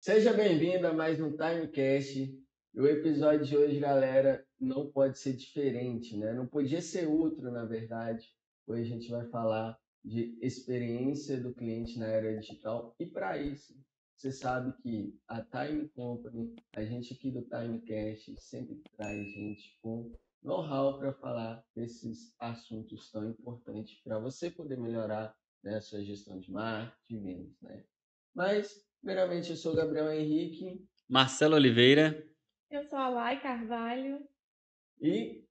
Seja bem-vindo a mais um Timecast. O episódio de hoje, galera, não pode ser diferente, né? Não podia ser outro, na verdade. Hoje a gente vai falar de experiência do cliente na era digital e para isso, você sabe que a Time Company, a gente aqui do Timecast sempre traz gente com know-how para falar desses assuntos tão importantes para você poder melhorar né, a sua gestão de marketing né? Mas, primeiramente, eu sou o Gabriel Henrique. Marcelo Oliveira. Eu sou a Lai Carvalho. E,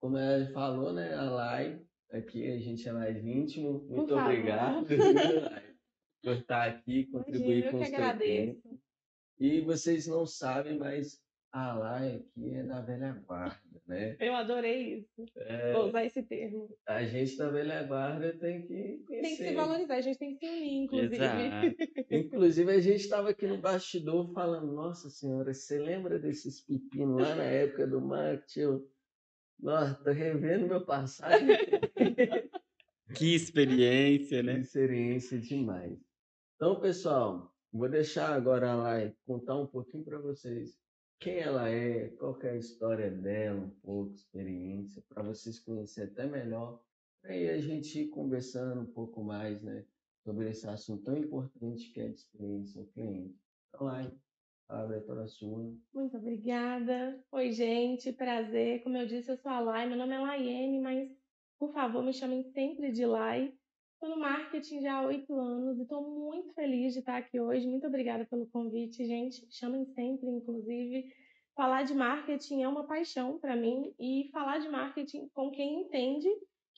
como ela falou, né, a Lai, aqui a gente é mais íntimo. Muito Por obrigado por estar aqui, contribuir Imagina, com eu o que seu agradeço. tempo. E vocês não sabem, mas a Lai aqui é da velha guarda, né? Eu adorei isso. É, Vou usar esse termo. a gente da velha guarda tem que Tem que conhecer. se valorizar, a gente tem que se unir, inclusive. Exato. Inclusive, a gente estava aqui no bastidor falando, nossa senhora, você lembra desses pepinos lá na época do marketing? Eu, Nossa, tô revendo meu passado. Que experiência, né? Experiência demais. Então, pessoal, vou deixar agora a Lai contar um pouquinho para vocês quem ela é, qual é a história dela, um pouco, experiência, para vocês conhecerem até melhor. Aí a gente ir conversando um pouco mais, né, sobre esse assunto tão importante que é a experiência do cliente. Então, Lai, a toda sua. Muito obrigada. Oi, gente, prazer. Como eu disse, eu sou a Lai. Meu nome é Laiene, mas, por favor, me chamem sempre de Lai. No marketing já há oito anos e estou muito feliz de estar aqui hoje. Muito obrigada pelo convite, gente. Chamem sempre, inclusive. Falar de marketing é uma paixão para mim e falar de marketing com quem entende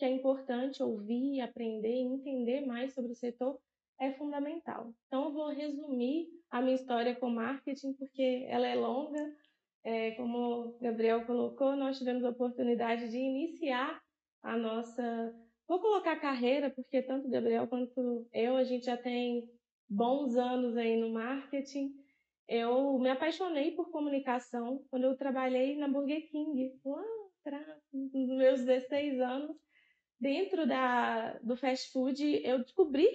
que é importante ouvir, aprender e entender mais sobre o setor é fundamental. Então, eu vou resumir a minha história com marketing, porque ela é longa. É, como o Gabriel colocou, nós tivemos a oportunidade de iniciar a nossa. Vou colocar carreira, porque tanto o Gabriel quanto eu, a gente já tem bons anos aí no marketing. Eu me apaixonei por comunicação quando eu trabalhei na Burger King, lá atrás, nos meus 16 anos. Dentro da, do fast food, eu descobri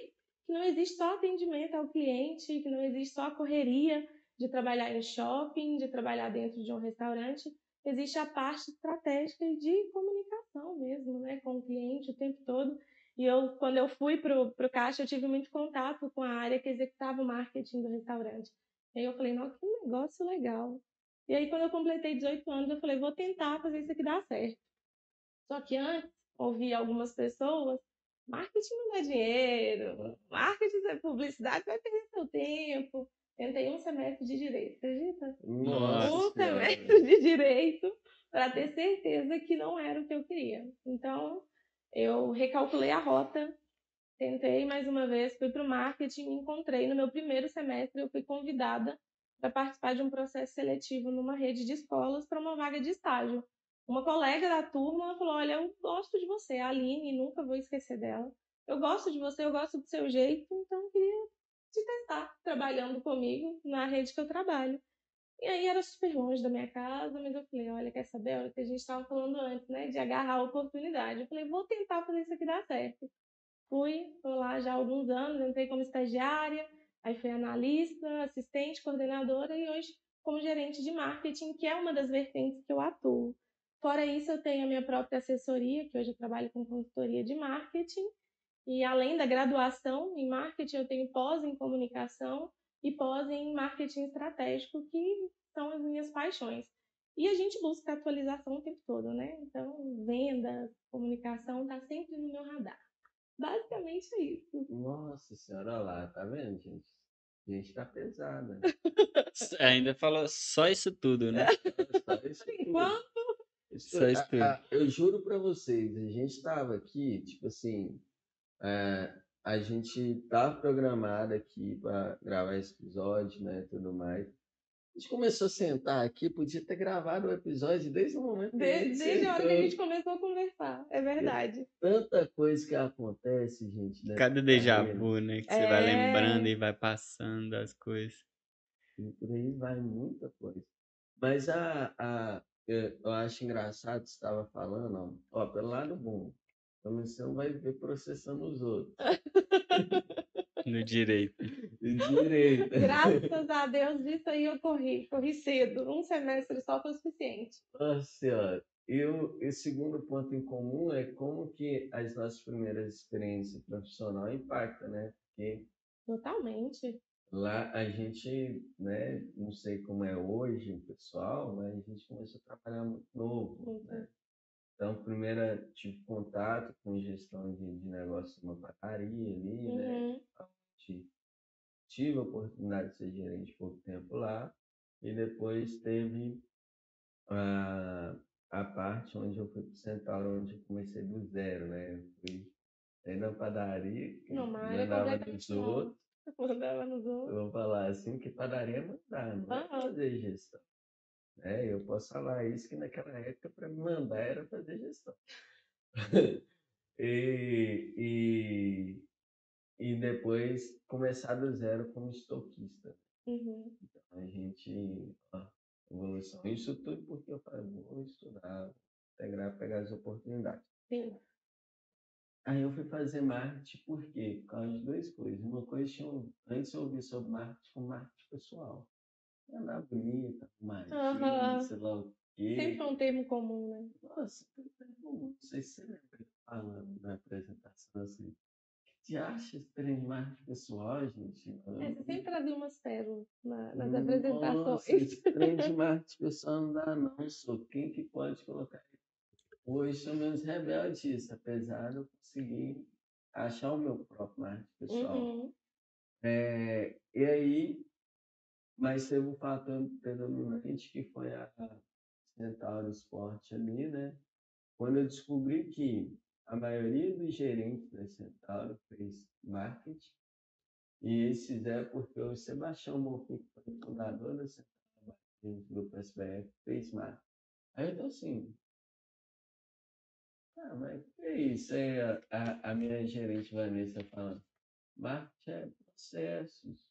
que não existe só atendimento ao cliente, que não existe só a correria de trabalhar em shopping, de trabalhar dentro de um restaurante, existe a parte estratégica e de comunicação mesmo, né, com o cliente o tempo todo. E eu, quando eu fui para o caixa, eu tive muito contato com a área que executava o marketing do restaurante. E aí eu falei, nossa, que negócio legal. E aí, quando eu completei 18 anos, eu falei, vou tentar fazer isso aqui dar certo. Só que antes, ouvi algumas pessoas marketing não dá dinheiro, marketing é publicidade, vai perder seu tempo. Tentei um semestre de direito, acredita? Nossa um Senhora. semestre de direito para ter certeza que não era o que eu queria. Então, eu recalculei a rota, tentei mais uma vez, fui para o marketing, me encontrei no meu primeiro semestre, eu fui convidada para participar de um processo seletivo numa rede de escolas para uma vaga de estágio uma colega da turma falou: Olha, eu gosto de você, a Aline, nunca vou esquecer dela. Eu gosto de você, eu gosto do seu jeito, então eu queria te testar trabalhando comigo na rede que eu trabalho. E aí era super longe da minha casa, mas eu falei: Olha, quer saber? Olha, que a gente estava falando antes, né, de agarrar a oportunidade. Eu falei: Vou tentar fazer isso aqui dar certo. Fui, estou lá já há alguns anos, entrei como estagiária, aí fui analista, assistente, coordenadora e hoje como gerente de marketing, que é uma das vertentes que eu atuo. Fora isso, eu tenho a minha própria assessoria, que hoje eu trabalho com consultoria de marketing. E além da graduação em marketing, eu tenho pós em comunicação e pós em marketing estratégico, que são as minhas paixões. E a gente busca atualização o tempo todo, né? Então, venda, comunicação está sempre no meu radar. Basicamente é isso. Nossa senhora, olha lá, tá vendo, gente? A gente tá pesada. Ainda falou só isso tudo, né? Só isso Por tudo. enquanto, Isso- Só isso tudo. a- eu juro pra vocês, a gente tava aqui, tipo assim, é, a gente tava programado aqui pra gravar esse episódio, né, tudo mais. A gente começou a sentar aqui, podia ter gravado o episódio desde o momento que a desde, gente desde a hora que a gente começou a conversar. É verdade. Tanta coisa que acontece, gente. nessa Cada déjà vu, né? Que você vai É. lembrando e vai passando as coisas. E por aí vai muita coisa. Mas a, a, eu, eu acho engraçado, você estava falando, ó, ó, pelo lado bom, então você não vai ver processando os outros. No direito. Direito. Graças a Deus, disso aí eu corri, corri cedo. Um semestre só foi o suficiente. Nossa senhora. E o, segundo ponto em comum é como que as nossas primeiras experiências profissionais impactam, né? Porque Totalmente. lá a gente, né, não sei como é hoje o pessoal, mas a gente começou a trabalhar muito novo, Muito. né? Então, primeiro tive contato com gestão de, de negócio de uma padaria ali, né? Uhum. Tive, tive a oportunidade de ser gerente pouco tempo lá e depois teve a, a parte onde eu fui para o Centauro, onde eu comecei do zero, né? Eu fui aí na padaria, Numa área mandava nos outros, Mandava nos eu outros. vou falar assim, que padaria é mandar, não é fazer gestão. Né? Eu posso falar isso, que naquela época para me mandar era fazer gestão. e, e, e depois começar do zero como estoquista. Uhum. Então, a gente, ó, evolução. Isso tudo porque eu falei, vou estudar, integrar, pegar as oportunidades. Sim. Aí eu fui fazer marketing por quê? Por causa de duas coisas. Uma coisa, tinha, antes eu ouvi sobre marketing com marketing pessoal. Andar bonita, magia, Aham. sei lá o quê. Sempre foi um termo comum, né? Nossa, não sei se você lembra falando na apresentação assim. Que acha esse trem de marketing pessoal, gente? É, você sempre trazia umas pérolas na- nas Nossa, apresentações. esse trem de marketing pessoal não dá não, sou quem que pode colocar? Hoje sou menos rebelde isso, apesar de eu conseguir achar o meu próprio marketing pessoal. Uhum. É, e aí, mas teve um fator predominante que foi a Centauro Sport ali, né? Quando eu descobri que a maioria dos gerentes da Centauro fez marketing, e eles fizeram porque o Sebastião Bonfim, que foi fundador da Centauro, do grupo SBF, fez marketing. Aí eu tô assim, ah, mas que é isso? Aí a, a, a minha gerente Vanessa falando, marketing é processos,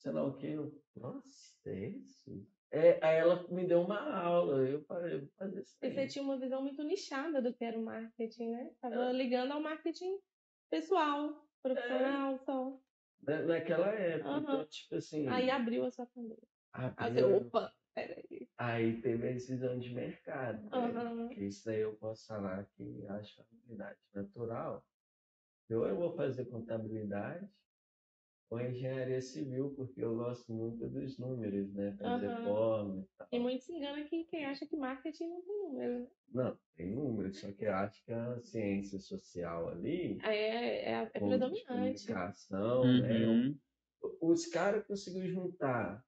sei lá o que, eu, processos? É, aí ela me deu uma aula, eu falei, eu vou fazer isso aí. você tinha uma visão muito nichada do que era o marketing, né? Tava ligando ao marketing pessoal, profissional só. Na- Naquela época, Aham. então, tipo assim, Aí abriu a sua. Aí você, abriu- opa, peraí. aí teve a decisão de mercado. né? Aham. Que Isso daí eu posso falar que acho é uma habilidade natural. Ou eu vou fazer contabilidade ou engenharia civil, porque eu gosto muito dos números, né? Fazer Aham. fórmula e tal. E muito se engana que quem acha que marketing não tem número, né? Não, tem números, só que eu acho que a ciência social ali, é, é, é com predominante. comunicação, né? Uhum. Os caras conseguiram juntar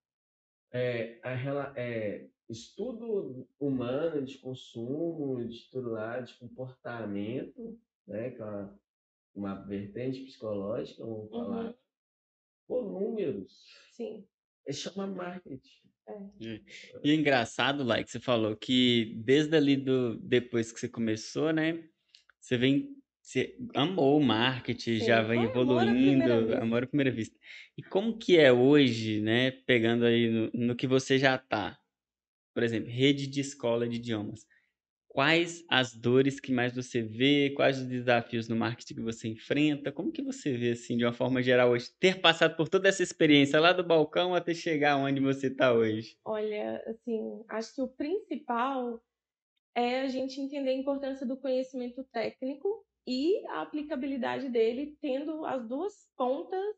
é, a, é, estudo humano de consumo, de tudo lá, de comportamento, né? Que é uma, uma vertente psicológica, vamos falar, Por números. Sim. É chama marketing. E é engraçado, like, você falou que desde ali do depois que você começou, né? Você vem, você amou o marketing, Sim, já vem amor à evoluindo, amor à primeira vista. E como que é hoje, né? Pegando aí no, no que você já tá, por exemplo, rede de escola de idiomas. Quais as dores que mais você vê? Quais os desafios no marketing que você enfrenta? Como que você vê, assim, de uma forma geral hoje, ter passado por toda essa experiência lá do balcão até chegar onde você está hoje? Olha, assim, acho que o principal é a gente entender a importância do conhecimento técnico e a aplicabilidade dele, tendo as duas pontas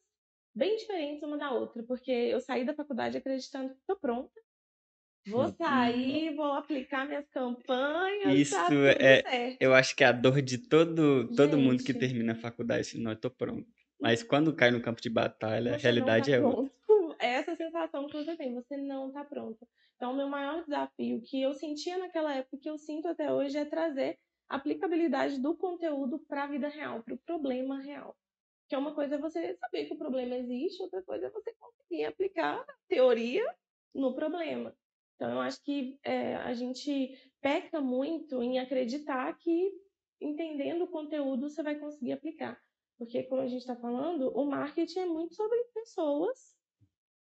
bem diferentes uma da outra, porque eu saí da faculdade acreditando que estou pronta, vou Uhum. sair, vou aplicar minhas campanhas, Isso tá é- certo. Eu acho que é a dor de todo, todo mundo que termina a faculdade, assim, não, eu tô pronto. Mas quando cai no campo de batalha, a Você realidade não é tá outra. pronto. É essa sensação que você tem, você não tá pronto. Então, o meu maior desafio que eu sentia naquela época, que eu sinto até hoje, é trazer a aplicabilidade do conteúdo para a vida real, para o problema real. Que é uma coisa é você saber que o problema existe, outra coisa é você conseguir aplicar a teoria no problema. Então, eu acho que é, a gente peca muito em acreditar que entendendo o conteúdo você vai conseguir aplicar. Porque, como a gente está falando, o marketing é muito sobre pessoas,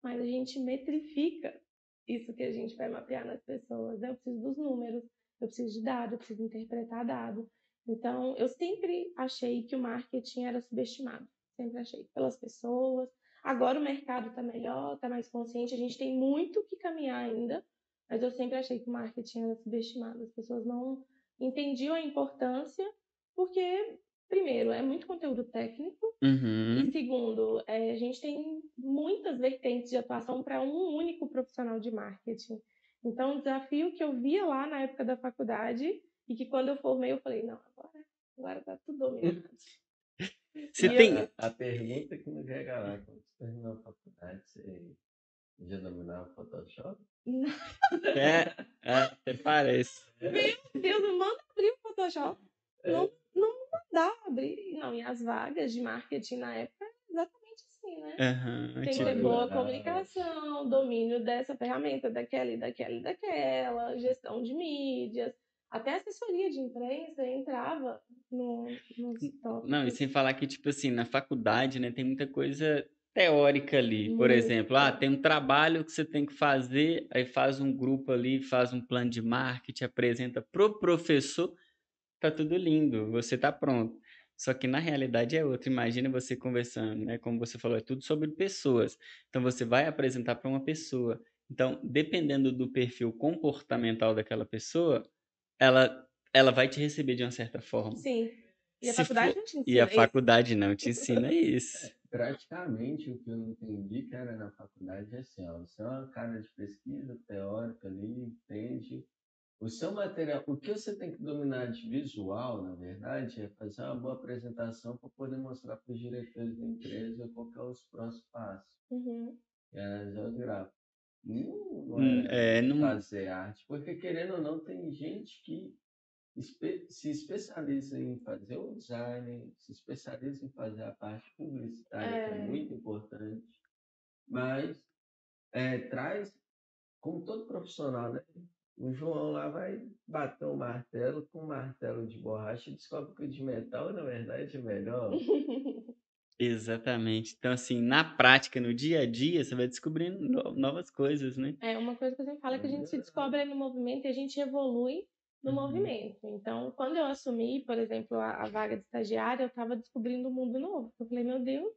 mas a gente metrifica isso que a gente vai mapear nas pessoas. Eu preciso dos números, eu preciso de dados, eu preciso interpretar dado. Então, eu sempre achei que o marketing era subestimado. Sempre achei. Pelas pessoas, Agora o mercado está melhor, está mais consciente, a gente tem muito que caminhar ainda, mas eu sempre achei que o marketing era subestimado. As pessoas não entendiam a importância, porque, primeiro, é muito conteúdo técnico, Uhum. e segundo, é, a gente tem muitas vertentes de atuação para um único profissional de marketing. Então, o desafio que eu via lá na época da faculdade, e que quando eu formei eu falei, não, agora, agora tá tudo dominado. Você E tem. eu- A pergunta que não chega lá, quando você terminou a faculdade, você já dominava Photoshop? É, é, até parece. Meu Deus, me manda abrir o Photoshop. Não, não mandar abrir. Não, e as vagas de marketing na época era exatamente assim, né? Aham, Tem que tipo, ter boa comunicação, domínio dessa ferramenta, daquela e daquela e daquela, gestão de mídias. Até assessoria de imprensa entrava no, nos tópicos. Não, e sem falar que, tipo assim, na faculdade, né, tem muita coisa teórica ali. Por Muito. exemplo, ah, tem um trabalho que você tem que fazer, aí faz um grupo ali, faz um plano de marketing, apresenta pro professor, tá tudo lindo, você tá pronto. Só que na realidade é outra. Imagina você conversando, né? Como você falou, é tudo sobre pessoas. Então você vai apresentar para uma pessoa. Então, dependendo do perfil comportamental daquela pessoa, ela, ela vai te receber de uma certa forma. Sim. E a Se faculdade for- não te ensina E a isso. faculdade não te ensina isso. Praticamente o que eu entendi, cara, na faculdade é assim, ó, você é uma cara de pesquisa teórica ali, entende? O seu material, o que você tem que dominar de visual, na verdade, é fazer uma boa apresentação para poder mostrar para os diretores da empresa qual que é os próximos passos. Uhum. E analisar os gráficos. Não, não Hum, é, É, não, fazer arte, porque querendo ou não, tem gente que espe- se especializa em fazer o design, se especializa em fazer a parte publicitária, que é É. muito importante, mas é, traz, como todo profissional, né? O João lá vai bater um martelo com um martelo de borracha e descobre que o de metal, na verdade, é melhor. exatamente. Então, assim, na prática, no dia a dia, você vai descobrindo no- novas coisas, né? É, uma coisa que eu sempre falo é que a gente se descobre no movimento e a gente evolui no Uhum. movimento. Então, quando eu assumi, por exemplo, a, a vaga de estagiária, eu estava descobrindo um mundo novo. Eu falei, meu Deus,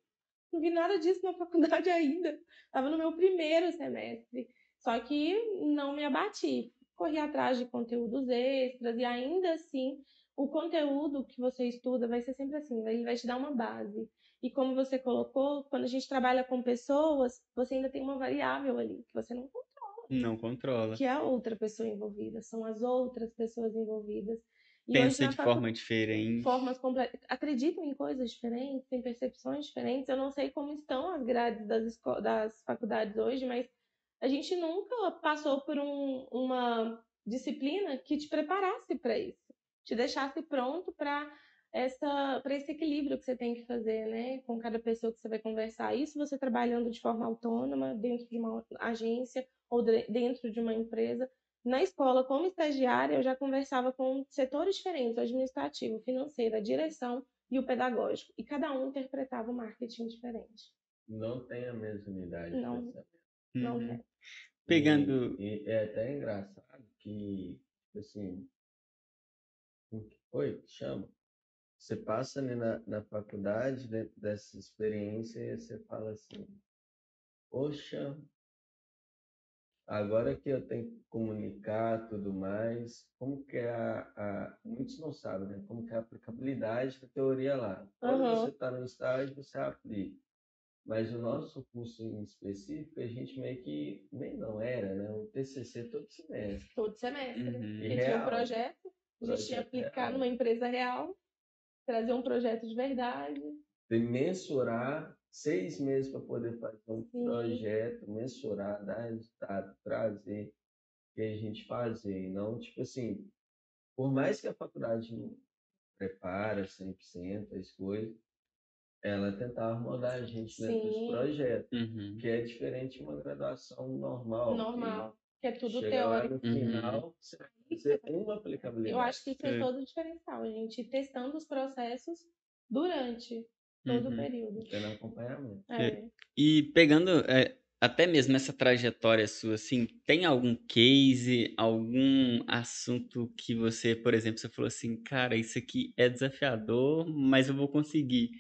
não vi nada disso na faculdade ainda. Estava no meu primeiro semestre. Só que não me abati. Corri atrás de conteúdos extras e ainda assim, o conteúdo que você estuda vai ser sempre assim, ele vai te dar uma base. E como você colocou, quando a gente trabalha com pessoas, você ainda tem uma variável ali que você não Não controla. que é a outra pessoa envolvida, são as outras pessoas envolvidas. E Pensa de forma diferente. formas completas, acreditam em coisas diferentes, têm percepções diferentes. Eu não sei como estão as grades das, esco- das faculdades hoje, mas a gente nunca passou por um- uma disciplina que te preparasse para isso, te deixasse pronto para essa para esse equilíbrio que você tem que fazer, né, com cada pessoa que você vai conversar. Isso você trabalhando de forma autônoma dentro de uma agência ou de- dentro de uma empresa. Na escola, como estagiária, eu já conversava com setores diferentes, o administrativo, o financeiro, a direção e o pedagógico. E cada um interpretava o marketing diferente. Não tem a mesma unidade de Não. pensamento. Não Uhum. tem. Pegando. E, e é até engraçado que, tipo assim, o que foi? Chama. Você passa ali na, na faculdade, dentro dessa experiência, e você fala assim, poxa, agora que eu tenho que comunicar tudo mais, como que é a, a... Muitos não sabem, né? Como que é a aplicabilidade da teoria lá. Quando Aham. você está no estágio, você aplica. Mas o nosso curso em específico, a gente meio que, nem não era, né? O TCC todo semestre. Todo semestre. Uhum. Porque tinha um projeto, a gente Projeto aplicar real. numa empresa real, trazer um projeto de verdade. Tem mensurar seis meses para poder fazer um Sim. projeto, mensurar, dar resultado, trazer, que a gente fazer. E não, tipo assim, por mais que a faculdade não prepara 100% as coisas, ela tentava moldar a gente dentro Sim. dos projetos, Uhum. que é diferente de uma graduação normal. normal. Que é tudo chega lá teórico. no Uhum. final, você vai fazer uma aplicabilidade. Eu acho que isso é É. todo o diferencial, a gente ir testando os processos durante todo o Uhum. período. Tendo acompanhamento. É. E pegando é, até mesmo essa trajetória sua, assim, tem algum case, algum assunto que você, por exemplo, você falou assim, cara, isso aqui é desafiador, mas eu vou conseguir.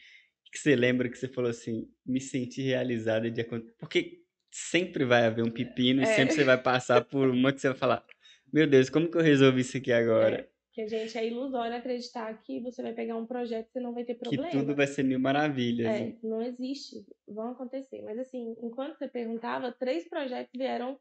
que você lembra que você falou assim, me senti realizada de acontecer? Porque sempre vai haver um pepino e É. sempre você vai passar por uma que você vai falar, meu Deus, como que eu resolvi isso aqui agora? É, que a gente é ilusório acreditar que você vai pegar um projeto e você não vai ter que problema. tudo vai ser mil maravilhas. É, né? não existe, vão acontecer. Mas assim, enquanto você perguntava, três projetos vieram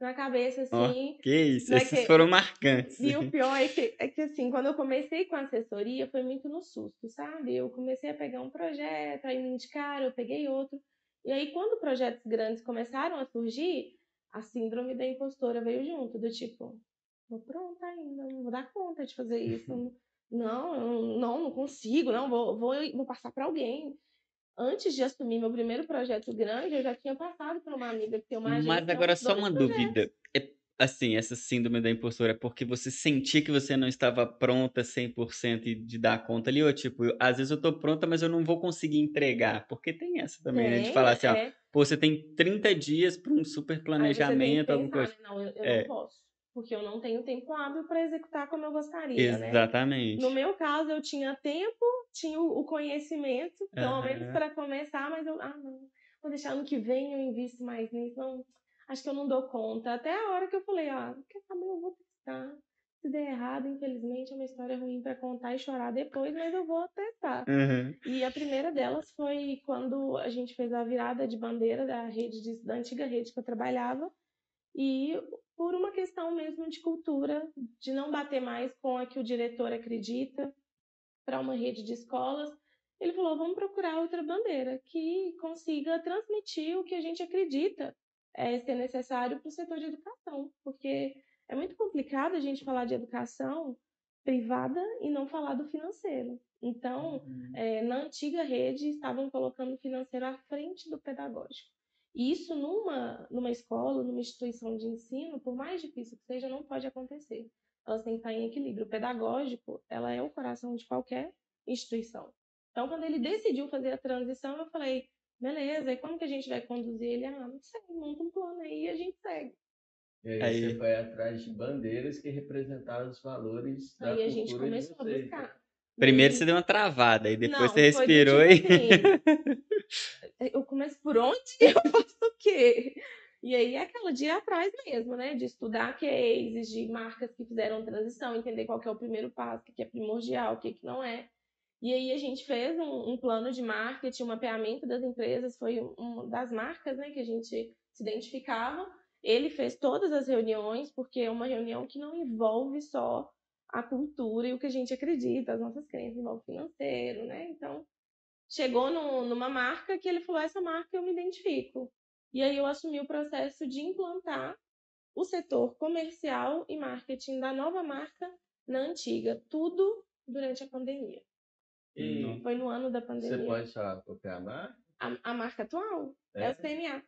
na cabeça, assim. Que isso, Não é esses que- foram marcantes. E o pior é que, é que, assim, quando eu comecei com a assessoria, foi muito no susto, sabe? Eu comecei a pegar um projeto, aí me indicaram, eu peguei outro. E aí, quando projetos grandes começaram a surgir, a síndrome da impostora veio junto, do tipo, tô pronta ainda, não vou dar conta de fazer isso. Não, não, não consigo, não, vou, vou, vou passar para alguém. Antes de assumir meu primeiro projeto grande, eu já tinha passado por uma amiga que tem uma agência. Mas agora só uma projetos. dúvida. É, assim, essa síndrome da impostora é porque você sentia que você não estava pronta 100% e de dar conta ali? Ou tipo, eu- às vezes eu tô pronta, mas eu não vou conseguir entregar? Porque tem essa também, né? De falar assim, ó, é. pô, você tem 30 dias para um super planejamento, alguma coisa. Não, eu, eu É. não posso. Porque eu não tenho tempo hábil para executar como eu gostaria, né? Exatamente. No meu caso, eu tinha tempo, tinha o conhecimento, pelo menos Aham. para começar, mas eu, ah, não, vou deixar ano que vem, eu invisto mais nisso, não, acho que eu não dou conta. Até a hora que eu falei, ah, quer saber, eu vou testar. Se der errado, infelizmente, é uma história ruim para contar e chorar depois, mas eu vou testar. Uhum. E a primeira delas foi quando a gente fez a virada de bandeira da rede de- da antiga rede que eu trabalhava. E por uma questão mesmo de cultura, de não bater mais com a que o diretor acredita para uma rede de escolas, ele falou: vamos procurar outra bandeira que consiga transmitir o que a gente acredita é, ser necessário para o setor de educação, porque é muito complicado a gente falar de educação privada e não falar do financeiro. Então, é, na antiga rede, estavam colocando o financeiro à frente do pedagógico. E isso numa, numa escola, numa instituição de ensino, por mais difícil que seja, não pode acontecer. Elas têm que estar em equilíbrio. O pedagógico, ela é o coração de qualquer instituição. Então, quando ele decidiu fazer a transição, eu falei, beleza, e como que a gente vai conduzir ele? Ah, não sei, monta um plano aí e a gente segue. E aí, Aí- você foi atrás de bandeiras que representavam os valores da aí a gente começou a vocês. buscar. Primeiro você deu uma travada, e depois Não, você respirou tipo e. assim, eu começo por onde eu faço o quê? E aí é aquela de ir atrás mesmo, né? De estudar cases, de marcas que fizeram transição, entender qual é o primeiro passo, o que é primordial, o que, que não é. E aí a gente fez um, um plano de marketing, um mapeamento das empresas, foi uma das marcas né, que a gente se identificava. Ele fez todas as reuniões, porque é uma reunião que não envolve só a cultura e o que a gente acredita, as nossas crenças envolve financeiro, né? Então, chegou no- numa marca que ele falou, essa marca eu me identifico. E aí eu assumi o processo de implantar o setor comercial e marketing da nova marca na antiga, tudo durante a pandemia. E Foi no ano da você pandemia. pode falar qual que é a marca? A, a marca atual é, É? o CNA,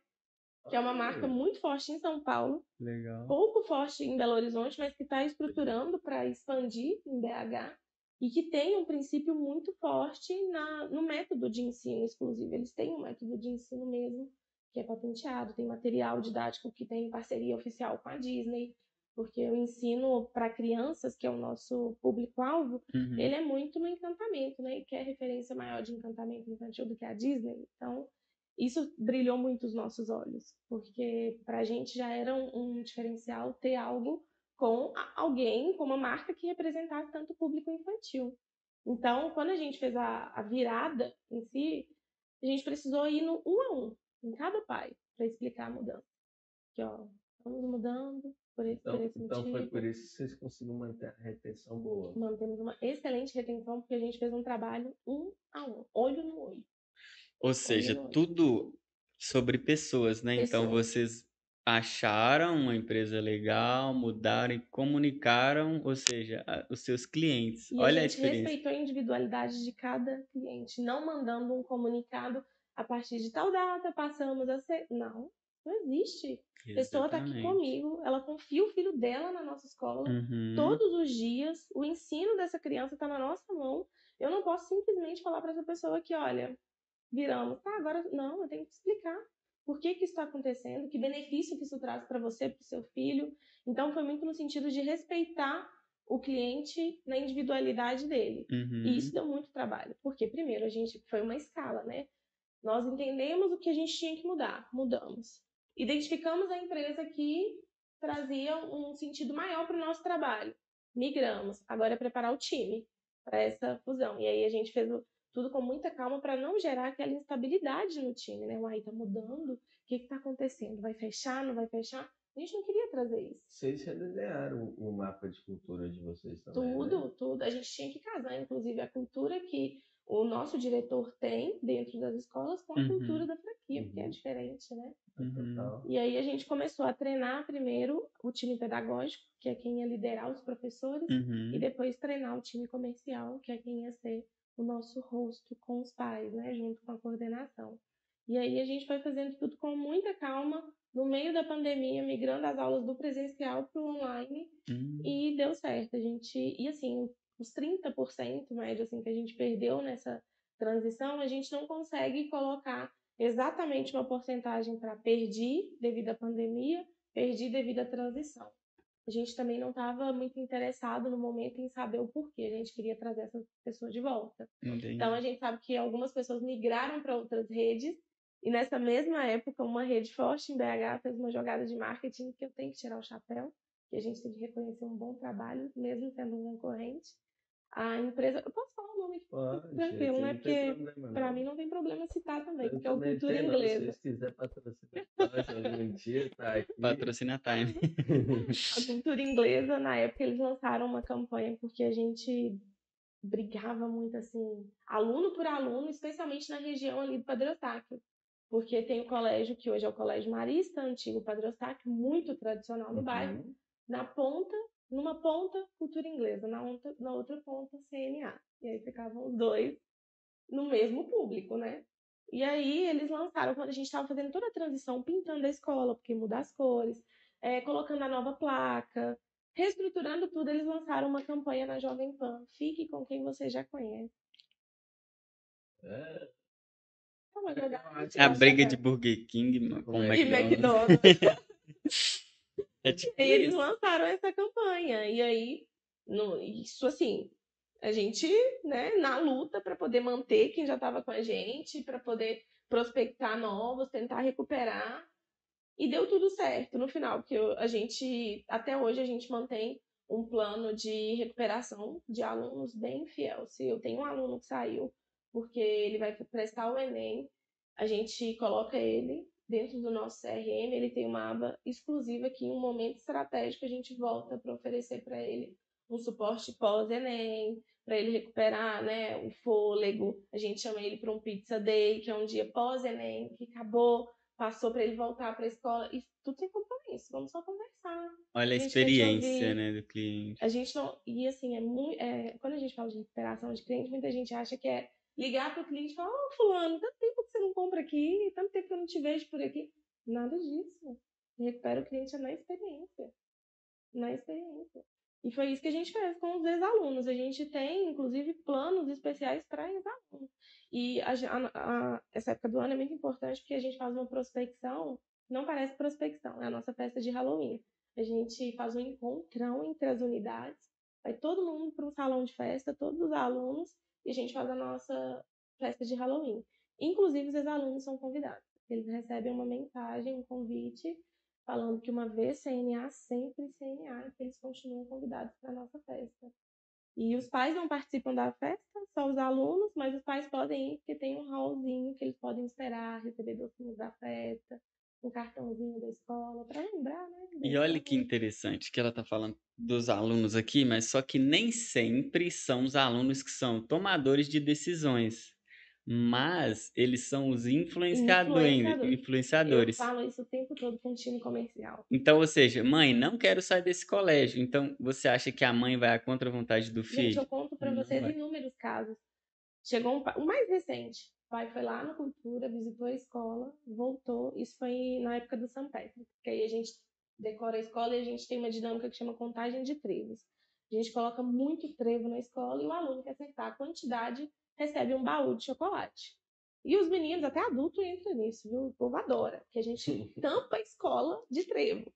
que é uma marca muito forte em São Paulo, Legal. pouco forte em Belo Horizonte, mas que está estruturando para expandir em BH e que tem um princípio muito forte na, no método de ensino exclusivo. Eles têm um método de ensino mesmo que é patenteado, tem material didático que tem parceria oficial com a Disney, porque o ensino para crianças, que é o nosso público-alvo, Uhum. ele é muito no encantamento, né? E quer referência maior de encantamento infantil do que a Disney. Então, isso brilhou muito os nossos olhos, porque para a gente já era um, um diferencial ter algo com alguém, com uma marca que representasse tanto o público infantil. Então, quando a gente fez a, a virada em si, a gente precisou ir no um a um, em cada pai, para explicar a mudança. Que, ó, estamos mudando por esse, por Então, esse então motivo. foi por isso que vocês conseguiram manter a retenção boa. Mantemos uma excelente retenção, porque a gente fez um trabalho um a um, olho no olho. Ou seja, Olha, olha. tudo sobre pessoas, né? Então vocês acharam uma empresa legal, mudaram e comunicaram, ou seja, a- os seus clientes. E Olha a a gente diferença. respeitou a individualidade de cada cliente, não mandando um comunicado a partir de tal data passamos a ser. Não, não existe. A pessoa está aqui Exatamente. comigo, ela confia o filho dela na nossa escola Uhum. todos os dias, o ensino dessa criança está na nossa mão. Eu não posso simplesmente falar para essa pessoa que, olha, viramos, tá, agora não, eu tenho que explicar por que, que isso está acontecendo, que benefício que isso traz para você, para o seu filho. Então, foi muito no sentido de respeitar o cliente na individualidade dele. Uhum. E isso deu muito trabalho. Porque, primeiro, a gente foi uma escala, né? Nós entendemos o que a gente tinha que mudar, mudamos. Identificamos a empresa que trazia um sentido maior para o nosso trabalho. Migramos. Agora é preparar o time para essa fusão. E aí a gente fez tudo com muita calma para não gerar aquela instabilidade no time, né? Uai, tá mudando, o que está acontecendo? Vai fechar, não vai fechar? A gente não queria trazer isso. Vocês redesenharam o mapa de cultura de vocês também, Tudo, né? tudo. A gente tinha que casar, inclusive, a cultura que o nosso diretor tem dentro das escolas com a Uhum. cultura da franquia, porque é Uhum. diferente, né? Uhum. Total. E aí a gente começou a treinar primeiro o time pedagógico, que é quem ia liderar os professores, Uhum. e depois treinar o time comercial, que é quem ia ser o nosso rosto com os pais, né, junto com a coordenação. E aí a gente foi fazendo tudo com muita calma, no meio da pandemia, migrando as aulas do presencial para o online, Hum. e deu certo. A gente, e assim, os 30% médio assim que a gente perdeu nessa transição, a gente não consegue colocar exatamente uma porcentagem para perdi devido à pandemia, perdi devido à transição. A gente também não estava muito interessado no momento em saber o porquê. A gente queria trazer essas pessoas de volta. Entendi. Então a gente sabe que algumas pessoas migraram para outras redes e nessa mesma época uma rede forte em BH fez uma jogada de marketing que eu tenho que tirar o chapéu, que a gente tem que reconhecer um bom trabalho, mesmo sendo um concorrente. A empresa, eu posso falar o nome aqui, Pode, tranquilo, né? tem Porque para mim não tem problema citar também, Eu porque é o cultura tenho, não. Se inglesa. vocês quiserem patrocinar algum dia, tá aqui. Patrocina Time. A cultura inglesa, na época, eles lançaram uma campanha porque a gente brigava muito, assim, aluno por aluno, especialmente na região ali do Padre Eustáquio. Porque tem o colégio, que hoje é o Colégio Marista, antigo Padre Eustáquio, muito tradicional no bairro. Uhum. Na ponta, numa ponta, cultura inglesa, na outra, na outra ponta, CNA. E aí ficavam os dois no mesmo público, né? E aí eles lançaram, quando a gente estava fazendo toda a transição, pintando a escola, porque muda as cores, é, colocando a nova placa, reestruturando tudo, eles lançaram uma campanha na Jovem Pan. Fique com quem você já conhece. É, Tá uma jogada A briga de Burger King com o E e McDonald's. É tipo E eles lançaram essa campanha. E aí, no, isso assim, a gente, né, na luta para poder manter quem já estava com a gente, para poder prospectar novos, tentar recuperar. E deu tudo certo no final, porque a gente, até hoje, a gente mantém um plano de recuperação de alunos bem fiel. Se eu tenho um aluno que saiu porque ele vai prestar o Enem, a gente coloca ele dentro do nosso CRM, ele tem uma aba exclusiva que em um momento estratégico a gente volta para oferecer para ele um suporte pós-Enem, para ele recuperar né, o fôlego. A gente chama ele para um Pizza Day, que é um dia pós-Enem, que acabou, passou para ele voltar para a escola. E tudo sem compromisso, vamos só conversar. Olha a A experiência, né, do cliente. A gente não. E assim, é muito. quando a gente fala de recuperação de cliente, muita gente acha que é ligar para o cliente e falar: Ô, Fulano, tanto tempo que você não compra aqui, tanto tempo que eu não te vejo por aqui. Nada disso. Recupera o cliente é na experiência. Na experiência. E foi isso que a gente fez com os ex-alunos. A gente tem, inclusive, planos especiais para ex-alunos. E a, a- a- essa época do ano é muito importante porque a gente faz uma prospecção, não parece prospecção, é a nossa festa de Halloween. A gente faz um encontrão entre as unidades, vai todo mundo para um salão de festa, todos os alunos, e a gente faz a nossa festa de Halloween. Inclusive, os ex-alunos são convidados. Eles recebem uma mensagem, um convite, falando que uma vez CNA, sempre CNA, que eles continuam convidados para a nossa festa. E os pais não participam da festa, só os alunos, mas os pais podem ir, porque tem um hallzinho que eles podem esperar, receber docinhos da festa, um cartãozinho da escola, para lembrar, né? E olha que interessante que ela tá falando dos alunos aqui, mas só que nem sempre são os alunos que são tomadores de decisões, mas eles são os influenciadores, Influenciadores. influenciadores. Eu falo isso o tempo todo com o time comercial. Então, ou seja, mãe, não quero sair desse colégio. Então, você acha que a mãe vai à contra vontade do Gente, filho? eu conto para vocês vai. inúmeros casos. Chegou um, o mais recente. Pai foi lá na cultura, visitou a escola, voltou. Isso foi na época do São. Porque aí a gente decora a escola e a gente tem uma dinâmica que chama contagem de trevos. A gente coloca muito trevo na escola e o aluno que acertar a quantidade recebe um baú de chocolate. E os meninos, até adulto, entram nisso, viu? O povo adora. Que a gente tampa a escola de trevo.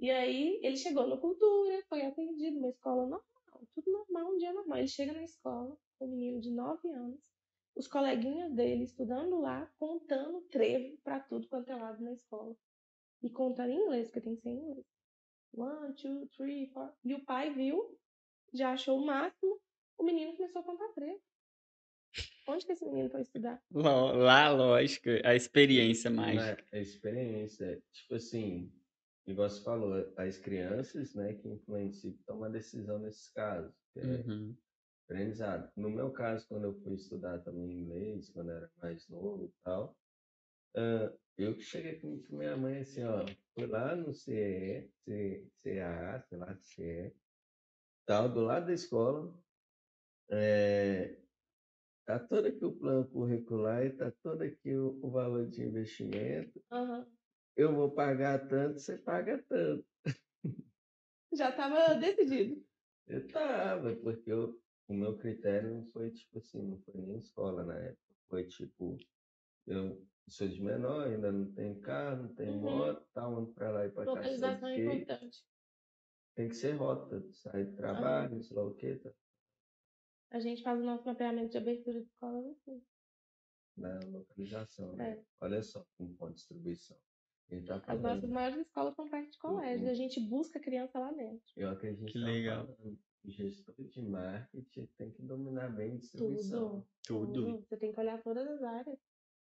E aí ele chegou no Cultura, foi atendido, uma escola normal, tudo normal, um dia normal. Ele chega na escola, um menino de 9 anos, os coleguinhas dele estudando lá, contando trevo para tudo quanto é lado na escola. E contando em inglês, porque tem que ser em inglês. One, two, three, four. E o pai viu, já achou o máximo, o menino começou a contar trevo. Onde que esse menino foi estudar? Lá, lá, lógico, a experiência mágica. A experiência, tipo assim, igual você falou, as crianças, né, que influenciam, tomam a decisão nesses casos. É Uhum. Aprendizado. No meu caso, quando eu fui estudar também inglês, quando eu era mais novo e tal, ah, eu cheguei com com minha mãe assim, ó, fui lá no CE, C- CAA, sei lá, CE, tal, do lado da escola, é, tá todo aqui o plano curricular e tá todo aqui o, o valor de investimento, Aham. eu vou pagar tanto, você paga tanto. Já estava decidido. Eu tava, porque eu, o meu critério não foi tipo assim, não foi nem escola na época. Foi tipo, eu sou de menor, ainda não tenho carro, não tenho Uhum. moto, tá indo pra lá e pra cá. Localização é importante. Tem que ser rota, sair do trabalho, sei lá o quê, tá A gente faz o nosso mapeamento de abertura de escola assim. na localização, né? É. Olha só como pode distribuição. Ele tá As nossas maiores escolas são perto de colégio. Uhum. E a gente busca a criança lá dentro. Eu acredito Que tá legal. falando. Gestor de marketing tem que dominar bem a distribuição. Tudo. Tudo. Você tem que olhar todas as áreas.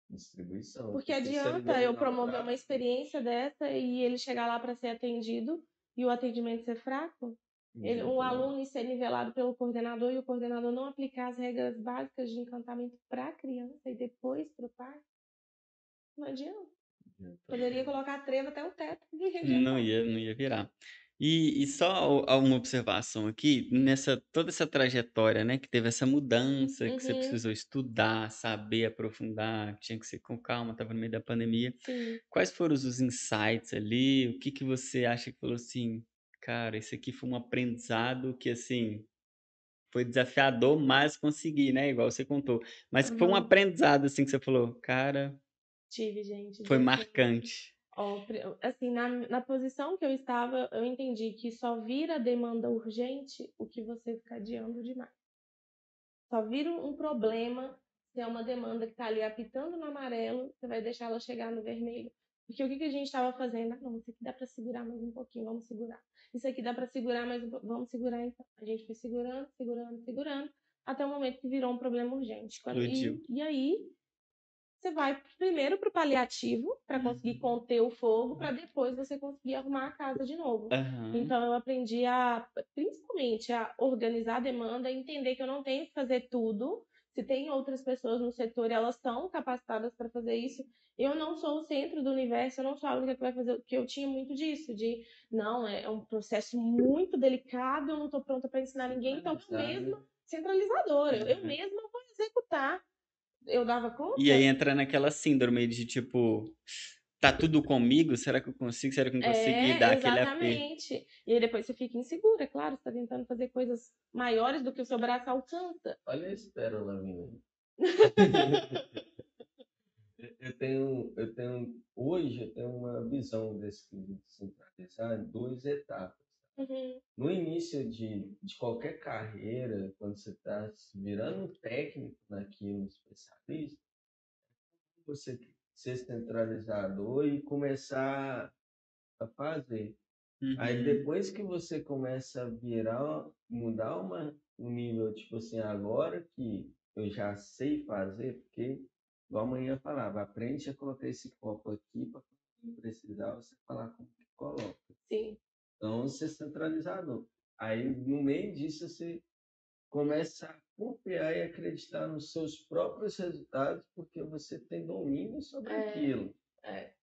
Distribuição. Porque ele adianta eu promover uma experiência dessa e ele chegar lá para ser atendido e o atendimento ser fraco? Ele, o aluno ser nivelado pelo coordenador e o coordenador não aplicar as regras básicas de encantamento para a criança e depois para o pai? Não adianta. Poderia colocar trevo até o teto. Não ia, não ia virar. E, e só o- uma observação aqui, nessa toda essa trajetória, né, que teve essa mudança, que você Uhum. precisou estudar, saber, aprofundar, que tinha que ser com calma, estava no meio da pandemia. Sim. Quais foram os insights ali? O que que você acha que falou assim, cara, esse aqui foi um aprendizado que assim foi desafiador, mas consegui, né? Igual você contou. Mas foi um Aham. aprendizado assim que você falou, cara, Tive, gente. foi marcante. Assim, na, na posição que eu estava, eu entendi que só vira demanda urgente o que você fica adiando demais. Só vira um problema se é uma demanda que está ali apitando no amarelo, você vai deixar ela chegar no vermelho. Porque o que, que a gente estava fazendo? Ah, não, isso aqui dá para segurar mais um pouquinho, vamos segurar. Isso aqui dá para segurar mais um pouquinho, vamos segurar então. A gente foi segurando, segurando, segurando, até o momento que virou um problema urgente. Quando- e, e aí, você vai primeiro para o paliativo, para conseguir conter o fogo, para depois você conseguir arrumar a casa de novo. Aham. Então eu aprendi a, principalmente, a organizar a demanda, entender que eu não tenho que fazer tudo. Se tem outras pessoas no setor elas estão capacitadas para fazer isso, eu não sou o centro do universo, eu não sou a única que vai fazer, porque eu tinha muito disso, de não, é um processo muito delicado, eu não estou pronta para ensinar ninguém, então eu mesma, centralizadora, eu, eu Uhum. mesma vou executar. Eu dava conta? E aí entra naquela síndrome de tipo, tá tudo comigo? Será que eu consigo? Será que eu não consegui É, dar aquele AP? exatamente. E aí depois você fica insegura, é claro, você tá tentando fazer coisas maiores do que o seu braço alcança. Olha esse pérola vindo. Eu tenho, eu tenho, hoje eu tenho uma visão desse em duas etapas. Uhum, No início de, de qualquer carreira, quando você está virando um técnico naquilo, um especialista, você ser centralizador e começar a fazer. Aí Uhum. depois que você começa a virar, mudar uma, um nível, tipo assim, agora que eu já sei fazer, porque igual amanhã falava, aprende a colocar esse copo aqui para precisar você falar como que coloca. sim. Então você é centralizador. Aí no meio disso você começa a confiar e acreditar nos seus próprios resultados, porque você tem domínio sobre É. aquilo. É.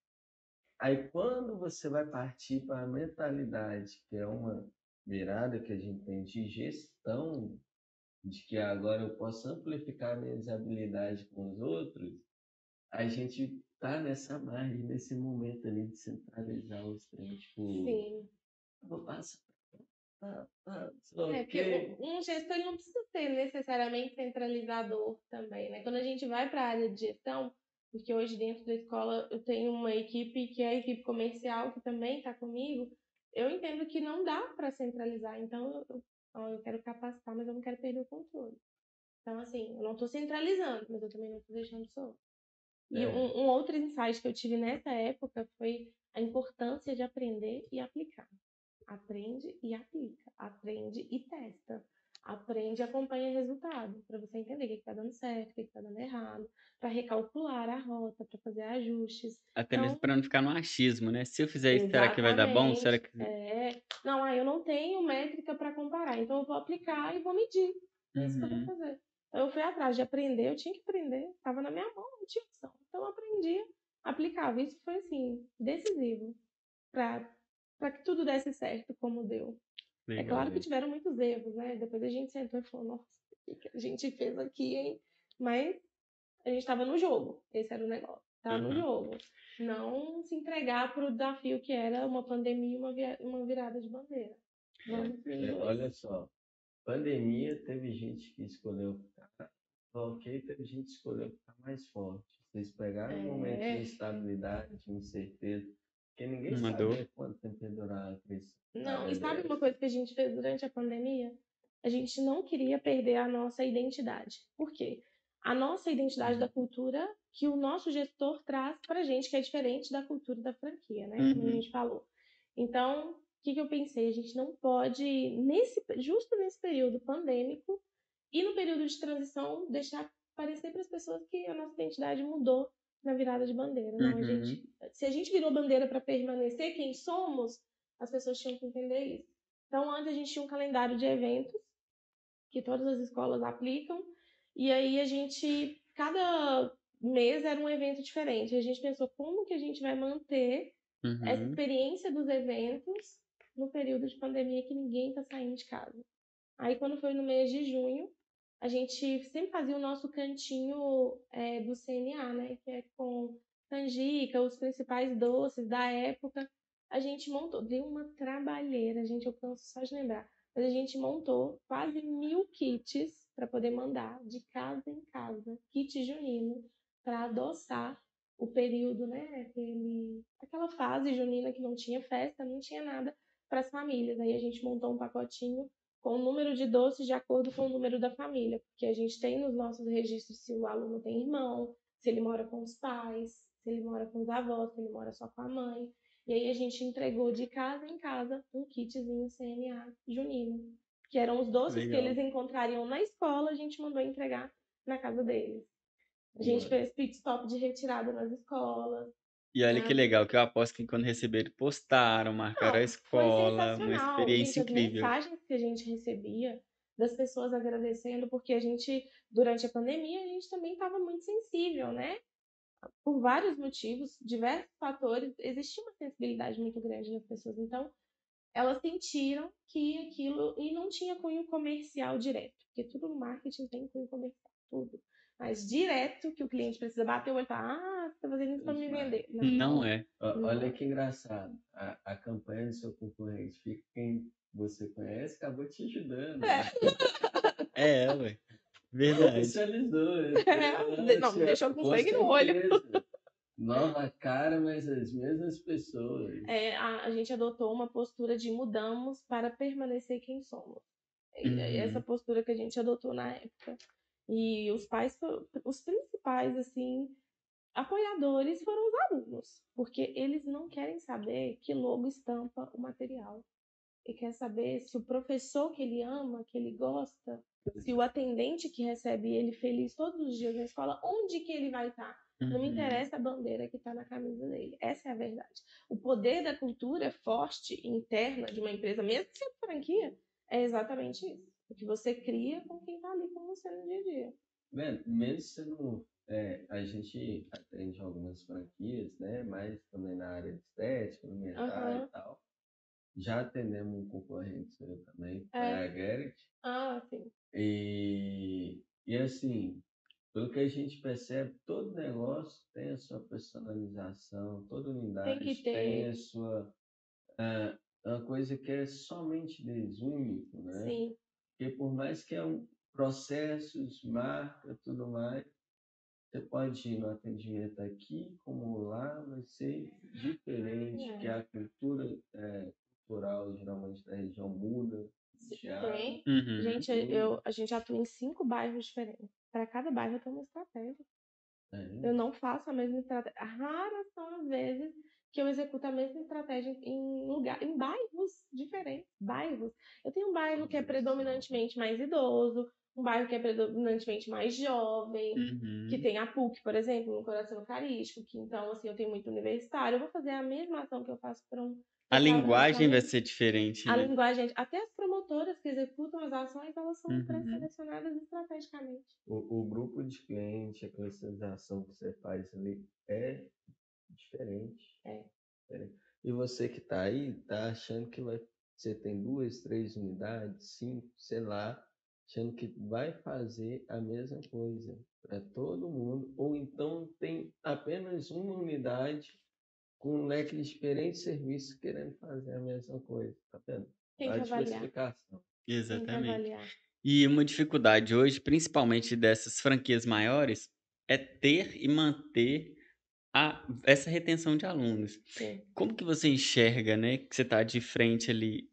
Aí quando você vai partir para a mentalidade, que é uma virada que a gente tem de gestão, de que agora eu posso amplificar minhas habilidades com os outros, a gente tá nessa margem, nesse momento ali de centralizar os treinos. Tipo, Sim. Vou passar. Tá, tá, É, porque um, gestor não precisa ser necessariamente centralizador também, né? Quando a gente vai para a área de gestão, porque hoje dentro da escola eu tenho uma equipe que é a equipe comercial que também está comigo, eu entendo que não dá para centralizar. Então, eu, eu quero capacitar, mas eu não quero perder o controle. Então, assim, eu não estou centralizando, mas eu também não estou deixando só. E É. um, um outro insight que eu tive nessa época foi a importância de aprender e aplicar. Aprende e aplica. Aprende e testa. Aprende e acompanha resultado. Para você entender o que está dando certo, o que está dando errado. Para recalcular a rota, para fazer ajustes. Até mesmo Então- para não ficar no achismo, né? Se eu fizer isso, será que vai dar bom? Será que. É, não, ah, eu não tenho métrica para comparar, então eu vou aplicar e vou medir. É isso que eu Uhum. vou fazer. Então, eu fui atrás de aprender, eu tinha que aprender, estava na minha mão, não tinha opção. Então eu aprendi, aplicava. Isso foi assim, decisivo para que tudo desse certo como deu. É Legal. claro que tiveram muitos erros, né? Depois a gente sentou e falou, nossa, o que a gente fez aqui, hein? Mas a gente estava no jogo, esse era o negócio. Estava no Uhum. jogo. Não se entregar para o desafio que era uma pandemia e uma, uma virada de bandeira. Vamos É, olha só, pandemia teve gente que escolheu ficar ok, teve gente que escolheu ficar mais forte. Vocês pegaram um momento É. de instabilidade, de incerteza, porque ninguém Uma sabia dor. quanto tempo ia durar a crise. Não, e sabe é. uma coisa que a gente fez durante a pandemia? A gente não queria perder a nossa identidade. Por quê? A nossa identidade da cultura que o nosso gestor traz pra gente, que é diferente da cultura da franquia, né? Como a Uhum. gente falou. Então, o que, que eu pensei? A gente não pode, nesse, justo nesse período pandêmico e no período de transição, deixar parecer para as pessoas que a nossa identidade mudou na virada de bandeira. Não, a Uhum. gente, se a gente virou bandeira para permanecer quem somos, as pessoas tinham que entender isso. Então, antes a gente tinha um calendário de eventos que todas as escolas aplicam, e aí a gente, cada mês era um evento diferente. A gente pensou como que a gente vai manter essa Uhum. experiência dos eventos no período de pandemia que ninguém está saindo de casa. Aí, quando foi no mês de junho, a gente sempre fazia o nosso cantinho é, do CNA, né? Que é com canjica, os principais doces da época. A gente montou, deu uma trabalheira, gente, eu canso só de lembrar. Mas a gente montou quase mil kits para poder mandar de casa em casa, kit junino, para adoçar o período, né? Aquele, aquela fase junina que não tinha festa, não tinha nada para as famílias. Aí a gente montou um pacotinho com o número de doces de acordo com o número da família, porque a gente tem nos nossos registros se o aluno tem irmão, se ele mora com os pais, se ele mora com os avós, se ele mora só com a mãe. E aí a gente entregou de casa em casa um kitzinho CNA junino, que eram os doces Legal. que eles encontrariam na escola, a gente mandou entregar na casa deles. A gente fez pit stop de retirada nas escolas. E olha que Ah. legal, que eu aposto que quando receberam, postaram, marcaram a Não, escola, Foi uma sensacional. experiência gente, incrível. As mensagens que a gente recebia das pessoas agradecendo, porque a gente, durante a pandemia, a gente também estava muito sensível, né? Por vários motivos, diversos fatores, existia uma sensibilidade muito grande nas pessoas. Então, elas sentiram que aquilo. E não tinha cunho comercial direto, porque tudo no marketing tem cunho comercial, tudo. Mas direto, que o cliente precisa bater o olho e falar: ah, você está fazendo isso para me vender. Não é. Ó, Não. Olha que engraçado. A, a campanha do seu concorrente fica quem você conhece, acabou te ajudando. É. É, ué. Verdade. Especializou. É, não, me deixou com sangue no olho. Nova cara, mas as mesmas pessoas. é, a, a gente adotou uma postura de mudamos para permanecer quem somos. E Uhum. é essa postura que a gente adotou na época. E os pais, os principais, assim, apoiadores foram os alunos, porque eles não querem saber que logo estampa o material. E quer saber se o professor que ele ama, que ele gosta, se o atendente que recebe ele feliz todos os dias na escola, onde que ele vai estar? Não me Uhum. interessa a bandeira que está na camisa dele. Essa é a verdade. O poder da cultura forte, interna de uma empresa, mesmo sendo franquia, é exatamente isso. O que você cria com quem está ali com você no dia a dia. Vendo, mesmo sendo. É, a gente atende algumas franquias, né? Mas também na área de estética, alimentar Aham. e tal. Já atendemos um concorrente seu também, que É. é a Garrett. Ah, sim. E, e assim, pelo que a gente percebe, todo negócio tem a sua personalização, toda unidade tem ter. a sua. ah, uma coisa que é somente deles, único, né? Sim. Porque por mais que é um processos, marca, tudo mais, você pode ir no atendimento aqui, como lá, vai ser diferente, é. que a cultura é, cultural geralmente da região muda. Tem. Uhum. Gente, eu, a gente atua em cinco bairros diferentes. Para cada bairro tem uma estratégia. É. Eu não faço a mesma estratégia. Raras são as vezes que eu executo a mesma estratégia em lugar, em bairros diferentes. Bairros. Eu tenho um bairro que é predominantemente mais idoso, um bairro que é predominantemente mais jovem, Uhum. que tem a PUC, por exemplo, no coração eucarístico, que então, assim, eu tenho muito universitário. Eu vou fazer a mesma ação que eu faço para um. A linguagem vai ser diferente, A né? linguagem, até as promotoras que executam as ações, elas são Uhum. pré-selecionadas estrategicamente. O, o grupo de cliente, a classificação que você faz ali é diferente. É. Diferente. E você que está aí, tá achando que vai, você tem duas, três unidades, cinco, sei lá, achando que vai fazer a mesma coisa para todo mundo, ou então tem apenas uma unidade com um leque de diferentes serviços querendo fazer a mesma coisa, tá vendo? Tem A que avaliar. diversificação. Tem que Exatamente. E uma dificuldade hoje, principalmente dessas franquias maiores, é ter e manter a, essa retenção de alunos. Sim. Como que você enxerga, né, que você está de frente ali,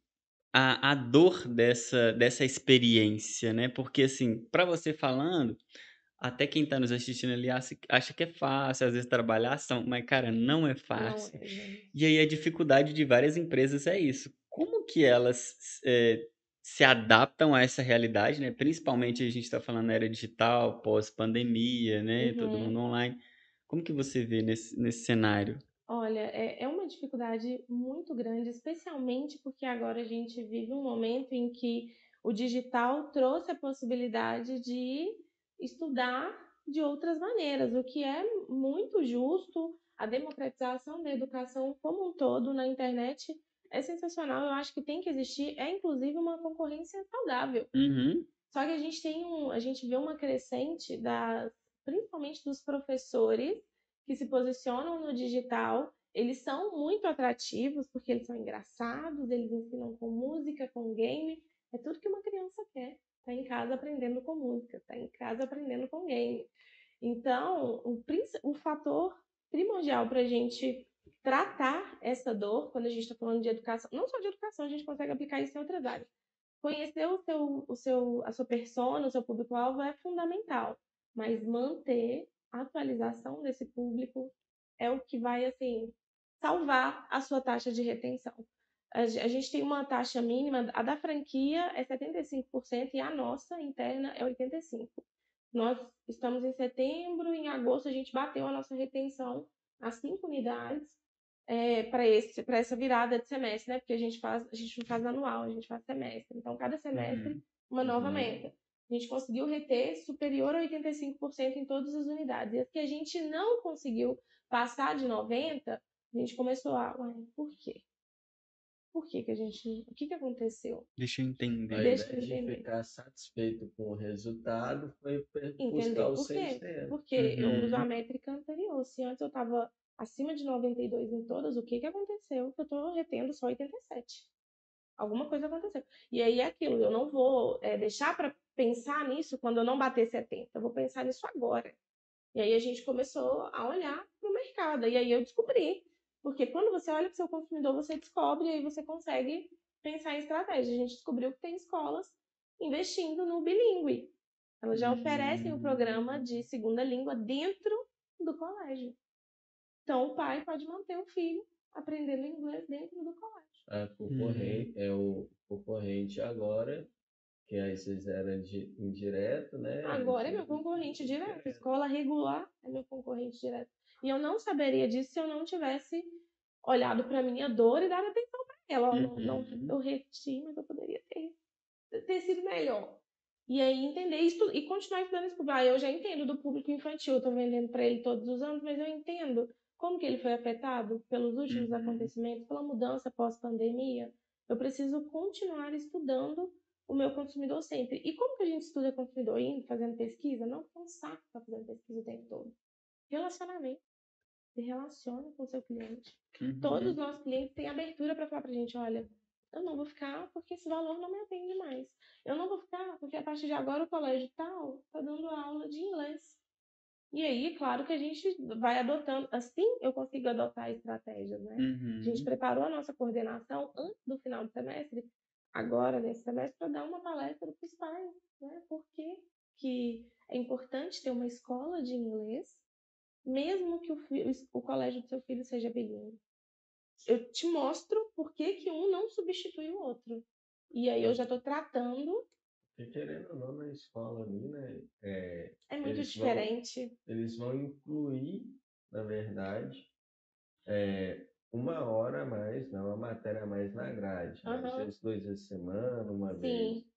a, a dor dessa, dessa experiência, né? Porque, assim, para você falando, até quem está nos assistindo ali acha, acha que é fácil, às vezes, trabalhar ação, mas, cara, não é Não fácil. é, gente. E aí a dificuldade de várias empresas é isso. Como que elas eh, se adaptam a essa realidade, né? Principalmente a gente está falando na era digital, pós-pandemia, né? Todo Uhum. mundo online. Como que você vê nesse, nesse cenário? Olha, é, é uma dificuldade muito grande, especialmente porque agora a gente vive um momento em que o digital trouxe a possibilidade de estudar de outras maneiras, o que é muito justo. A democratização da educação como um todo na internet é sensacional. Eu acho que tem que existir, é inclusive uma concorrência saudável. Uhum, Só que a gente tem um, a gente vê uma crescente das, principalmente dos professores que se posicionam no digital. Eles são muito atrativos porque eles são engraçados, eles ensinam com música, com game, é tudo que uma criança quer. Tá em casa aprendendo com música, tá em casa aprendendo com game. Então, o, o fator primordial para a gente tratar essa dor, quando a gente está falando de educação, não só de educação, a gente consegue aplicar isso em outras áreas conhecer o seu, o seu, a sua persona, o seu público-alvo é fundamental, mas manter a atualização desse público é o que vai, assim, salvar a sua taxa de retenção. A ge- a gente tem uma taxa mínima, a da franquia é 75% e a nossa interna é 85%. Nós estamos em setembro, em agosto a gente bateu a nossa retenção a cinco unidades para esse para essa virada de semestre, né? Porque a gente faz a gente não faz anual, a gente faz semestre. Então cada semestre uhum, uma nova Uhum. meta. A gente conseguiu reter superior a 85% em todas as unidades. E as que a gente não conseguiu passar de 90, a gente começou a, ué, por quê? Por que que a gente, o que que aconteceu? Deixa eu Ao entender. Deixa invés eu de entender. ficar satisfeito com o resultado, foi buscar o por quê? 100%. Porque eu uso a Uhum. métrica anterior. Se antes eu estava acima de 92 em todas, o que que aconteceu? Eu estou retendo só 87. Alguma coisa aconteceu. E aí é aquilo, eu não vou eh, deixar para pensar nisso quando eu não bater 70. Eu vou pensar nisso agora. E aí a gente começou a olhar para o mercado. E aí eu descobri. Porque quando você olha para o seu consumidor, você descobre e aí você consegue pensar em estratégia. A gente descobriu que tem escolas investindo no bilíngue. Elas já oferecem o programa de segunda língua dentro do colégio. Então o pai pode manter o filho aprendendo inglês dentro do colégio. A concorrente, é o concorrente agora, que aí vocês eram de, indireto, né? Agora é meu concorrente direto. Escola regular é meu concorrente direto. E eu não saberia disso se eu não tivesse olhado para minha dor e dado atenção para ela. Eu não, não- Uhum. eu reti, mas eu poderia ter, ter sido melhor. E aí entender isso e continuar estudando esse público. Ah, eu já entendo do público infantil, eu tô vendendo para ele todos os anos, mas eu entendo como que ele foi afetado pelos últimos Uhum. acontecimentos, pela mudança pós-pandemia. Eu preciso continuar estudando o meu consumidor sempre. E como que a gente estuda consumidor? Indo, fazendo pesquisa? Não, é um saco ficar fazendo pesquisa o tempo todo. Relacionamento. Se relaciona com o seu cliente. Uhum. Todos os nossos clientes têm abertura para falar pra gente, olha, eu não vou ficar porque esse valor não me atende mais. Eu não vou ficar porque a partir de agora o colégio tal tá dando aula de inglês. E aí, claro que a gente vai adotando, assim eu consigo adotar estratégias, né? A gente Uhum. preparou a nossa coordenação antes do final do semestre. Agora, nesse semestre, para dar uma palestra para os pais, né? Por que, que é importante ter uma escola de inglês, mesmo que o, o colégio do seu filho seja bilíngue. Eu te mostro por que, que um não substitui o outro. E aí eu já estou tratando. Porque querendo ou não, na escola ali, né? É, é muito diferente. Vão, eles vão incluir, na verdade, é, uma hora a mais, não, uma matéria a mais na grade. Uhum. Às vezes duas vezes semana, uma Sim. vez.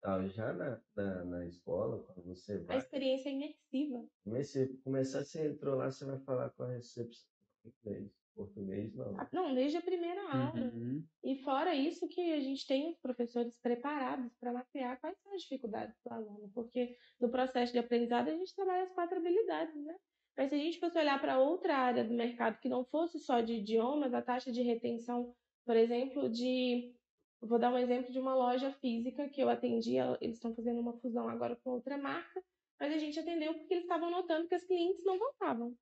Tal. Já na, na, na, escola, quando você vai. A experiência é imersiva. Comecei, começar, você entrou lá, você vai falar com a recepção inglês. Português, não. Ah, não, desde a primeira aula. Uhum. E fora isso que a gente tem os professores preparados para mapear quais são as dificuldades do aluno, porque no processo de aprendizado a gente trabalha as quatro habilidades, né? Mas se a gente fosse olhar para outra área do mercado que não fosse só de idiomas, a taxa de retenção, por exemplo, de. Vou dar um exemplo de uma loja física que eu atendi, eles estão fazendo uma fusão agora com outra marca, mas a gente atendeu porque eles estavam notando que as clientes não voltavam.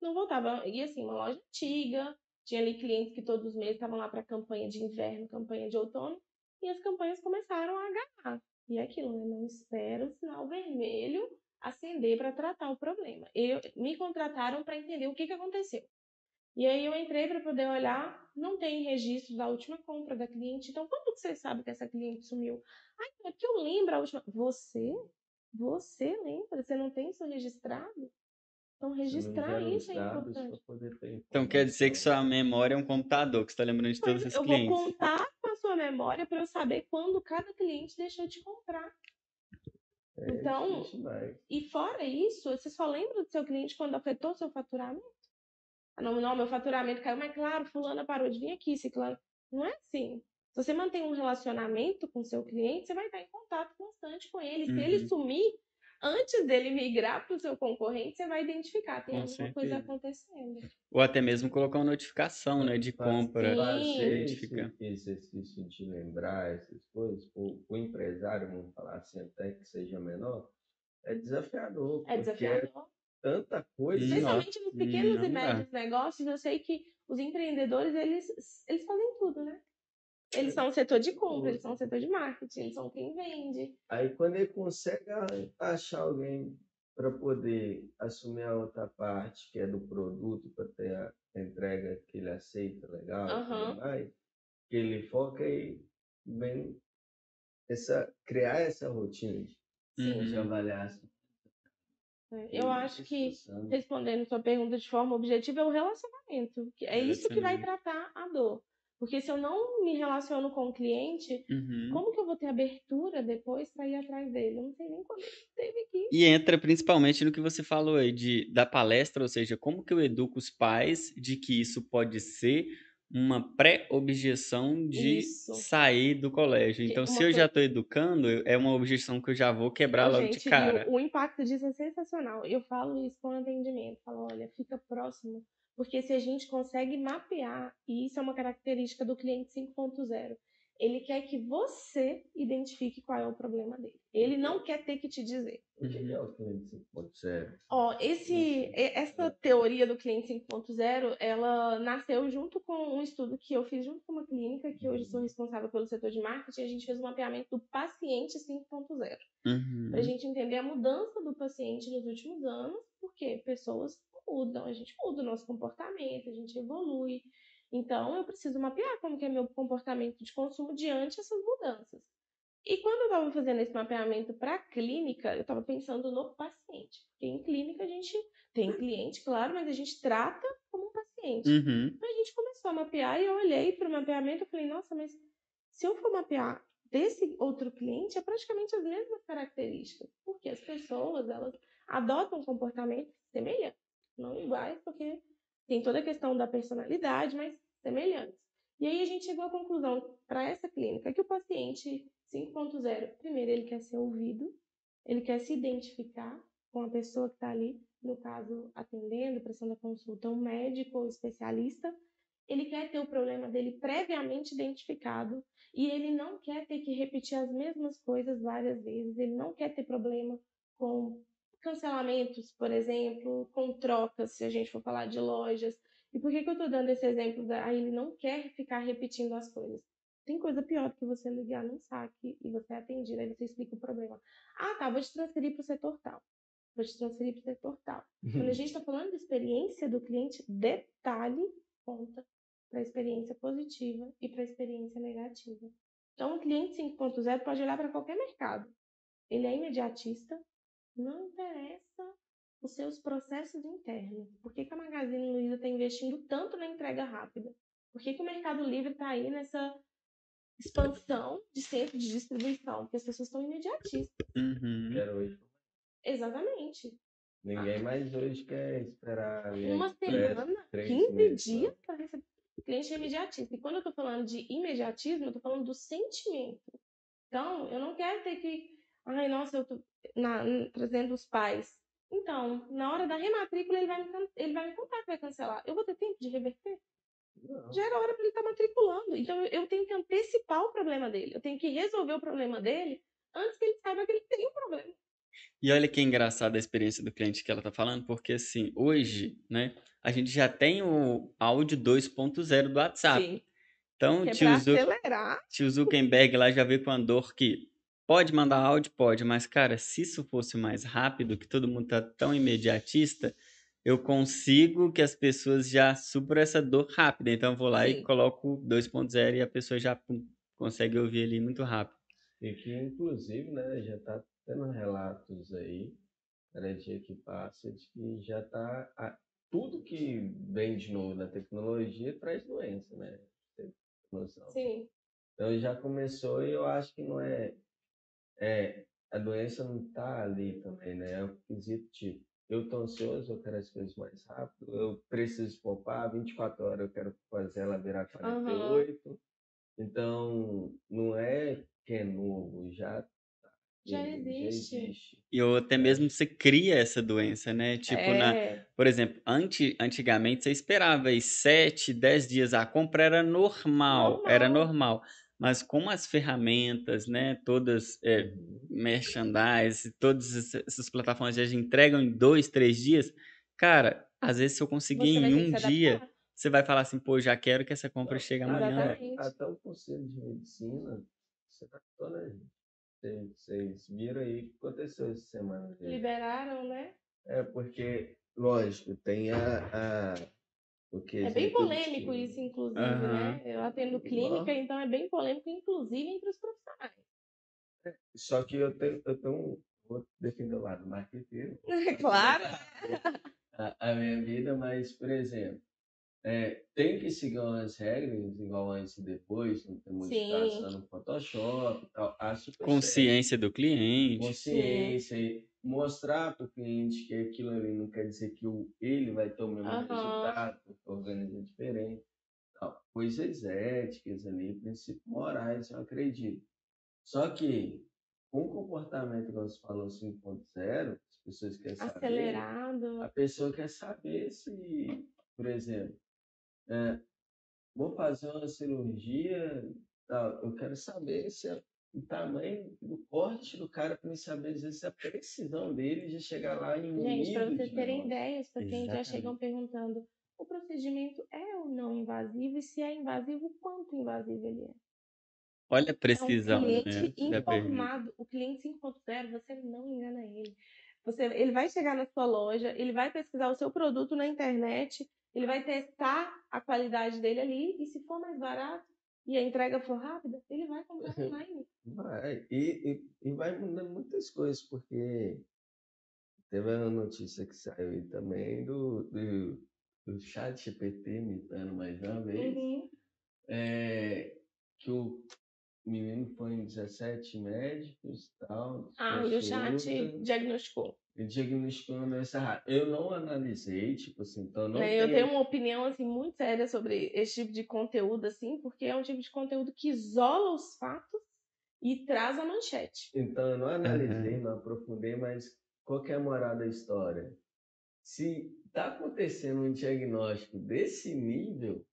Não voltavam. E assim, uma loja antiga, tinha ali clientes que todos os meses estavam lá para campanha de inverno, campanha de outono, e as campanhas começaram a agarrar. E é aquilo, né? Não espera o sinal vermelho acender para tratar o problema. Eu, me contrataram para entender o que, que aconteceu. E aí eu entrei para poder olhar, não tem registro da última compra da cliente. Então, quando você sabe que essa cliente sumiu? Ah, é que eu lembro a última. Você? Você lembra? Você não tem isso registrado? Então, registrar isso é importante. Então, quer dizer que sua memória é um computador, que você está lembrando de todos os eu clientes. Eu vou contar com a sua memória para eu saber quando cada cliente deixou de comprar. É, então, e fora isso, você só lembra do seu cliente quando afetou seu faturamento? Ah, não, não, meu faturamento caiu, mas claro, fulana parou de vir aqui, ciclano. Não é assim. Se você mantém um relacionamento com seu cliente, você vai estar em contato constante com ele. Se uhum. ele sumir, antes dele migrar para o seu concorrente, você vai identificar, tem Com alguma certeza. coisa acontecendo. Ou até mesmo colocar uma notificação, né, de compra. Fazer esse exercício de lembrar essas coisas, o, o empresário, vamos falar assim, até que seja menor, é desafiador. É desafiador. É tanta coisa. Especialmente nos pequenos e médios negócios, eu sei que os empreendedores, eles, eles fazem tudo, né? Eles são o setor de compra, eles são o setor de marketing, eles são quem vende. Aí quando ele consegue achar alguém para poder assumir a outra parte, que é do produto, para ter a entrega que ele aceita legal uhum. mais, que ele foca e vem essa, criar essa rotina de, de avaliar. É, eu acho que, respondendo sua pergunta de forma objetiva, é o relacionamento. É isso que vai tratar a dor. Porque se eu não me relaciono com o cliente, uhum. como que eu vou ter abertura depois para ir atrás dele? Eu não sei nem quando esteve aqui. E entra principalmente no que você falou aí de, da palestra, ou seja, como que eu educo os pais de que isso pode ser uma pré-objeção de isso. sair do colégio. Então, se eu já estou educando, é uma objeção que eu já vou quebrar logo de cara. O, o impacto disso é sensacional. Eu falo isso com atendimento. Falo, olha, fica próximo porque se a gente consegue mapear, e isso é uma característica do cliente 5.0, ele quer que você identifique qual é o problema dele. Ele não quer ter que te dizer. O que é o cliente 5.0? Ó, esse, essa teoria do cliente 5.0, ela nasceu junto com um estudo que eu fiz junto com uma clínica, que hoje sou responsável pelo setor de marketing, a gente fez um mapeamento do paciente 5.0. Uhum. Para a gente entender a mudança do paciente nos últimos anos, porque pessoas mudam, a gente muda o nosso comportamento, a gente evolui. Então, eu preciso mapear como que é meu comportamento de consumo diante dessas mudanças. E quando eu estava fazendo esse mapeamento para a clínica, eu estava pensando no paciente. Porque em clínica a gente tem cliente, claro, mas a gente trata como um paciente. Uhum. Então a gente começou a mapear e eu olhei para o mapeamento e falei, nossa, mas se eu for mapear desse outro cliente, é praticamente as mesmas características. Porque as pessoas, elas adotam comportamentos semelhantes não iguais, porque tem toda a questão da personalidade, mas semelhantes. E aí a gente chegou à conclusão para essa clínica que o paciente 5.0, primeiro ele quer ser ouvido, ele quer se identificar com a pessoa que está ali, no caso atendendo, prestando a consulta, um médico ou especialista, ele quer ter o problema dele previamente identificado e ele não quer ter que repetir as mesmas coisas várias vezes, ele não quer ter problema com cancelamentos, por exemplo, com trocas, se a gente for falar de lojas. E por que, que eu estou dando esse exemplo? Da, ah, ele não quer ficar repetindo as coisas. Tem coisa pior do que você ligar num saque e você é atendido, aí você explica o problema. Ah, tá, vou te transferir para o setor tal. Vou te transferir para o setor tal. Quando a gente está falando de experiência do cliente, detalhe conta para a experiência positiva e para a experiência negativa. Então, o cliente 5.0 pode olhar para qualquer mercado. Ele é imediatista, não interessa os seus processos internos. Por que, que a Magazine Luiza está investindo tanto na entrega rápida? Por que, que o Mercado Livre está aí nessa expansão de centro de distribuição? Porque as pessoas estão imediatistas. Uhum. Quero hoje. Exatamente. Ninguém mais hoje quer esperar. Uma semana, três 15 meses, dias para receber. Cliente imediatista. E quando eu estou falando de imediatismo, eu estou falando do sentimento. Então, eu não quero ter que. Ai, nossa, eu tô na- trazendo os pais. Então, na hora da rematrícula, ele vai, me, ele vai me contar que vai cancelar. Eu vou ter tempo de reverter? Não. Já era hora para ele estar matriculando. Então, eu, tenho que antecipar o problema dele. Eu tenho que resolver o problema dele antes que ele saiba que ele tem um problema. E olha que engraçada a experiência do cliente que ela tá falando, porque assim, hoje, né, a gente já tem o áudio 2.0 do WhatsApp. Sim. Então, é tio, para Zu- acelerar. tio Zuckerberg lá já veio com a dor que pode mandar áudio, pode, mas cara, se isso fosse mais rápido, que todo mundo tá tão imediatista, eu consigo que as pessoas já supram essa dor rápida. Então, eu vou lá e Sim. coloco 2.0 e a pessoa já pum, consegue ouvir ali muito rápido. E que, inclusive, né, já está tendo relatos aí, cada dia que passa, de que já está. Tudo que vem de novo na tecnologia traz doença, né? Noção. Sim. Então já começou e eu acho que não é. É a doença não está ali também, né? É o quesito tipo. Eu tô ansioso, eu quero as coisas mais rápido, eu preciso poupar, 24 horas eu quero fazer ela virar 48. Então, não é que é novo, já tá. Já existe. existe. E ou até mesmo você cria essa doença, né? Tipo, na, é, Por exemplo, anti, antigamente você esperava aí 7, 10 dias. A compra era normal, era Normal. Mas com as ferramentas, né? Todas, é, merchandise, todas essa- essas plataformas já entregam em dois, três dias. Cara, às vezes se eu conseguir você em um dia, você vai falar assim, pô, já quero que essa compra chegue amanhã. Até o conselho de medicina, você tá toda gente. Vocês- Vocês viram aí o que aconteceu essa semana. gente. Liberaram, né? É porque, lógico, tem a. a o que É bem polêmico isso, inclusive, Aham. né? Eu atendo clínica, então é bem polêmico, inclusive entre os profissionais. Só que eu tenho, eu tenho. Vou defender o lado marqueteiro. claro. a, a minha vida, mas, por exemplo, é, tem que seguir umas regras, igual antes e depois, não tem modificação no Photoshop e tal. Acho certo. Consciência do cliente. consciência e mostrar para o cliente que aquilo ali não quer dizer que o, ele vai ter o mesmo Aham. resultado, porque o organismo é diferente. Tal. Coisas éticas ali, princípios morais, eu acredito. Só que, com o comportamento que você falou 5.0, as pessoas querem saber. Acelerado. A pessoa quer saber se, por exemplo, é, vou fazer uma cirurgia, tal, eu quero saber se é o tamanho do corte do cara para me saber às vezes a precisão dele de chegar lá em um Gente, para vocês terem negócio. ideia, os pacientes já chegam perguntando: o procedimento é ou não invasivo? E se é invasivo, quanto invasivo ele é? Olha a É um precisão, né? cliente pergunta. informado. O cliente 5.0, você não engana ele. Você, ele vai chegar na sua loja, ele vai pesquisar o seu produto na internet, ele vai testar a qualidade dele ali, e se for mais barato e a entrega for rápida, ele vai comprar online. Vai. E, e, e vai mudando muitas coisas, porque teve uma notícia que saiu aí também do, do, do chat GPT imitando mais uma vez. Uhum. é, que o menino foi em 17 médicos e tal. Ah, e o chat consulta, diagnosticou. E doença rara. Eu não analisei, tipo assim, então não Né, Eu tenho- tenho uma opinião assim muito séria sobre esse tipo de conteúdo assim, porque é um tipo de conteúdo que isola os fatos e traz a manchete. Então eu não analisei, não aprofundei, mas qual que é a moral da história? Se está acontecendo um diagnóstico desse nível,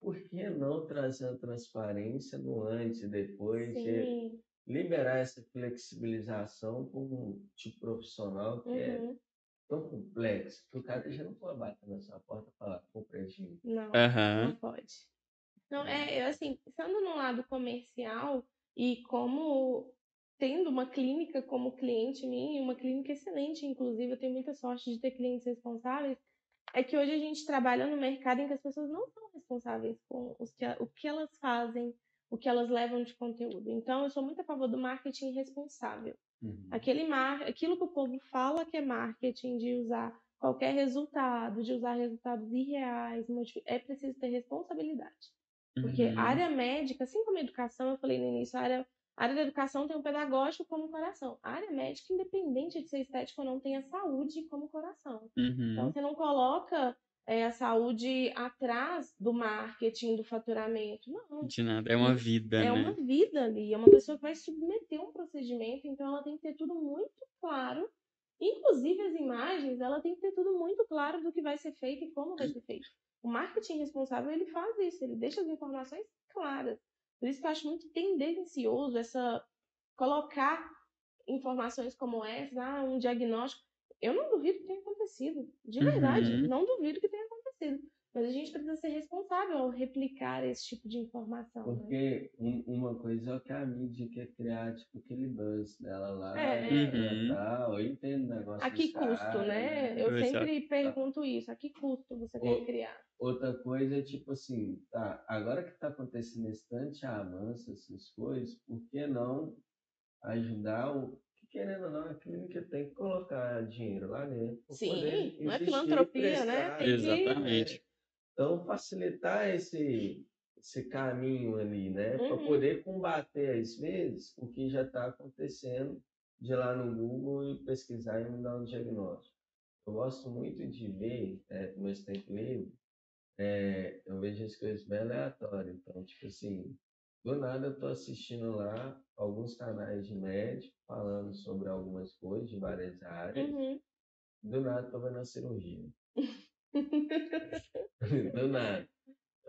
por que não trazer a transparência no antes e depois? E Sim. Liberar essa flexibilização para um tipo profissional que é Uhum. tão complexo que o cara já não pode bater na sua porta e falar, compreendi. Não, Aham. não pode. Não, é, eu, assim, estando no lado comercial e como tendo uma clínica como cliente minha, uma clínica excelente, inclusive, eu tenho muita sorte de ter clientes responsáveis, é que hoje a gente trabalha no mercado em que as pessoas não são responsáveis com os que, o que elas fazem, o que elas levam de conteúdo. Então, eu sou muito a favor do marketing responsável. Uhum. Aquele mar... Aquilo que o povo fala que é marketing, de usar qualquer resultado, de usar resultados irreais, é preciso ter responsabilidade. Porque Uhum. a área médica, assim como a educação, eu falei no início, a área, a área da educação tem o pedagógico como coração. A área médica, independente de ser estética ou não, tem a saúde como coração. Então, Uhum. você não coloca é, a saúde atrás do marketing, do faturamento. Não. De nada. É uma vida, É né? uma vida ali, é uma pessoa que vai submeter um procedimento, então ela tem que ter tudo muito claro. Inclusive as imagens, ela tem que ter tudo muito claro do que vai ser feito e como vai ser feito. O marketing responsável, ele faz isso, ele deixa as informações claras. Por isso que eu acho muito tendencioso essa colocar informações como essa, ah, um diagnóstico. Eu não duvido que tenha acontecido, de verdade, Uhum. não duvido que tenha acontecido. Mas a gente precisa ser responsável ao replicar esse tipo de informação. né? Porque um- uma coisa é o que a mídia quer criar, tipo, aquele buzz dela lá, É, e Uhum. tal, eu entendo o negócio A que custo, área, né? Eu Exato. sempre pergunto isso. A que custo você quer O- criar? Outra coisa é tipo assim, tá, agora que tá acontecendo esse tanto avanço, essas coisas, por que não ajudar o. que Querendo ou não, a clínica tem que colocar dinheiro lá dentro. pra Sim, não é filantropia, né? Exatamente. Então, facilitar esse, esse caminho ali, né? Para Uhum. poder combater, às vezes, o que já está acontecendo de ir lá no Google e pesquisar e me dar um diagnóstico. Eu gosto muito de ver, é, no meu tempo livre, é, eu vejo as coisas bem aleatórias. Então, tipo assim, do nada eu tô assistindo lá alguns canais de médico falando sobre algumas coisas de várias áreas. Uhum. Do nada tô vendo a cirurgia. Do nada.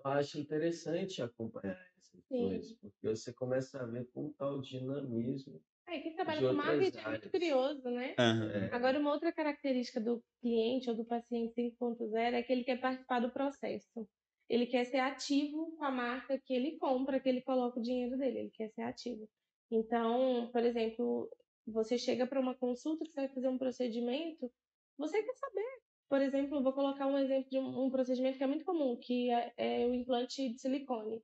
Eu acho interessante acompanhar essas Sim. coisas, porque você começa a ver como está o dinamismo. É, quem trabalha com marketing é muito áreas. curioso, né? É, Agora, uma outra característica do cliente ou do paciente 5.0 é que ele quer participar do processo. Ele quer ser ativo com a marca que ele compra, que ele coloca o dinheiro dele. Ele quer ser ativo. Então, por exemplo, você chega para uma consulta que você vai fazer um procedimento, você quer saber. Por exemplo, vou colocar um exemplo de um, um procedimento que é muito comum, que é, é o implante de silicone.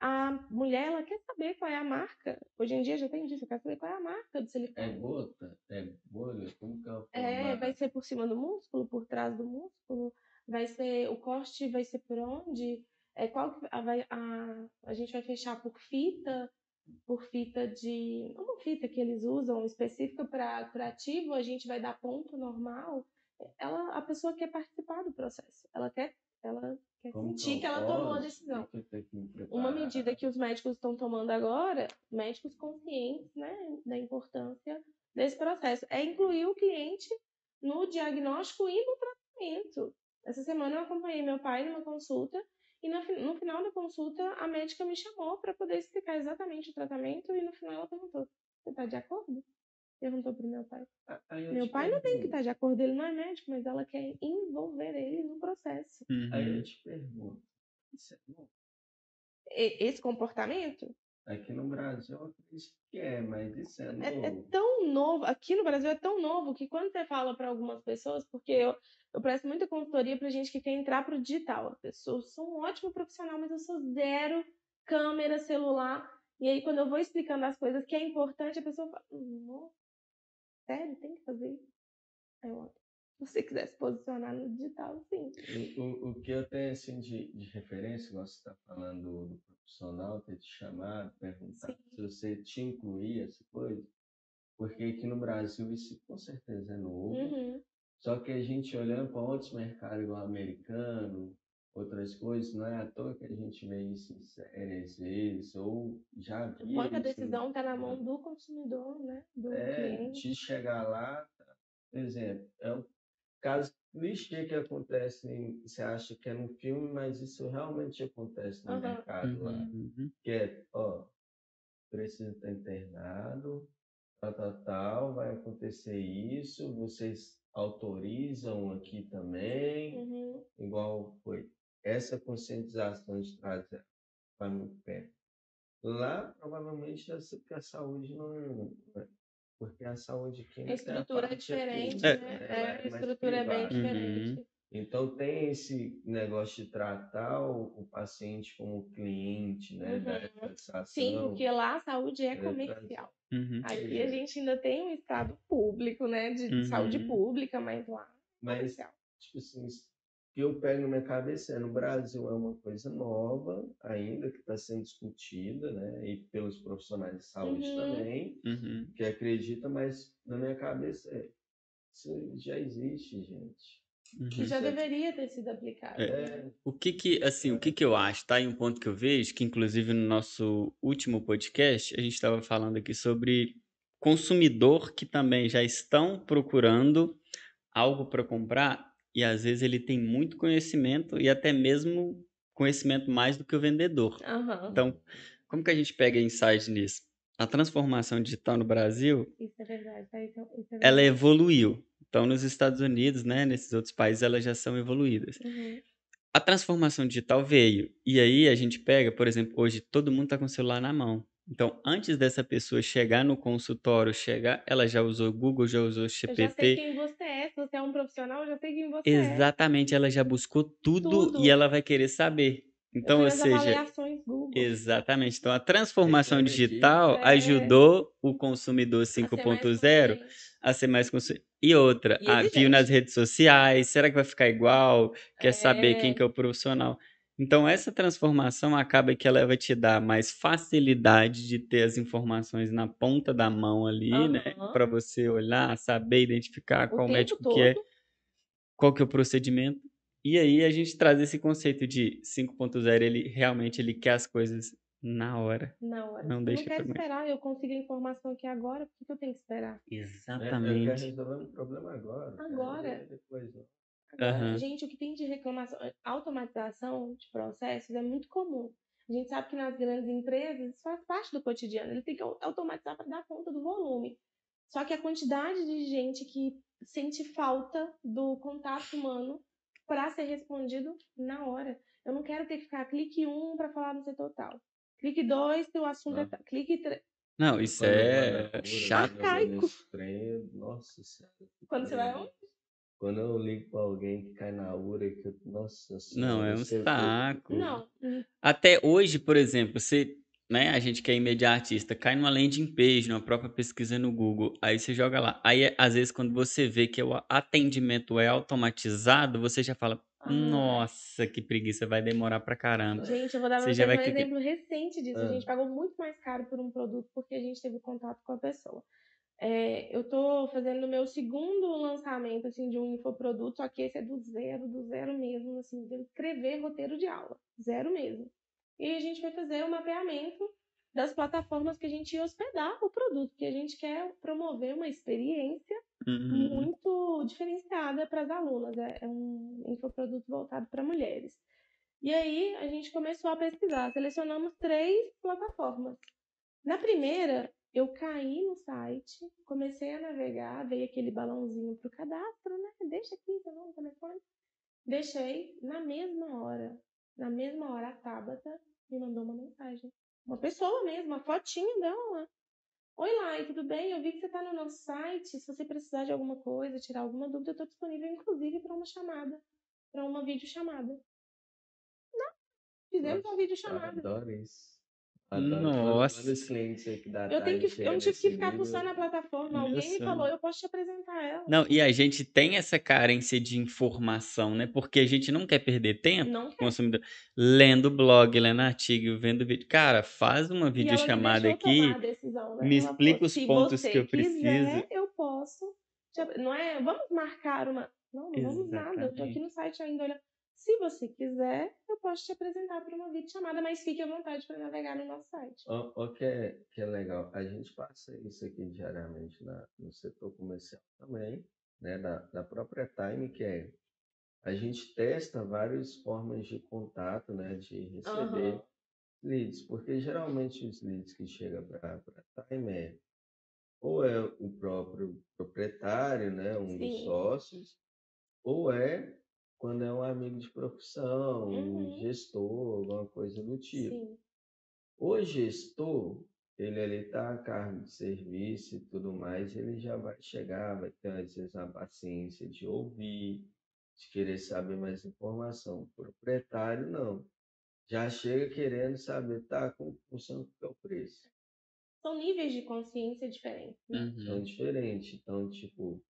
A mulher, ela quer saber qual é a marca. Hoje em dia já tem disso, eu quero saber qual é a marca do é silicone. gota? É bolha? Como que é o É, vai ser por cima do músculo, por trás do músculo, vai ser o corte vai ser por onde? É qual que a, a, a gente vai fechar por fita, por fita de uma fita que eles usam específica para curativo, a gente vai dar ponto normal. Ela, a pessoa quer participar do processo, ela quer, ela quer Como sentir que ela tomou a decisão. Uma medida que os médicos estão tomando agora, médicos conscientes né, da importância desse processo, é incluir o cliente no diagnóstico e no tratamento. Essa semana eu acompanhei meu pai numa consulta e no, fi- no final da consulta a médica me chamou para poder explicar exatamente o tratamento e no final ela perguntou: Você está de acordo? Perguntou para o meu pai. Ah, aí eu Meu pai não tem que estar de acordo, ele não é médico, mas ela quer envolver ele no processo. Aí Uhum. eu te pergunto, isso é bom? E- esse comportamento Aqui no Brasil eu acredito que é, mas isso é é, é novo. tão novo, aqui no Brasil é tão novo que quando você fala para algumas pessoas, porque eu, eu presto muita consultoria para gente que quer entrar para o digital. Eu sou um ótimo profissional, mas eu sou zero câmera, celular. E aí, quando eu vou explicando as coisas que é importante, a pessoa fala: Nossa, sério, tem que fazer isso? Aí eu, se você quiser se posicionar no digital, sim. O, o, que eu tenho assim de, de referência, igual você está falando do, profissional, ter te chamado, perguntar Sim. se você te incluir essa coisa, porque aqui no Brasil isso com certeza é novo, Uhum. Só que a gente olhando para outros mercados igual americano, outras coisas, não é à toa que a gente vê isso em série às vezes, ou já Quando a isso em- decisão está na mão do consumidor, né? Do é, cliente. de chegar lá, tá? por exemplo, é um caso clichê que acontece, em, você acha que é no filme, mas isso realmente acontece no Aham. mercado lá. Uhum. Que é, ó, precisa estar internado, tal, tal, tal, vai acontecer isso, vocês autorizam aqui também, Uhum. igual foi essa conscientização de trazer vai muito perto. Lá, provavelmente, ser porque a saúde não. É, porque a saúde química. A estrutura é diferente, É. né? É, É, é a mais estrutura é bem privada. diferente. Então tem esse negócio de tratar o, o paciente como cliente, né? Uhum. Sim, porque lá a saúde é É, comercial. Uhum. Aqui a gente ainda tem um estado público, né? De Uhum. saúde pública, mas lá é Mas, comercial. tipo assim, o que eu pego na minha cabeça é no Brasil é uma coisa nova ainda que está sendo discutida, né? E pelos profissionais de saúde Uhum. também, Uhum. que acredita, mas na minha cabeça é isso já existe, gente. Uhum. Que já é- deveria ter sido aplicado. É. né? O que que, assim, o que que eu acho, tá? E um ponto que eu vejo, que inclusive no nosso último podcast, a gente estava falando aqui sobre consumidor que também já estão procurando algo para comprar e às vezes ele tem muito conhecimento e até mesmo conhecimento mais do que o vendedor. Aham. Então, como que a gente pega insight nisso? A transformação digital no Brasil, Isso é verdade. tá? Isso é- é ela verdade. evoluiu. Então, nos Estados Unidos, né, nesses outros países, elas já são evoluídas. Uhum. A transformação digital veio. E aí a gente pega, por exemplo, hoje todo mundo está com o celular na mão. Então, antes dessa pessoa chegar no consultório, chegar, ela já usou Google, já usou Eu já sei GPT. quem você é. Se você é um profissional, eu já sei quem você é. Exatamente, ela já buscou tudo, Tudo. e ela vai querer saber. Então, ou seja, exatamente. Então, a transformação digital é. ajudou o consumidor a ser mais 5.0 consciente. a ser mais consciente. E outra, E ah, viu nas redes sociais, será que vai ficar igual? Quer saber quem É. que é o profissional? Então, essa transformação acaba que ela vai te dar mais facilidade de ter as informações na ponta da mão ali, né? Aham. Para você olhar, saber identificar O qual médico que é, todo. qual que é o procedimento. E aí a gente traz esse conceito de 5.0, ele realmente ele quer as coisas na hora. Na hora. Não eu deixa não quero esperar, eu consigo a informação aqui agora, por que eu tenho que esperar? É, eu quero Exatamente. resolver um problema agora. Agora. Depois, não. Agora, Aham. gente, o que tem de reclamação, eh, automatização de processos é muito comum. A gente sabe que nas grandes empresas isso faz parte do cotidiano, ele tem que au- automatizar para dar conta do volume. Só que a quantidade de gente que sente falta do contato humano para ser respondido na hora. Eu não quero ter que ficar clique um para falar no setor tal. Clique dois se o assunto é Ah. tal. Clique três. Não, isso é chato. Nossa senhora. Quando você vai onde? Quando eu ligo pra alguém que cai na URA, que eu, nossa senhora. Não, é um vê- saco. Não. hum, Até hoje, por exemplo, você, né, a gente que é imediatista, cai numa landing page, numa própria pesquisa no Google, aí você joga lá. Aí, é- às vezes, quando você vê que o atendimento é automatizado, você já fala, Ah. nossa, que preguiça, vai demorar pra caramba. Gente, eu vou dar Você já um vai clicar- exemplo recente disso. A Ah. gente pagou muito mais caro por um produto porque a gente teve contato com a pessoa. É, eu tô fazendo o meu segundo lançamento assim, de um infoproduto, só que esse é do zero, do zero mesmo, assim, de escrever roteiro de aula. Zero mesmo. E a gente foi fazer o mapeamento das plataformas que a gente ia hospedar o produto, porque a gente quer promover uma experiência Uhum. muito diferenciada para as alunas. É, é um infoproduto voltado para mulheres. E aí a gente começou a pesquisar. Selecionamos três plataformas. Na primeira, eu caí no site, comecei a navegar, veio aquele balãozinho para o cadastro, né? Deixa aqui seu nome, telefone. Deixei na mesma hora. Na mesma hora, a Tabata me mandou uma mensagem. Uma pessoa mesmo, uma fotinha dela lá. Oi, Lai, tudo bem? Eu vi que você está no nosso site. Se você precisar de alguma coisa, tirar alguma dúvida, eu estou disponível, inclusive, para uma chamada, para uma videochamada. Não, fizemos Nossa, uma videochamada. Adoro isso. Adoro Nossa. Os clientes aqui da Eu, tenho que, eu não tive nesse que ficar nível, fuçando a plataforma. Alguém me falou, eu posso te apresentar ela. Não, e a gente tem essa carência de informação, né? Porque a gente não quer perder tempo, Não quer. consumidor, lendo blog, lendo artigo, vendo vídeo. Cara, faz uma videochamada aqui. decisão, né? me Ela explica os "Se pontos que eu quiser, preciso." eu posso. Não é, vamos marcar uma. Não, não vamos nada. Eu tô aqui no site ainda olhando. Se você quiser, eu posso te apresentar para uma videochamada, mas fique à vontade para navegar no nosso site. Ó que, é, que é legal. A gente passa isso aqui diariamente na, no setor comercial também, né? Da, da própria Time, que é a gente testa várias formas de contato, né? De receber Aham. leads, porque geralmente os leads que chegam para a Time é ou é o próprio proprietário, né? Um dos Sim. sócios, ou é quando é um amigo de profissão, um Uhum. gestor, alguma coisa do tipo. Sim. O gestor, ele ali está a cargo de serviço e tudo mais, ele já vai chegar, vai ter às vezes a paciência de ouvir, de querer saber mais informação. O proprietário, não. Já chega querendo saber, tá, como funciona o é preço. São níveis de consciência diferentes. Né? Uhum. São diferentes. Então, tipo,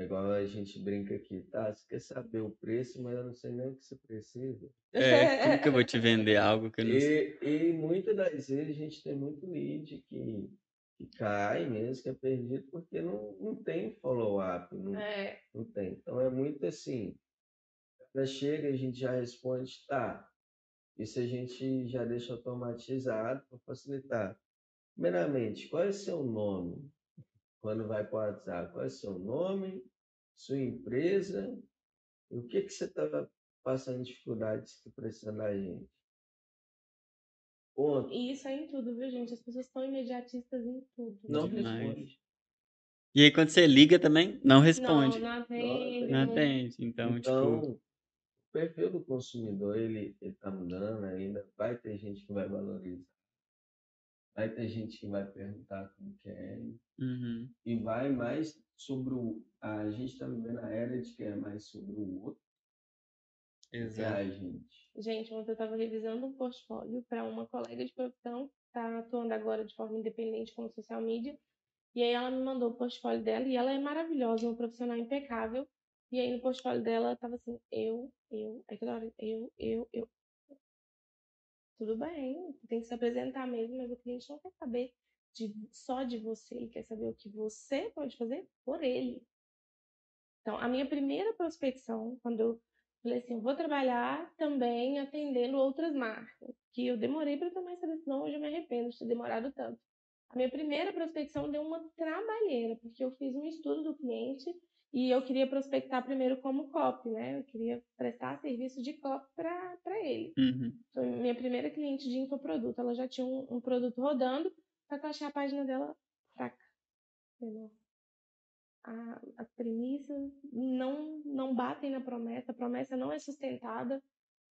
é igual a gente brinca aqui, tá? Você quer saber o preço, mas eu não sei nem o que você precisa. É, como que eu vou te vender algo que eu não sei? E, e muitas das vezes a gente tem muito lead que, que cai mesmo, que é perdido, porque não, não tem follow-up, não, é. não tem. Então é muito assim, quando chega a gente já responde, tá, isso a gente já deixa automatizado para facilitar. Primeiramente, qual é o seu nome? Quando vai para o WhatsApp, qual é o seu nome, sua empresa, o que, que você está passando dificuldade, se está precisando da gente. Ponto. E isso é em tudo, viu, gente? As pessoas estão imediatistas em tudo. Não responde. E aí, quando você liga também, não responde. Não, não atende. Não atende. Então, então tipo... o perfil do consumidor, ele, ele tá mudando ainda. Vai ter gente que vai valorizar Vai ter gente que vai perguntar como que é. Uhum. E vai mais sobre o. A gente está vivendo a era de que é mais sobre o outro. Exato. a gente. Gente, ontem eu estava revisando um portfólio para uma colega de profissão que está atuando agora de forma independente com social media. E aí ela me mandou o portfólio dela e ela é maravilhosa, uma profissional impecável. E aí no portfólio dela tava assim, eu, eu, aí toda hora, eu, eu, eu tudo bem, tem que se apresentar mesmo, mas o cliente não quer saber de, só de você, ele quer saber o que você pode fazer por ele. Então, a minha primeira prospecção, quando eu falei assim, vou trabalhar também atendendo outras marcas, que eu demorei para tomar essa decisão, hoje eu me arrependo de ter demorado tanto. A minha primeira prospecção deu uma trabalheira, porque eu fiz um estudo do cliente e eu queria prospectar primeiro como copy, né? Eu queria prestar serviço de copy para ele. Uhum. Foi minha primeira cliente de infoproduto. Ela já tinha um, um produto rodando, só que eu achei a página dela fraca. Entendeu? A, as premissas não, não batem na promessa, a promessa não é sustentada.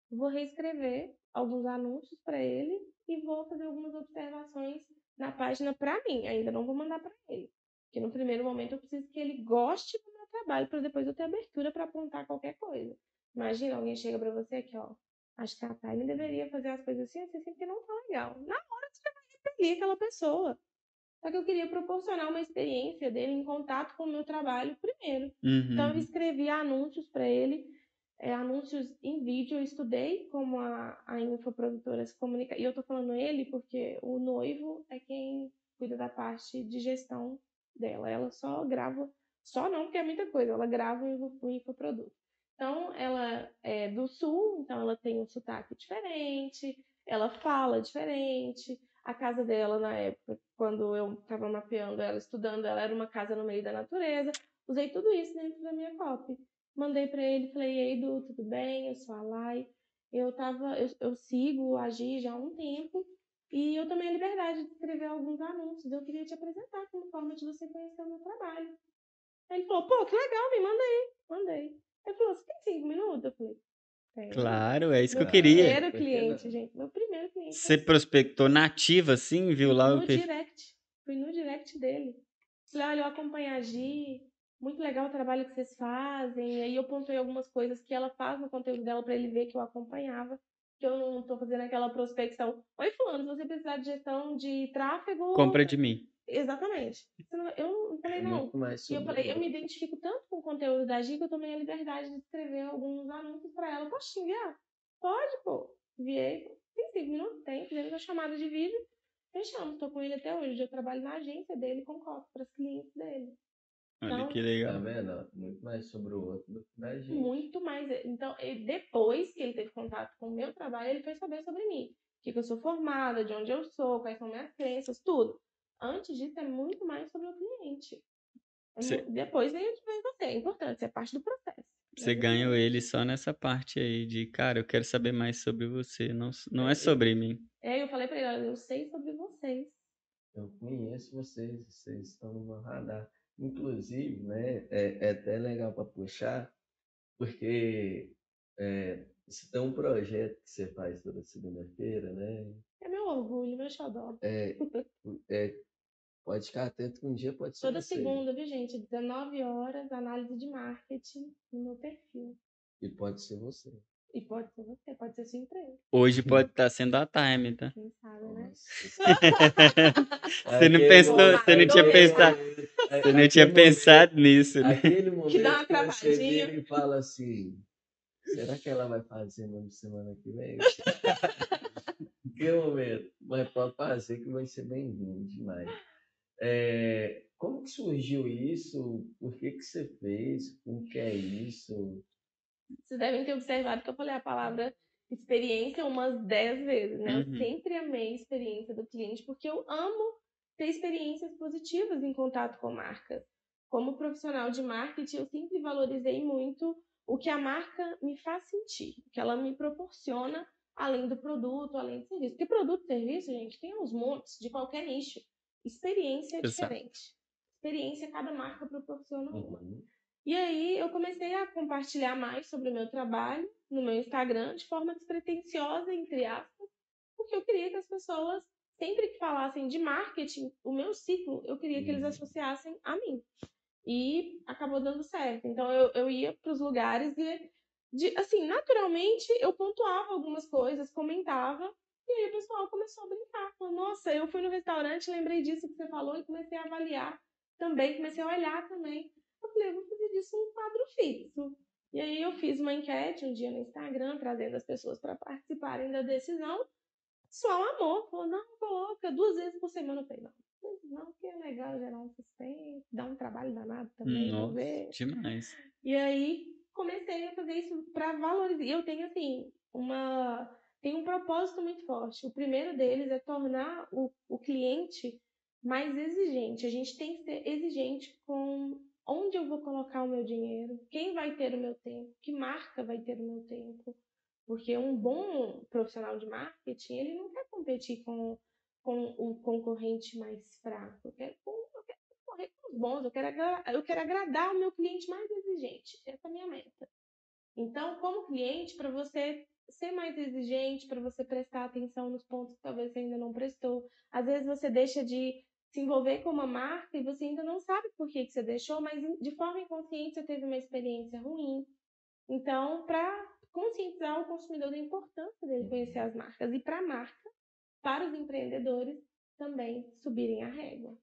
Vou reescrever alguns anúncios para ele e vou fazer algumas observações na página para mim. Ainda não vou mandar para ele. Porque no primeiro momento eu preciso que ele goste do trabalho para depois eu ter abertura para apontar qualquer coisa. Imagina, alguém chega para você aqui, ó. Acho que a Thaline deveria fazer as coisas assim, assim, assim, porque não tá legal. Na hora você vai repelir aquela pessoa. Só que eu queria proporcionar uma experiência dele em contato com o meu trabalho primeiro. Uhum. Então eu escrevi anúncios para ele, é, anúncios em vídeo. Eu estudei como a, a infoprodutora se comunica. E eu tô falando ele porque o noivo é quem cuida da parte de gestão dela. Ela só grava só não, porque é muita coisa. Ela grava o infoproduto. Então, ela é do sul, então ela tem um sotaque diferente, ela fala diferente. A casa dela, na época, quando eu estava mapeando ela, estudando, ela era uma casa no meio da natureza. Usei tudo isso dentro da minha copy. Mandei para ele, falei, ei, Edu, tudo bem? Eu sou a Lai. Eu, tava, eu, eu sigo a Gi já há um tempo e eu tomei a liberdade de escrever alguns anúncios. Eu queria te apresentar como forma de você conhecer o meu trabalho. Aí ele falou, pô, que legal, me manda aí. Mandei. Ele falou, você tem cinco minutos? Eu falei, tem. Claro, é isso meu que eu queria. Meu primeiro cliente, gente. Meu primeiro cliente. Você prospectou nativa, assim, viu lá no o direct. Fui no direct dele. Falei, olha, eu acompanho a Gi, muito legal o trabalho que vocês fazem. E aí eu pontuei algumas coisas que ela faz no conteúdo dela para ele ver que eu acompanhava. Que eu não tô fazendo aquela prospecção. Oi, fulano, se você precisar de gestão de tráfego... Compra de mim. Exatamente. Eu não falei, é não. E eu falei, eu me identifico tanto com o conteúdo da Gi que eu tomei a liberdade de escrever alguns anúncios para ela. Posso enviar? Pode, pô. Enviei. Tem cinco minutos? Tem. Fizemos a chamada de vídeo. Fechamos. Tô com ele até hoje. Eu trabalho na agência dele com copy para os clientes dele. Olha então, que legal. Tá vendo? Muito mais sobre o outro do que da gente. Muito mais. Então, depois que ele teve contato com o meu trabalho, ele foi saber sobre mim. O que, que eu sou formada, de onde eu sou, quais são minhas crenças, tudo. Antes disso, é muito mais sobre o cliente. É Cê... Depois vem você. É importante, é parte do processo. Você ganhou ele só nessa parte aí de, cara, eu quero saber mais sobre você, não, não é sobre mim. É, eu falei pra ele, eu sei sobre vocês. Eu conheço vocês, vocês estão no meu radar. Inclusive, né, é, é até legal para puxar, porque é, você tem um projeto que você faz toda segunda-feira, né? É meu orgulho, meu xodó. É, é, pode ficar atento que um dia pode ser Toda você. segunda, viu, gente? 19 horas, análise de marketing no meu perfil. E pode ser você. E pode ser você, pode ser sua empresa. Hoje pode estar sendo a time, tá? Quem sabe, né? Você não pensou, momento- você não tinha pensado, você não tinha pensado nisso, né? Aquele momento dá uma que travadinha. e fala assim, será que ela vai fazer mesmo semana que vem? que momento? Mas pode fazer que vai ser bem-vindo demais. É, como que surgiu isso? Por que, que você fez? Como que é isso? Vocês devem ter observado que eu falei a palavra experiência umas 10 vezes, né? Uhum. Eu sempre amei a experiência do cliente, porque eu amo ter experiências positivas em contato com marcas. Como profissional de marketing, eu sempre valorizei muito o que a marca me faz sentir, o que ela me proporciona, além do produto, além do serviço. Porque produto e serviço, gente, tem uns montes de qualquer nicho. Experiência é diferente. Experiência, cada marca proporciona uma. Uhum. E aí eu comecei a compartilhar mais sobre o meu trabalho no meu Instagram de forma despretensiosa, entre aspas, porque eu queria que as pessoas, sempre que falassem de marketing, o meu ciclo, eu queria que eles Uhum. associassem a mim. E acabou dando certo. Então eu, eu ia para os lugares e, de, assim, naturalmente eu pontuava algumas coisas, comentava, e aí o pessoal começou a brincar. Falou, Nossa, eu fui no restaurante, lembrei disso que você falou e comecei a avaliar também, comecei a olhar também. Eu falei, eu vou fazer disso um quadro fixo. E aí eu fiz uma enquete um dia no Instagram, trazendo as pessoas para participarem da decisão. O pessoal amou, falou, não, coloca duas vezes por semana. Eu falei, não, não, porque é legal gerar um suspense, dá um trabalho danado também, Nossa, ver. demais. E aí comecei a fazer isso para valorizar. E eu tenho assim, uma tem um propósito muito forte. O primeiro deles é tornar o, o cliente mais exigente. A gente tem que ser exigente com onde eu vou colocar o meu dinheiro, quem vai ter o meu tempo, que marca vai ter o meu tempo. Porque um bom profissional de marketing, ele não quer competir com, com o concorrente mais fraco. Eu quero, eu quero concorrer com os bons, eu quero, eu quero agradar o meu cliente mais exigente. Essa é a minha meta. Então, como cliente, para você ser mais exigente, para você prestar atenção nos pontos que talvez você ainda não prestou, às vezes você deixa de se envolver com uma marca e você ainda não sabe por que, que você deixou, mas de forma inconsciente você teve uma experiência ruim. Então, para conscientizar o consumidor da importância dele conhecer as marcas e para a marca, para os empreendedores também subirem a régua.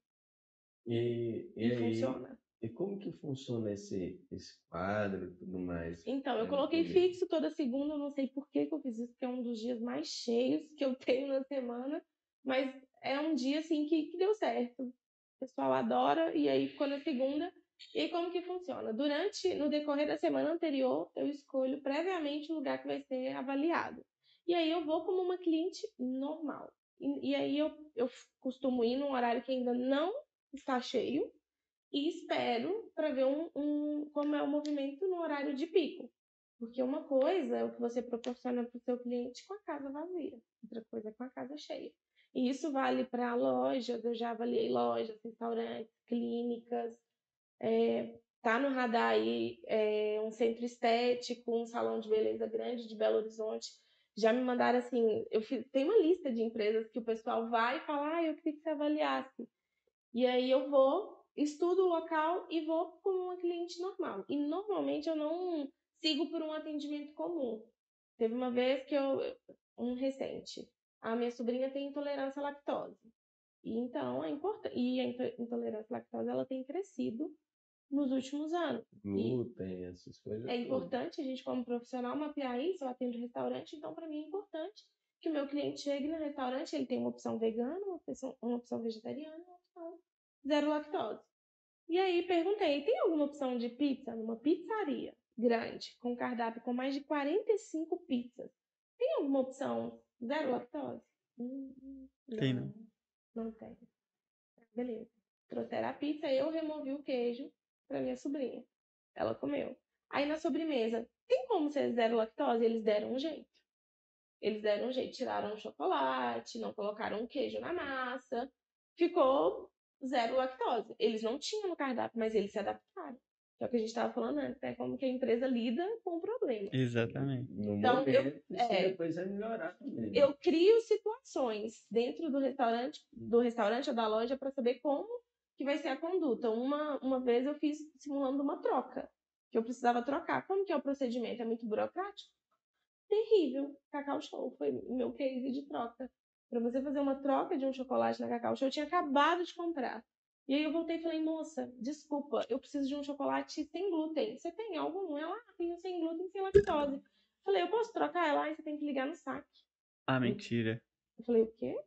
E, e E, aí, funciona. E como que funciona esse, esse quadro e tudo mais? Então, eu É, coloquei fixo toda segunda, não sei por que, que eu fiz isso, porque é um dos dias mais cheios que eu tenho na semana, mas é um dia assim que, que deu certo. O pessoal adora, e aí ficou na segunda. E aí, como que funciona? Durante, no decorrer da semana anterior, eu escolho previamente o lugar que vai ser avaliado. E aí eu vou como uma cliente normal. E, e aí eu, eu costumo ir num horário que ainda não está cheio, e espero para ver um, um- como é o movimento no horário de pico. Porque uma coisa é o que você proporciona para o seu cliente com a casa vazia, outra coisa é com a casa cheia. E isso vale para lojas, eu já avaliei lojas, restaurantes, clínicas, é, tá no radar aí é, um centro estético, um salão de beleza grande de Belo Horizonte. Já me mandaram assim, eu fiz, tem uma lista de empresas que o pessoal vai e fala, ah, eu queria que você avaliasse. E aí eu vou, estudo o local e vou como uma cliente normal. E normalmente eu não sigo por um atendimento comum. Teve uma vez que eu, um recente, a minha sobrinha tem intolerância à lactose. E então é importante, e a into- intolerância à lactose ela tem crescido nos últimos anos. Glúten, essas coisas. É importante a gente, como profissional, mapear isso. Eu atendo restaurante, então para mim é importante que o meu cliente chegue no restaurante, ele tem uma opção vegana, uma opção, uma opção vegetariana, uma opção zero lactose. E aí perguntei, tem alguma opção de pizza numa pizzaria grande, com cardápio com mais de 45 pizzas? Tem alguma opção zero lactose? Hum, Tem, não. Não tem. Beleza. Trouxeram a pizza, eu removi o queijo para minha sobrinha. Ela comeu. Aí na sobremesa, tem como ser zero lactose? Eles deram um jeito. Eles deram um jeito, tiraram o chocolate, não colocaram queijo na massa. Ficou zero lactose. Eles não tinham no cardápio, mas eles se adaptaram. que é o que a gente estava falando antes, né? Como que a empresa lida com o problema. Exatamente. No Então, eu- momento, isso é. depois vai melhorar também. Eu crio situações dentro do restaurante, do restaurante ou da loja para saber como que vai ser a conduta. Uma, uma vez eu fiz simulando uma troca, que eu precisava trocar. Como que é o procedimento? É muito burocrático? Terrível. Cacau Show foi meu case de troca. Para você fazer uma troca de um chocolate na Cacau Show, eu tinha acabado de comprar. E aí eu voltei e falei, moça, desculpa, eu preciso de um chocolate sem glúten. Você tem algum? Ela, ah, tem um sem glúten, sem lactose. Falei, eu posso trocar? Ela, ah, você tem que ligar no saque. Ah, mentira. Eu falei, o quê?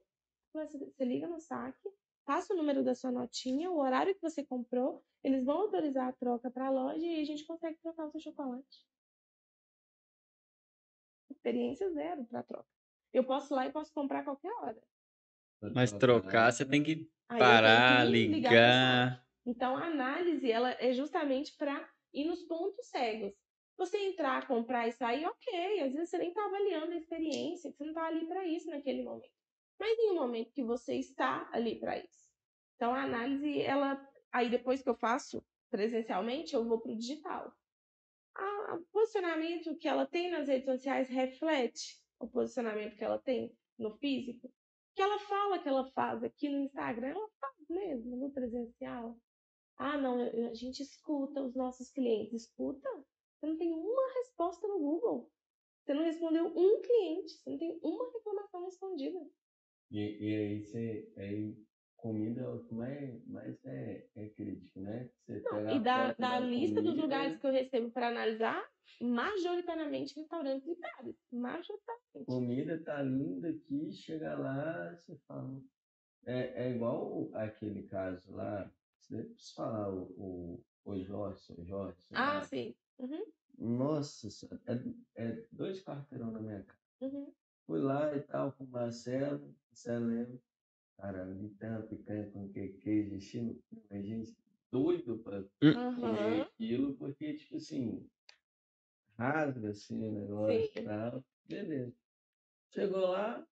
Falei, você liga no saque, passa o número da sua notinha, o horário que você comprou, eles vão autorizar a troca para a loja e a gente consegue trocar o seu chocolate. Experiência zero para troca. Eu posso ir lá e posso comprar a qualquer hora. Mas trocar, você tem que Aí parar, que ligar ligar. Então, a análise ela é justamente para ir nos pontos cegos. Você entrar, comprar e sair, ok. Às vezes você nem está avaliando a experiência, você não está ali para isso naquele momento. Mas em um momento que você está ali para isso. Então, a análise, ela. Aí depois que eu faço presencialmente, eu vou para o digital. A- O posicionamento que ela tem nas redes sociais reflete o posicionamento que ela tem no físico. que ela fala que ela faz aqui no Instagram, ela faz mesmo no presencial. Ah, não, a gente escuta os nossos clientes. Escuta? Você não tem uma resposta no Google. Você não respondeu um cliente. Você não tem uma reclamação respondida. E, e aí você. Aí, comida é o que mais, mais é, é crítico, né? Você Não, e da, da lista dos comida, lugares que eu recebo para analisar, majoritariamente restaurantes e bares. Majoritariamente. comida tá linda aqui, chega lá, você fala. É, é igual aquele caso lá, você precisa falar o, o, o Jorge, o Jorge. Ah, lá. sim. Uhum, Nossa, senhora, é, é dois quarteirão na minha casa. uhum. Fui lá e tal com o Marcelo, Marcelo lembra? Cara, ali tem picanha com que- queijo, estilo, a gente doido pra comer aquilo, porque, tipo assim, rasga assim o negócio e tal. Beleza. Chegou lá,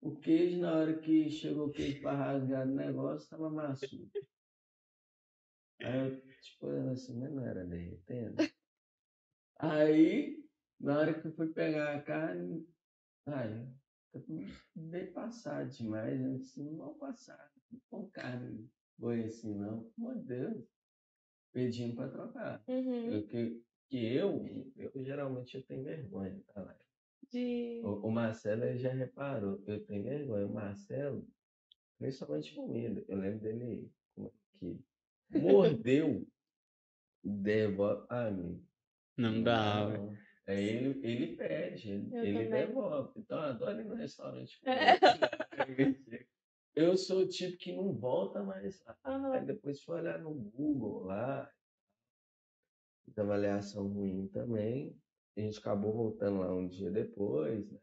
o queijo, na hora que chegou o queijo para rasgar o negócio, tava maçudo. Aí eu, tipo, olhando assim, mas não era derretendo. Aí, na hora que eu fui pegar a carne, ai, eu dei passar demais, né? Assim, vou passar, não com carne boa assim, não. De Deus. Pedindo para trocar. Uhum. Eu, que, que eu, eu geralmente eu tenho vergonha, tá. De... O, o Marcelo já reparou, eu tenho vergonha. O Marcelo, principalmente comida, eu lembro dele como é que mordeu, devolve. Ah, amigo. Não dá. não. Aí ele, ele pede, ele, devolve. Então eu adoro ir no restaurante. É. Eu sou o tipo que não volta mais lá. Aí depois foi olhar no Google lá, de avaliação ruim também. A gente acabou voltando lá um dia depois, né?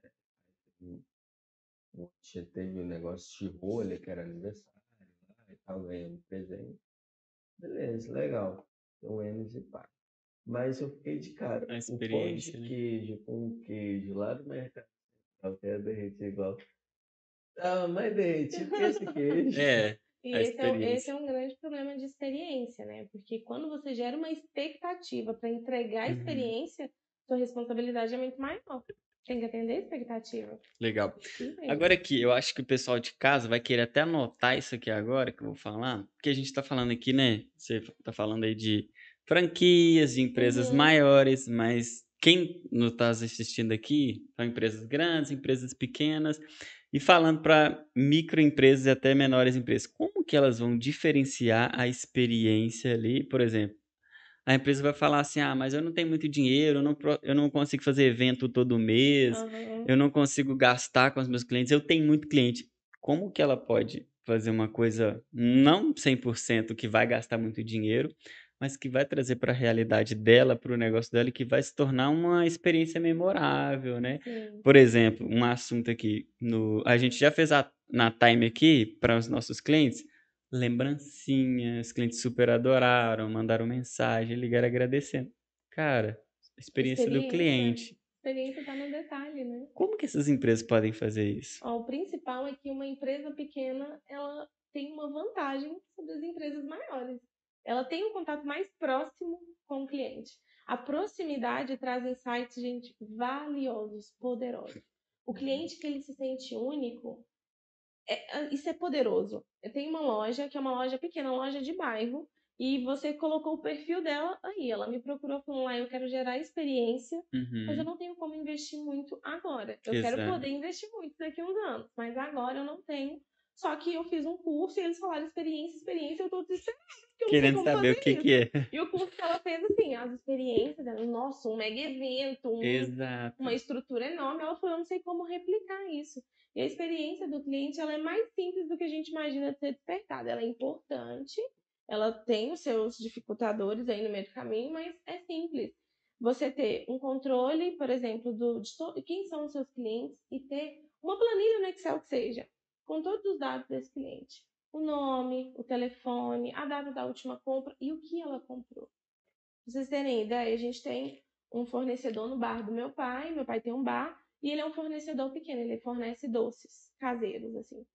Um dia teve um negócio de rolha, que era aniversário lá e tal, ganhando presente. Beleza, legal. Então, Enes e pá. Mas eu fiquei de cara. A O pão experiência, de né? queijo com um queijo lá do mercado. Eu quero derreter igual. Tava mais derretido que esse queijo. É, E esse é, um- esse é um grande problema de experiência, né? Porque quando você gera uma expectativa para entregar a Uhum. experiência, sua responsabilidade é muito maior. Tem que atender a expectativa. legal. Agora aqui, eu acho que o pessoal de casa vai querer até anotar isso aqui agora que eu vou falar, porque a gente tá falando aqui, né? Você tá falando aí de franquias, de empresas Uhum. maiores, mas quem não tá assistindo aqui são empresas grandes, empresas pequenas, e falando para microempresas e até menores empresas, como que elas vão diferenciar a experiência ali, por exemplo? A empresa vai falar assim: ah, mas eu não tenho muito dinheiro, eu não, eu não consigo fazer evento todo mês, Aham. eu não consigo gastar com os meus clientes, eu tenho muito cliente. Como que ela pode fazer uma coisa não 100% que vai gastar muito dinheiro, mas que vai trazer para a realidade dela, para o negócio dela e que vai se tornar uma experiência memorável, né? Sim. Por exemplo, um assunto aqui no a gente já fez a, na Time aqui para os nossos clientes lembrancinhas, clientes super adoraram, mandaram mensagem, ligaram agradecendo. Cara, experiência do Experiência. cliente. A experiência está no detalhe, né? Como que essas empresas podem fazer isso? Ó, o principal é que uma empresa pequena ela tem uma vantagem sobre as empresas maiores. Ela tem um contato mais próximo com o cliente. A proximidade traz insights, gente, valiosos, poderosos. O cliente que ele se sente único, é, isso é poderoso. Eu tenho uma loja, que é uma loja pequena, uma loja de bairro, e você colocou o perfil dela aí. Ela me procurou falando lá, eu quero gerar experiência, uhum. mas eu uhum. não tenho como investir muito agora. Eu Exato. quero poder investir muito daqui a uns anos, mas agora eu não tenho. Só que eu fiz um curso e eles falaram experiência, experiência, eu tô desesperada. Querendo saber o que, que é. E o curso que ela fez, assim, as experiências, nossa, um mega evento, um, uma estrutura enorme. Ela falou, eu não sei como replicar isso. E a experiência do cliente, ela é mais simples do que a gente imagina de ser despertada. Ela é importante, ela tem os seus dificultadores aí no meio do caminho, mas é simples. Você ter um controle, por exemplo, do, de to, quem são os seus clientes e ter uma planilha no Excel que seja, com todos os dados desse cliente. O nome, o telefone, a data da última compra e o que ela comprou. Pra vocês terem ideia, a gente tem um fornecedor no bar do meu pai, meu pai tem um bar, e ele é um fornecedor pequeno, ele fornece doces caseiros, assim.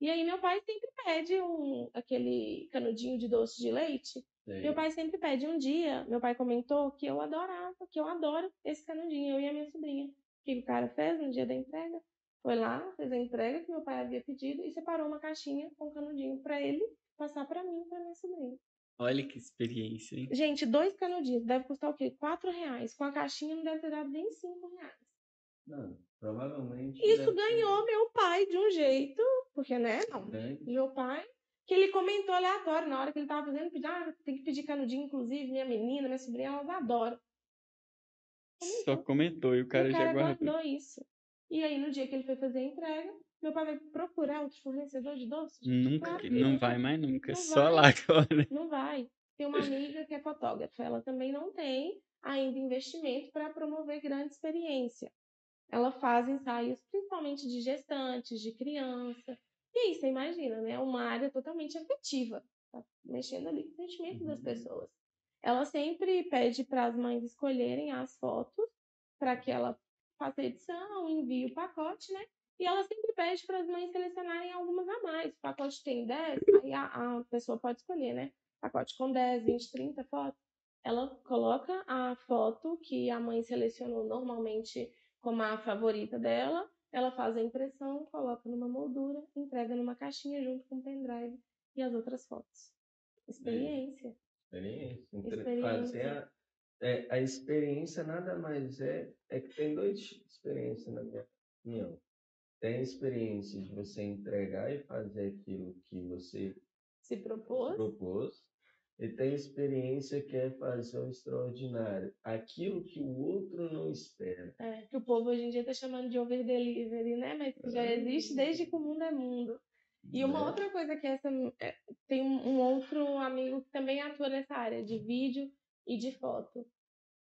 E aí meu pai sempre pede um, aquele canudinho de doce de leite. Sim. Meu pai sempre pede um dia. Meu pai comentou que eu adorava, que eu adoro esse canudinho, eu e a minha sobrinha. O que o cara fez no dia da entrega? Foi lá, fez a entrega que meu pai havia pedido e separou uma caixinha com canudinho para ele passar para mim e para minha sobrinha. Olha que experiência, hein? Gente, dois canudinhos deve custar o quê? Quatro reais. Com a caixinha não deve ter dado nem cinco reais. Não, provavelmente. Isso ganhou meu pai de um jeito, porque, né? Não. Meu pai, que ele comentou aleatório na hora que ele tava fazendo, pediu, ah, tem que pedir canudinho, inclusive, minha menina, minha sobrinha, elas adoram. Comentou. Só comentou e o cara, o cara já guardou. guardou isso. E aí, no dia que ele foi fazer a entrega, meu pai vai procurar outro fornecedor de doces? Nunca, não vai mais nunca, só vai, lá agora. Não vai. Tem uma amiga que é fotógrafa, ela também não tem ainda investimento para promover grande experiência ela faz ensaios principalmente de gestantes, de criança. E aí você imagina, né? Uma área totalmente afetiva, tá mexendo ali com o sentimento das uhum. pessoas. Ela sempre pede para as mães escolherem as fotos para que ela faça a edição, envie o pacote, né? E ela sempre pede para as mães selecionarem algumas a mais. O pacote tem 10, aí a, a pessoa pode escolher, né? Pacote com 10, 20, 30 fotos. Ela coloca a foto que a mãe selecionou normalmente como a favorita dela, ela faz a impressão, coloca numa moldura, entrega numa caixinha junto com o pendrive e as outras fotos. Experiência. Experiência. experiência. a, é, a experiência nada mais é, é que tem dois tipos de experiência na minha opinião. Tem a experiência de você entregar e fazer aquilo que você se propôs, se propôs e tem experiência que é fazer o extraordinário, aquilo que o outro não espera. É, que o povo hoje em dia está chamando de over delivery, né? Mas que já existe desde que o mundo é mundo. E uma é. outra coisa que essa é, tem um outro amigo que também atua nessa área de vídeo e de foto.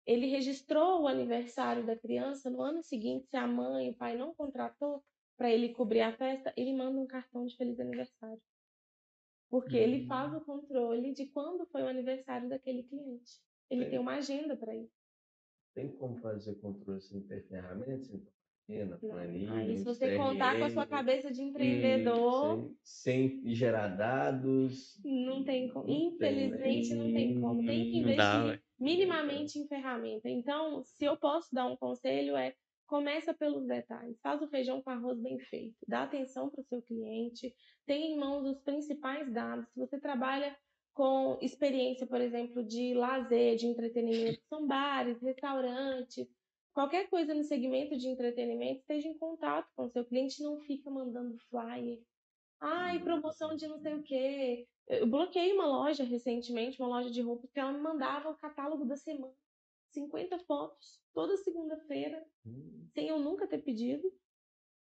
Ele registrou o aniversário da criança no ano seguinte, se a mãe e o pai não contratou para ele cobrir a festa, ele manda um cartão de feliz aniversário. Porque uhum. ele faz o controle de quando foi o aniversário daquele cliente. Ele tem, tem uma agenda para isso. Tem como fazer controle sem ter ferramentas? Pequena, planilha, Aí, se você contar com a sua cabeça de empreendedor. sem, sem gerar dados. Não tem como. Não Infelizmente, tem, não tem como. Tem que investir dá, minimamente em ferramenta. Então, se eu posso dar um conselho, é Começa pelos detalhes. Faz o feijão com arroz bem feito. Dá atenção para o seu cliente. Tenha em mãos os principais dados. Se você trabalha com experiência, por exemplo, de lazer, de entretenimento, são bares, restaurantes, qualquer coisa no segmento de entretenimento, esteja em contato com o seu cliente, não fica mandando flyer. Ai, promoção de não sei o quê. Eu bloqueei uma loja recentemente, uma loja de roupas, que ela me mandava o catálogo da semana. 50 fotos toda segunda-feira, hum. sem eu nunca ter pedido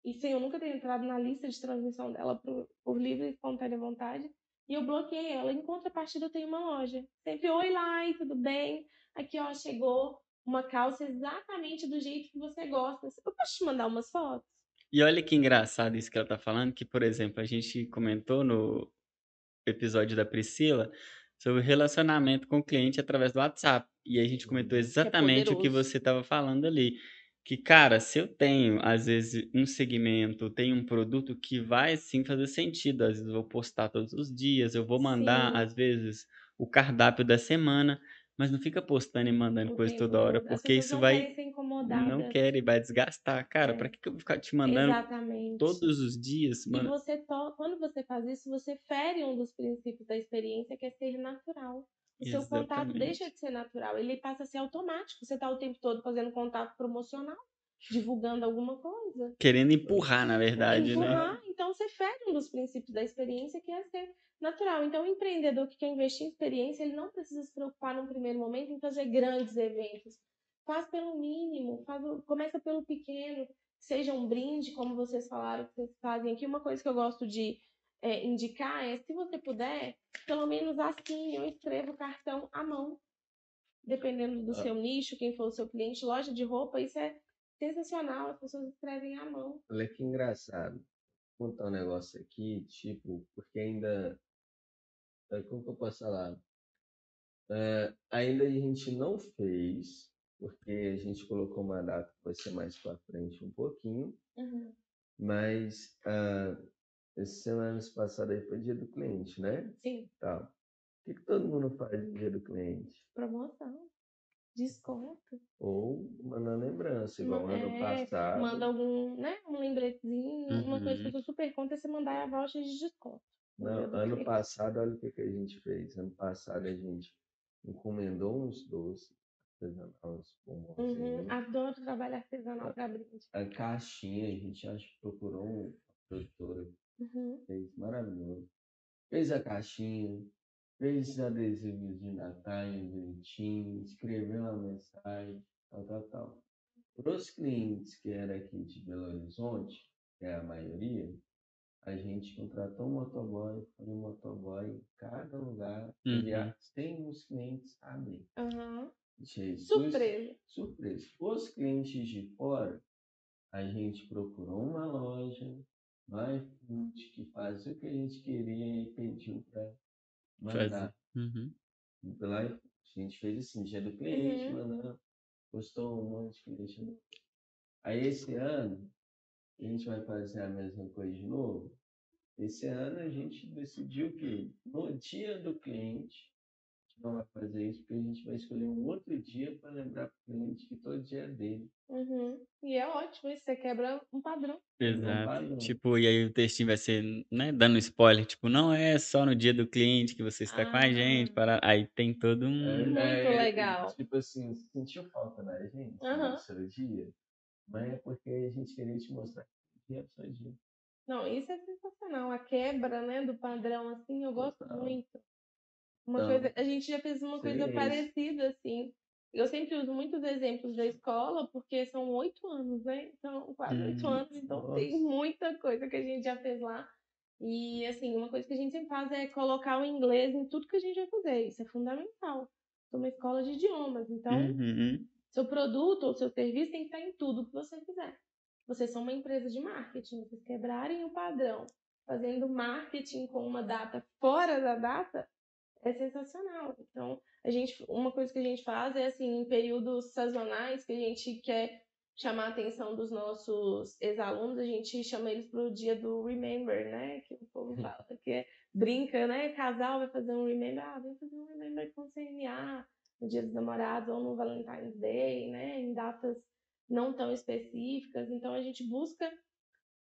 e sem eu nunca ter entrado na lista de transmissão dela por, por livre e espontânea vontade. E eu bloqueei ela. Em contrapartida, eu tenho uma loja. Sempre, oi, Lai, tudo bem? Aqui, ó, chegou uma calça exatamente do jeito que você gosta. Eu posso te mandar umas fotos? E olha que engraçado isso que ela tá falando, que, por exemplo, a gente comentou no episódio da Priscila sobre relacionamento com o cliente através do WhatsApp. E a gente comentou uhum. é exatamente é o que você estava falando ali. Que, cara, se eu tenho, às vezes, um segmento, tenho um produto que vai sim fazer sentido. Às vezes eu vou postar todos os dias, eu vou mandar, sim. às vezes, o cardápio da semana. Mas não fica postando e mandando O coisa tempo toda hora, porque isso não vai. Não quer e vai desgastar. Cara, É. pra que eu vou ficar te mandando Exatamente. todos os dias? E Mano, você to... quando você faz isso, você fere um dos princípios da experiência, que é ser natural. O seu contato Exatamente. deixa de ser natural, ele passa a ser automático. Você tá o tempo todo fazendo contato promocional, divulgando alguma coisa. querendo empurrar, na verdade, né? Empurrar, então você fere um dos princípios da experiência, que é ser natural. Então, o empreendedor que quer investir em experiência, ele não precisa se preocupar num primeiro momento em fazer grandes eventos. Faz pelo mínimo, faz, começa pelo pequeno, seja um brinde, como vocês falaram que vocês fazem aqui. Uma coisa que eu gosto de é, indicar é, se você puder, pelo menos assim, eu escrevo o cartão à mão. Dependendo do Ah. seu nicho, quem for o seu cliente, loja de roupa, isso é sensacional, as pessoas escrevem à mão. Olha que engraçado. Vou contar um negócio aqui, tipo, porque ainda. é, Como que eu posso falar? É, ainda a gente não fez, porque a gente colocou uma data que vai ser mais para frente um pouquinho, mas ah, essa semana passada aí foi dia do cliente, né? Sim, Tal. O que, que todo mundo faz no dia do cliente? promoção, desconto. Ou mandando lembrança, igual Ma- ano é, passado. Manda algum, né, um lembretezinho, uma coisa que Uhum. eu sou super contra é você mandar a voucher de desconto. Não, ano passado, olha o que, que a gente fez. Ano passado a gente encomendou uns doces artesanais, uns. Uhum, adoro trabalho artesanal para brinde. A caixinha, a gente acho que procurou uma produtora, Uhum. fez maravilhoso. Fez a caixinha, fez os adesivos de Natal bonitinho, escreveu uma mensagem, tal, tal, tal. Para os clientes que eram aqui de Belo Horizonte, que é a maioria, a gente contratou um motoboy, foi um motoboy em cada lugar, Uhum. enviar sem os clientes. Aham. Jesus. Surpresa. Surpresa. Os clientes de fora, a gente procurou uma loja iFood que fazia o que a gente queria e pediu para mandar Uhum. pelo iFood. A gente fez assim, dia do cliente, Uhum. mandando, postou um monte de cliente. Aí esse ano, a gente vai fazer a mesma coisa de novo. Esse ano a gente decidiu que no dia do cliente, não vai fazer isso, porque a gente vai escolher um outro dia para lembrar para o cliente que todo dia é dele. Uhum. E é ótimo isso, você quebra um padrão. Exato. padrão. Tipo, e aí o textinho vai ser, né, dando spoiler, tipo, não é só no dia do cliente que você está com a gente, Ah. para... aí tem todo um... É, Muito é, legal. Tipo assim, você sentiu falta da gente Aham. no seu dia? Mas é porque a gente queria te mostrar que dia é o seu dia. Não, isso é sensacional. A quebra, né, do padrão, assim, eu gosto Total. muito. Uma Então, coisa, a gente já fez uma coisa seria isso. parecida, assim. Eu sempre uso muitos exemplos da escola, porque são oito anos, né? Então, quase oito Hum, anos, então tem nossa. muita coisa que a gente já fez lá. E, assim, uma coisa que a gente sempre faz é colocar o inglês em tudo que a gente vai fazer. Isso é fundamental. Sou uma escola de idiomas, então Uhum. seu produto ou seu serviço tem que estar em tudo que você fizer. Vocês são uma empresa de marketing, vocês quebrarem o padrão, fazendo marketing com uma data fora da data, é sensacional. Então, a gente, uma coisa que a gente faz é assim, em períodos sazonais que a gente quer chamar a atenção dos nossos ex-alunos, a gente chama eles para o dia do Remember, né? Que o povo fala, que é, brinca, né? Casal vai fazer um Remember, ah, vem fazer um Remember com o CNA, no Dia dos Namorados ou no Valentine's Day, né? Em datas não tão específicas. Então a gente busca,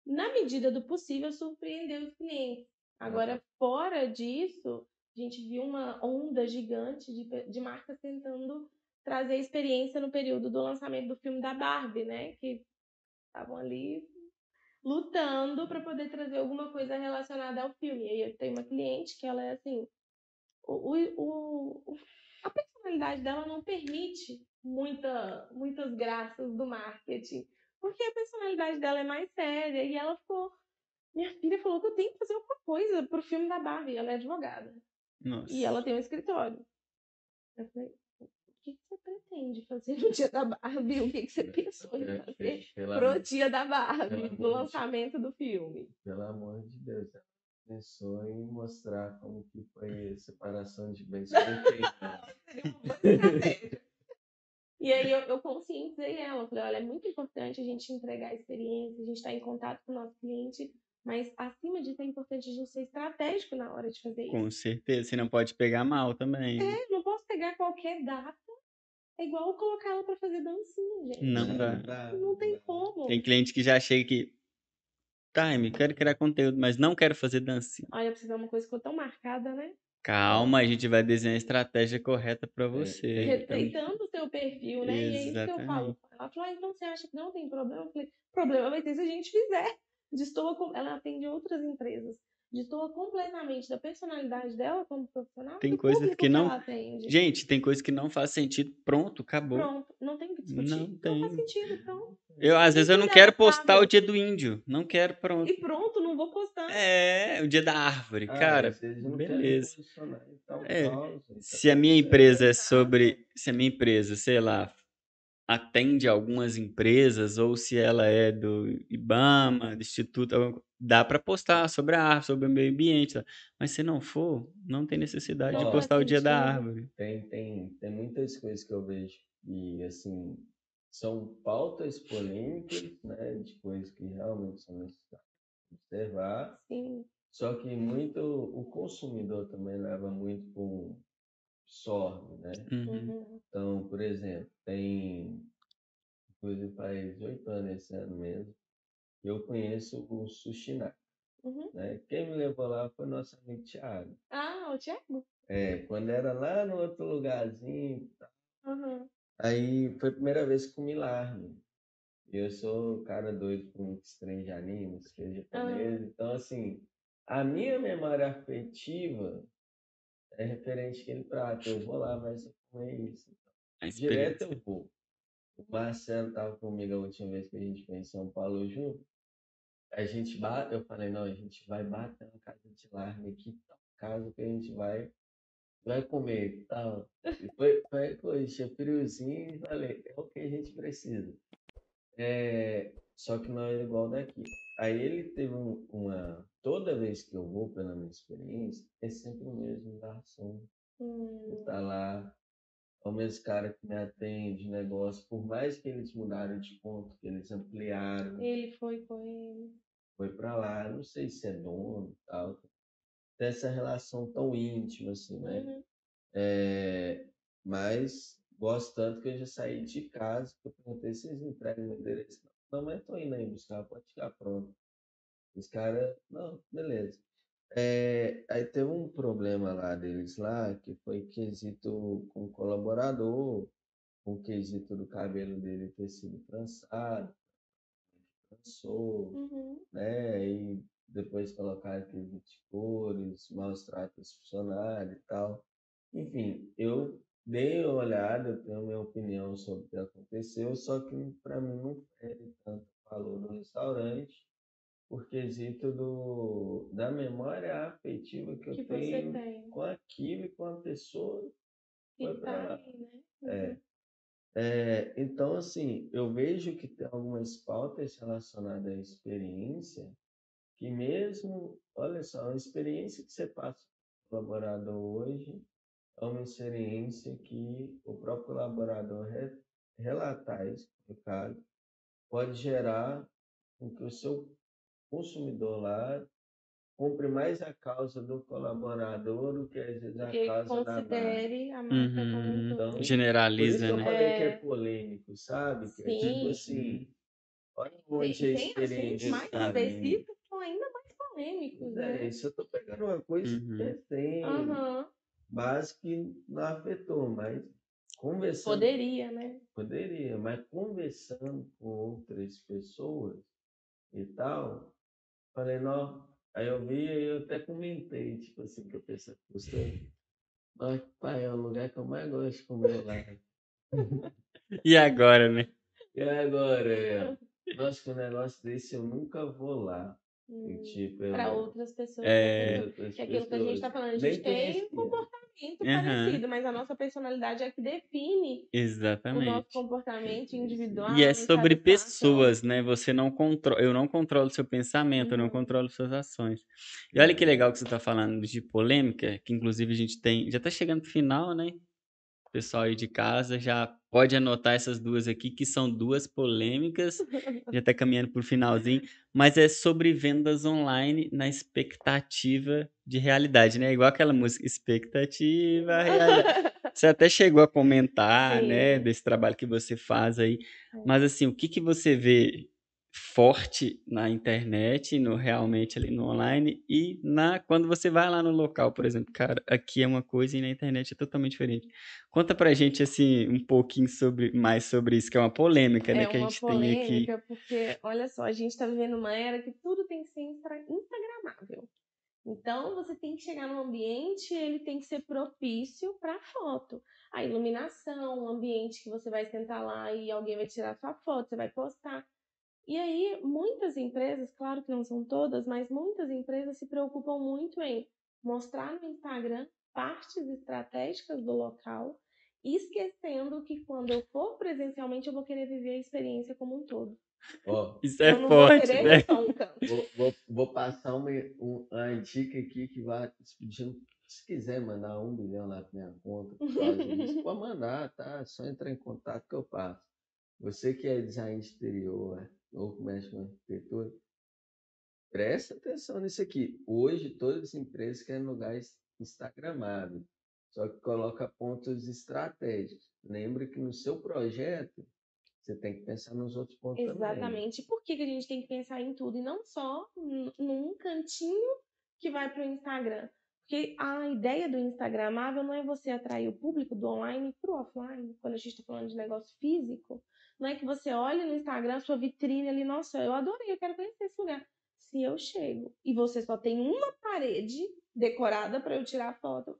na medida do possível, surpreender os clientes. Agora, fora disso, a gente viu uma onda gigante de, de marcas tentando trazer experiência no período do lançamento do filme da Barbie, né? Que estavam ali lutando para poder trazer alguma coisa relacionada ao filme. E aí eu tenho uma cliente que ela é assim, o, o- o- a personalidade dela não permite muita, muitas graças do marketing, porque a personalidade dela é mais séria e ela ficou. Minha filha falou que eu tenho que fazer alguma coisa pro filme da Barbie. Ela é advogada. Nossa. E ela tem um escritório. Eu falei, o que, que você pretende fazer no dia da Barbie? O que, que você pensou em fazer pro dia da Barbie, do lançamento do filme? pelo amor de Deus, ela pensou em mostrar como que foi a separação de bens. E aí eu, eu conscientizei ela, falei, olha, é muito importante a gente entregar a experiência, a gente estar em contato com o nosso cliente, mas acima disso é importante a gente ser estratégico na hora de fazer isso. Com certeza, você não pode pegar mal também. É, não posso pegar qualquer data, é igual colocar ela pra fazer dancinha, gente. Não dá. Não tem como. Tem cliente que já chega aqui. Time, quero criar conteúdo, mas não quero fazer dancinha. Olha, pra você ver uma coisa que ficou tão marcada, né? Calma, a gente vai desenhar a estratégia correta pra você. Então, Respeitando o seu perfil, né? E é isso que eu falo. Ela falou, ah, então você acha que não tem problema? Eu falei, problema vai ter se a gente fizer. Destoa com... Ela atende outras empresas. Destoa completamente da personalidade dela como profissional. Tem coisas que não- ela atende. Gente, tem coisa que não faz sentido. Pronto, acabou. Pronto, não tem o que discutir. Não tem. faz sentido, pronto. Eu, às vezes eu não quero postar o dia do índio. Não quero, pronto. E pronto, não vou postar. É, o dia da árvore, Ah, cara. beleza. e tal, É, Se a tudo minha empresa é sobre. Se a minha empresa, sei lá, atende algumas empresas, ou se ela é do IBAMA, do Instituto, dá para postar sobre a árvore, sobre o meio ambiente. tá? Mas se não for, não tem necessidade de Não postar o dia da árvore. Tem, tem, tem muitas coisas que eu vejo que, assim, são pautas polêmicas, né, de coisas que realmente são necessárias observar, Sim. só que muito o consumidor também leva muito com sorte, né? Uhum. Uhum. Então, por exemplo, tem, inclusive faz oito anos esse ano mesmo, que eu conheço o Sushina, Uhum. né? Quem me levou lá foi nosso amigo Thiago. Ah, o Thiago? É, quando era lá no outro lugarzinho, Uhum. Aí foi a primeira vez que comi larme. E eu sou cara doido muitos trem de anime, coisa japonesa. Então, assim, a minha memória afetiva é referente àquele prato. Eu vou lá, mas eu comer isso. A Direto eu vou. O Marcelo tava comigo a última vez que a gente foi em São Paulo junto. A gente bate, eu falei, não, a gente vai bater na casa de larme aqui, tal casa que a gente vai, vai comer tal. E foi, foi, poxa, friozinho, e falei, é o que a gente precisa. É, só que não é igual daqui. Aí ele teve um- uma. Toda vez que eu vou, pela minha experiência, é sempre o mesmo garçom Hum. que tá lá. É o mesmo cara que me atende, negócio. Por mais que eles mudaram de ponto, que eles ampliaram, Ele foi com ele. foi pra lá. Não sei se é dono e tal. Tem essa relação tão íntima, assim, né? Uhum. É, mas gosto tanto que eu já saí de casa, que eu perguntei se eles entregam meu endereço. Não, mas tô indo aí buscar, pode ficar pronto. Os caras, não, beleza. É, aí teve um problema lá deles lá, que foi quesito com o colaborador, com o quesito do cabelo dele ter sido trançado, trançou, Uhum. né? E depois colocaram aqueles de cores, maus tratos funcionários e tal. Enfim, eu dei uma olhada, eu tenho a minha opinião sobre o que aconteceu, só que para mim não fere tanto valor no restaurante, por quesito do, da memória afetiva que eu Que você tenho tem. com aquilo e com a pessoa Que foi tá lá. aí, né? é, Uhum. é, então, assim, eu vejo que tem algumas pautas relacionadas à experiência, que mesmo, olha só, uma experiência que você passa para o colaborador hoje é uma experiência que o próprio colaborador re, relatar isso, no caso, pode gerar com que o seu consumidor lá compre mais a causa do colaborador do que às vezes a Que causa da marca. considere a marca como um Uhum. Então, Por isso Generaliza, que eu né? falei que é É. polêmico, sabe? Que é Sim. tipo assim, olha onde a tem assuntos experiência mais está específicos que são ainda mais polêmicos, É, né? isso eu tô pegando uma coisa Uhum. Aham. básica que não afetou, mas conversando, Poderia, né? poderia, mas conversando com outras pessoas e tal, falei, não, aí eu vi e eu até comentei, tipo assim, que eu pensei, gostei. Mas, pai, é o lugar que eu mais gosto de comer lá. E agora, né? E agora, é, nossa, que um negócio desse eu nunca vou lá. Hum, tipo, Para outras pessoas. É. né? outras Que é aquilo que a gente pessoas tá falando. A gente tem um conheciam. comportamento Aham. parecido, mas a nossa personalidade é que define o nosso Exatamente. comportamento individual. E é sobre pessoas, né? Você não controla, eu não controlo o seu pensamento, eu não Uhum. controlo suas ações. E olha que legal que você está falando de polêmica, que inclusive a gente tem, já está chegando pro final, né? O pessoal aí de casa já pode anotar essas duas aqui, que são duas polêmicas, já está caminhando pro finalzinho, mas é sobre vendas online na expectativa de realidade, né? Igual aquela música, expectativa, realidade. Você até chegou a comentar, né, Sim. desse trabalho que você faz aí. É. Mas assim, o que que você vê forte na internet, no realmente ali no online e na quando você vai lá no local, por exemplo, cara, aqui é uma coisa e na internet é totalmente diferente. Conta pra gente assim um pouquinho sobre mais sobre isso, que é uma polêmica, né, É que a uma gente tem aqui. polêmica, porque, olha só, a gente está vivendo uma era que tudo tem que ser instagramável. Então, você tem que chegar no ambiente, ele tem que ser propício para foto. A iluminação, o ambiente que você vai sentar lá e alguém vai tirar sua foto, você vai postar. E aí, muitas empresas, claro que não são todas, mas muitas empresas se preocupam muito em mostrar no Instagram partes estratégicas do local, esquecendo que quando eu for presencialmente eu vou querer viver a experiência como um todo. Ó, Isso é forte, né? um vou, vou, vou passar uma, um, uma dica aqui que vai pedindo. Se quiser mandar um bilhão lá pra minha conta, por causa disso, pode mandar, tá? É só entrar em contato que eu passo. Você que é design de exterior ou que mexe com arquitetura, presta atenção nisso aqui. Hoje, todas as empresas querem lugares instagramáveis, só que coloca pontos estratégicos. Lembre que no seu projeto, você tem que pensar nos outros pontos também. Exatamente. Por que, a gente tem que pensar em tudo e não só num cantinho que vai para o Instagram? Porque a ideia do Instagramável não é você atrair o público do online para o offline, quando a gente está falando de negócio físico. Não é que você olhe no Instagram, sua vitrine ali, nossa, eu adorei, eu quero conhecer esse lugar. Se eu chego e você só tem uma parede decorada para eu tirar foto,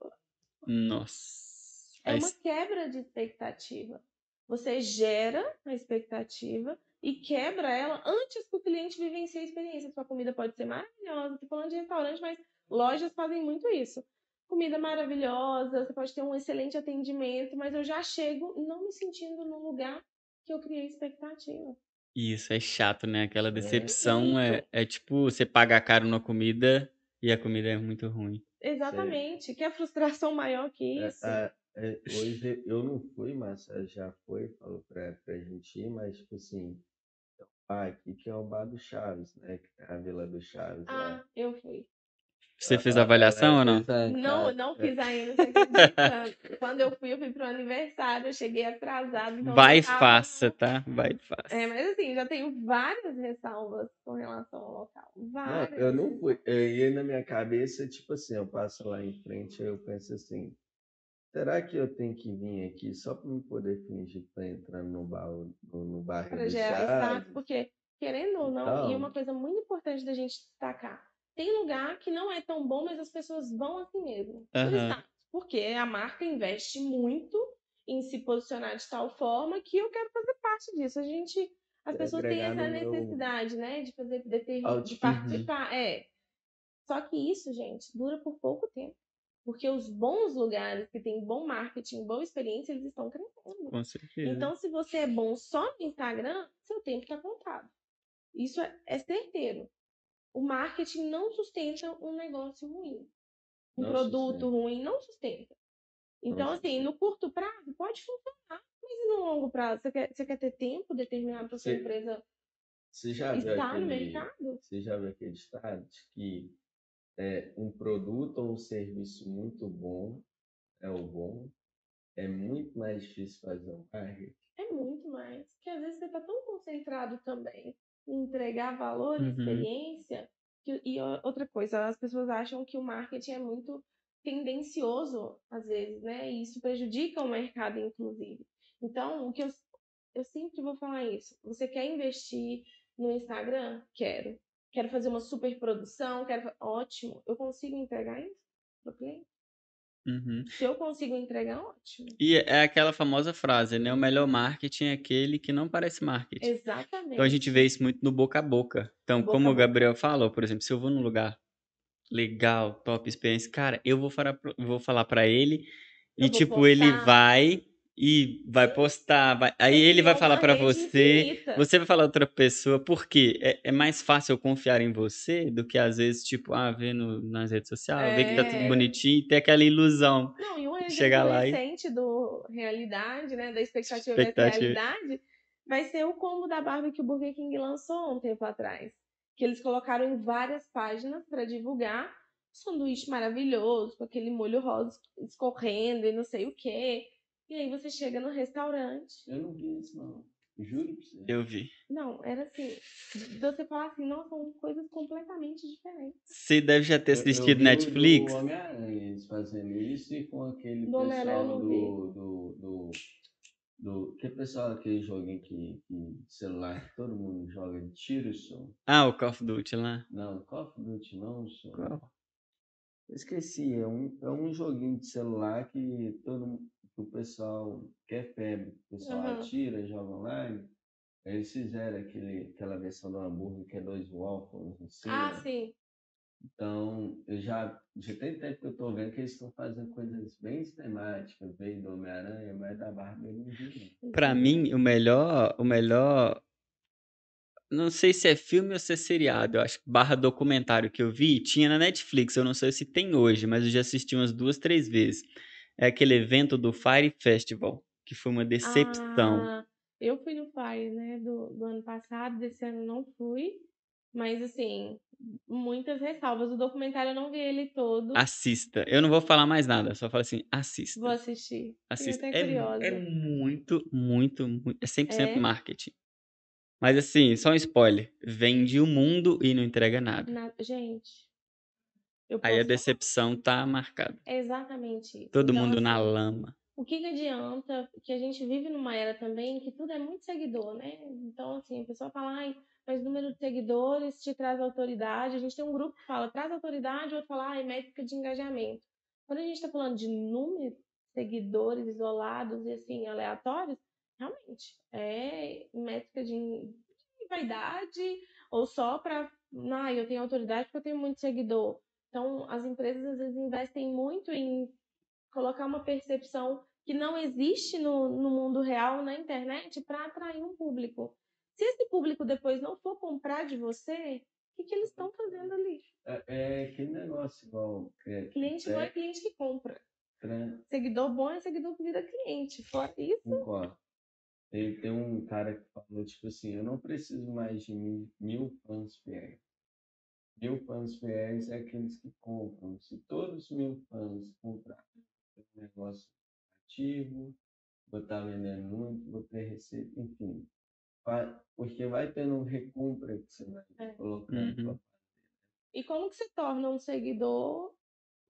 Nossa. é uma quebra de expectativa. Você gera a expectativa e quebra ela antes que o cliente vivencie a experiência. Sua comida pode ser maravilhosa. Estou falando de restaurante, mas lojas fazem muito isso. Comida maravilhosa, você pode ter um excelente atendimento, mas eu já chego não me sentindo no lugar que eu criei expectativa. Isso é chato, né? Aquela É, decepção é, muito. é tipo você pagar caro na comida e a comida é muito ruim. Exatamente. Que é frustração maior que É, isso? é, é, hoje eu não fui, mas ela já foi, falou pra, pra gente ir, mas tipo assim, ah, aqui que é o bar do Chaves, né? A Vila do Chaves lá. Ah, eu fui. Você fez Ela- avaliação ela ou não? a Não, não é, fiz ainda? Quando eu fui, eu fui pro aniversário, eu cheguei atrasada, então Vai e não tava faça, tá? Vai e faça. É, mas assim, já tenho várias ressalvas com relação ao local. Não, Várias. eu não fui. Ia na minha cabeça, tipo assim, eu passo lá em frente, eu penso assim, será que eu tenho que vir aqui só para me poder fingir que tô entrando no bar, no, no Para do gerar Chaves? porque, querendo ou não, e Então. uma coisa muito importante da gente destacar, tem lugar que não é tão bom, mas as pessoas vão assim mesmo, status. Porque a marca investe muito em se posicionar de tal forma que eu quero fazer parte disso. A gente, as Quero pessoas têm essa no meu necessidade, né, de fazer determin... de outfit. participar, é. Só que isso, gente, dura por pouco tempo. Porque os bons lugares que têm bom marketing, boa experiência, eles estão crescendo. Com certeza. Então, se você é bom só no Instagram, seu tempo está contado. Isso é, é certeiro. O marketing não sustenta um negócio ruim. Um Não produto sustenta. ruim não sustenta. Então, Não assim, sustenta. no curto prazo pode funcionar, mas no longo prazo? Você quer, você quer ter tempo determinado para sua empresa Você já viu estar no aquele, mercado? você já viu aquele ditado de que é, um produto ou um serviço muito bom é o bom, é muito mais difícil fazer um marketing. É muito mais. Porque às vezes você está tão concentrado também entregar valor e Uhum. experiência. Que, e o- outra coisa, as pessoas acham que o marketing é muito tendencioso, às vezes, né? E isso prejudica o mercado, inclusive. Então, o que eu, eu sempre vou falar isso. Você quer investir no Instagram? Quero. Quero fazer uma super produção, quero. Ótimo. Eu consigo entregar isso pro cliente? Uhum. Se eu consigo entregar, ótimo. E é aquela famosa frase, né? O melhor marketing é aquele que não parece marketing. Exatamente. Então a gente vê isso muito no boca a boca. Então, Boca como a o boca. Gabriel falou, por exemplo, se eu vou num lugar legal, top experiência, cara, eu vou falar, vou falar para ele Eu e tipo ele vai e vai postar, vai- aí ele vai falar para você, infinita. você vai falar outra pessoa, por quê? É, é mais fácil eu confiar em você do que às vezes tipo, ah, ver no, nas redes sociais, ver que tá tudo É. bonitinho e ter aquela ilusão. Não, e um exemplo Chegar lá e- do realidade, né? Da expectativa Expectativa. realidade, vai ser o combo da Barbie que o Burger King lançou um tempo atrás. Que eles colocaram em várias páginas para divulgar sanduíche maravilhoso, com aquele molho rosa escorrendo e não sei o quê. E aí você chega no restaurante. Eu não vi isso, não. Juro pra você. Eu vi. Não, era assim. de Você falar assim, não, são coisas completamente diferentes. Você deve já ter Eu- eu assistido vi o Netflix. Do Homem-Aranha, eles fazendo isso e com aquele Do eu pessoal do, do, do, do. Que pessoal, aquele joguinho que, que celular que todo mundo joga de tiro, só. Ah, o Call of Duty lá. Não, Call of Duty não, só. Qual? Eu esqueci, é um, é um joguinho de celular que todo mu- que o pessoal quer febre, o pessoal Aham. atira, joga online. Eles fizeram aquele, aquela versão do hambúrguer que é dois waffles cima. Ah, sim. Então, eu já, já tem tempo que eu tô vendo que eles estão fazendo coisas bem cinemáticas, veio do Homem-Aranha, mas da Barbie eu não vi. Pra mim, o melhor, o melhor. Não sei se é filme ou se é seriado, eu acho que barra documentário que eu vi, tinha na Netflix, eu não sei se tem hoje, mas eu já assisti umas duas, três vezes. É aquele evento do Fire Festival, que foi uma decepção. Ah, eu fui no Fire, né, do, do ano passado, desse ano não fui. Mas, assim, muitas ressalvas. O documentário eu não vi ele todo. Assista. Eu não vou falar mais nada, só falo assim, assista. Vou assistir. Assista. É, curiosa. é muito, muito, muito. É 100% É? marketing. Mas assim, só um spoiler. Vende o mundo e não entrega nada. Na- Gente, Aí a decepção tá marcada. É exatamente isso. Todo Então, mundo na assim, lama. O que, que adianta que a gente vive numa era também que tudo é muito seguidor, né? Então, assim, a pessoa fala, ai, mas número de seguidores te traz autoridade. A gente tem um grupo que fala, traz autoridade, o outro fala, ai, métrica de engajamento. Quando a gente está falando de número de seguidores isolados e, assim, aleatórios, realmente, é métrica de, de vaidade ou só para, ai, eu tenho autoridade porque eu tenho muito seguidor. Então, as empresas às vezes investem muito em colocar uma percepção que não existe no, no mundo real, na internet, para atrair um público. Se esse público depois não for comprar de você, o que, que eles estão fazendo ali? É, é aquele negócio igual. É, Cliente é, bom é cliente que compra. Seguidor bom é seguidor que vira cliente. Fora isso, Concordo. Tem, tem um cara que falou, tipo assim, eu não preciso mais de mil, mil fãs fiéis. Mil fãs fiéis é aqueles que compram. Se todos os mil fãs comprarem um negócio ativo, vou estar vendendo muito, vou ter receita, enfim. Porque vai tendo um recompra que você vai É. colocando. Uhum. pra- e como que você torna um seguidor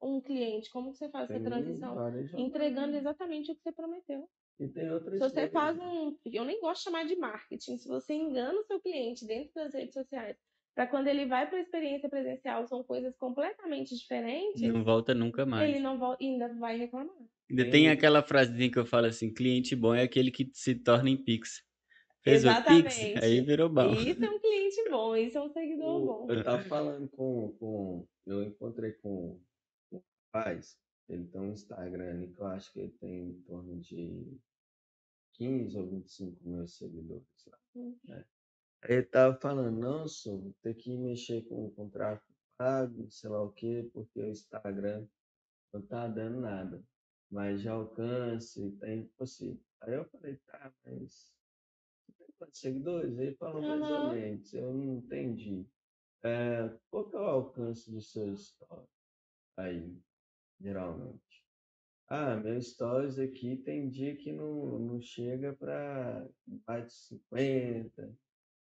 um cliente? Como que você faz essa Tem transição? várias jogadas. Entregando exatamente o que você prometeu. E tem outras Se você faz um. Eu nem gosto de chamar de marketing. Se você engana o seu cliente dentro das redes sociais, para quando ele vai para a experiência presencial, são coisas completamente diferentes, Não volta nunca mais. ele não volta, ainda vai reclamar. Ainda Tem- aquela frasezinha que eu falo assim: cliente bom é aquele que se torna em Pix. Fez o Pix, Exatamente. aí virou bom. Isso é um cliente bom, isso é um seguidor O- bom. Eu tava falando com, com. Eu encontrei com um rapaz, ele tem um Instagram ali que eu acho que ele tem em torno de 15 ou 25 mil seguidores lá. Hum. né? Aí ele tava falando, não, só vou ter que mexer com, com tráfego pago, sei lá o quê, porque o Instagram não tá dando nada. Mas já alcance, tem possível. Aí eu falei, tá, mas você tem quantos seguidores? Ele falou mais ou menos, eu não entendi. É, qual que é o alcance dos seus stories aí, geralmente? Ah, meus stories aqui tem dia que não, não chega para bate 50,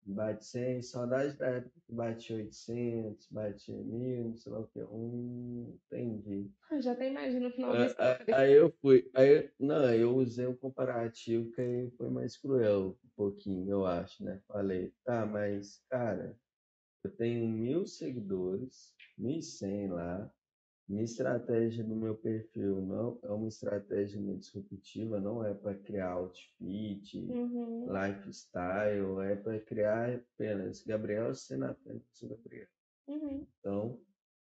bate 100, saudade da época que bate 800, bate 1000, não sei lá o que. Hum, entendi. Já até imagino o final Ah, da ah, história. Aí eu fui, aí, não, eu usei um comparativo que aí foi mais cruel, um pouquinho, eu acho, né? Falei, tá, mas, cara, eu tenho mil seguidores, 1.100 lá, minha estratégia do meu perfil não é uma estratégia muito disruptiva, não é para criar outfit, Uhum. lifestyle, é para criar apenas Gabriel sendo apenas o Gabriel. Uhum. Então,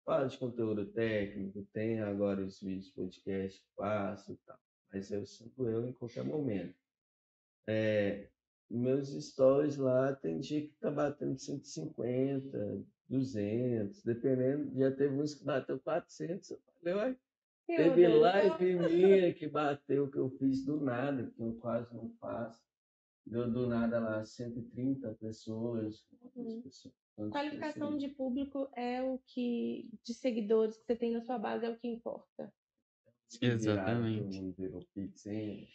fala de conteúdo técnico, tem agora os vídeos podcast que faço e tal, mas eu sinto eu em qualquer momento. É, meus stories lá tem dia que tá batendo 150, 200, dependendo, já teve uns que bateu 400, eu falei, uai, teve Deus. live minha que bateu, que eu fiz do nada, que eu quase não faço. deu do nada lá 130 pessoas. Uhum. pessoas Qualificação pessoas? de público é o que, de seguidores que você tem na sua base, é o que importa. viraram, Exatamente. Virou hein?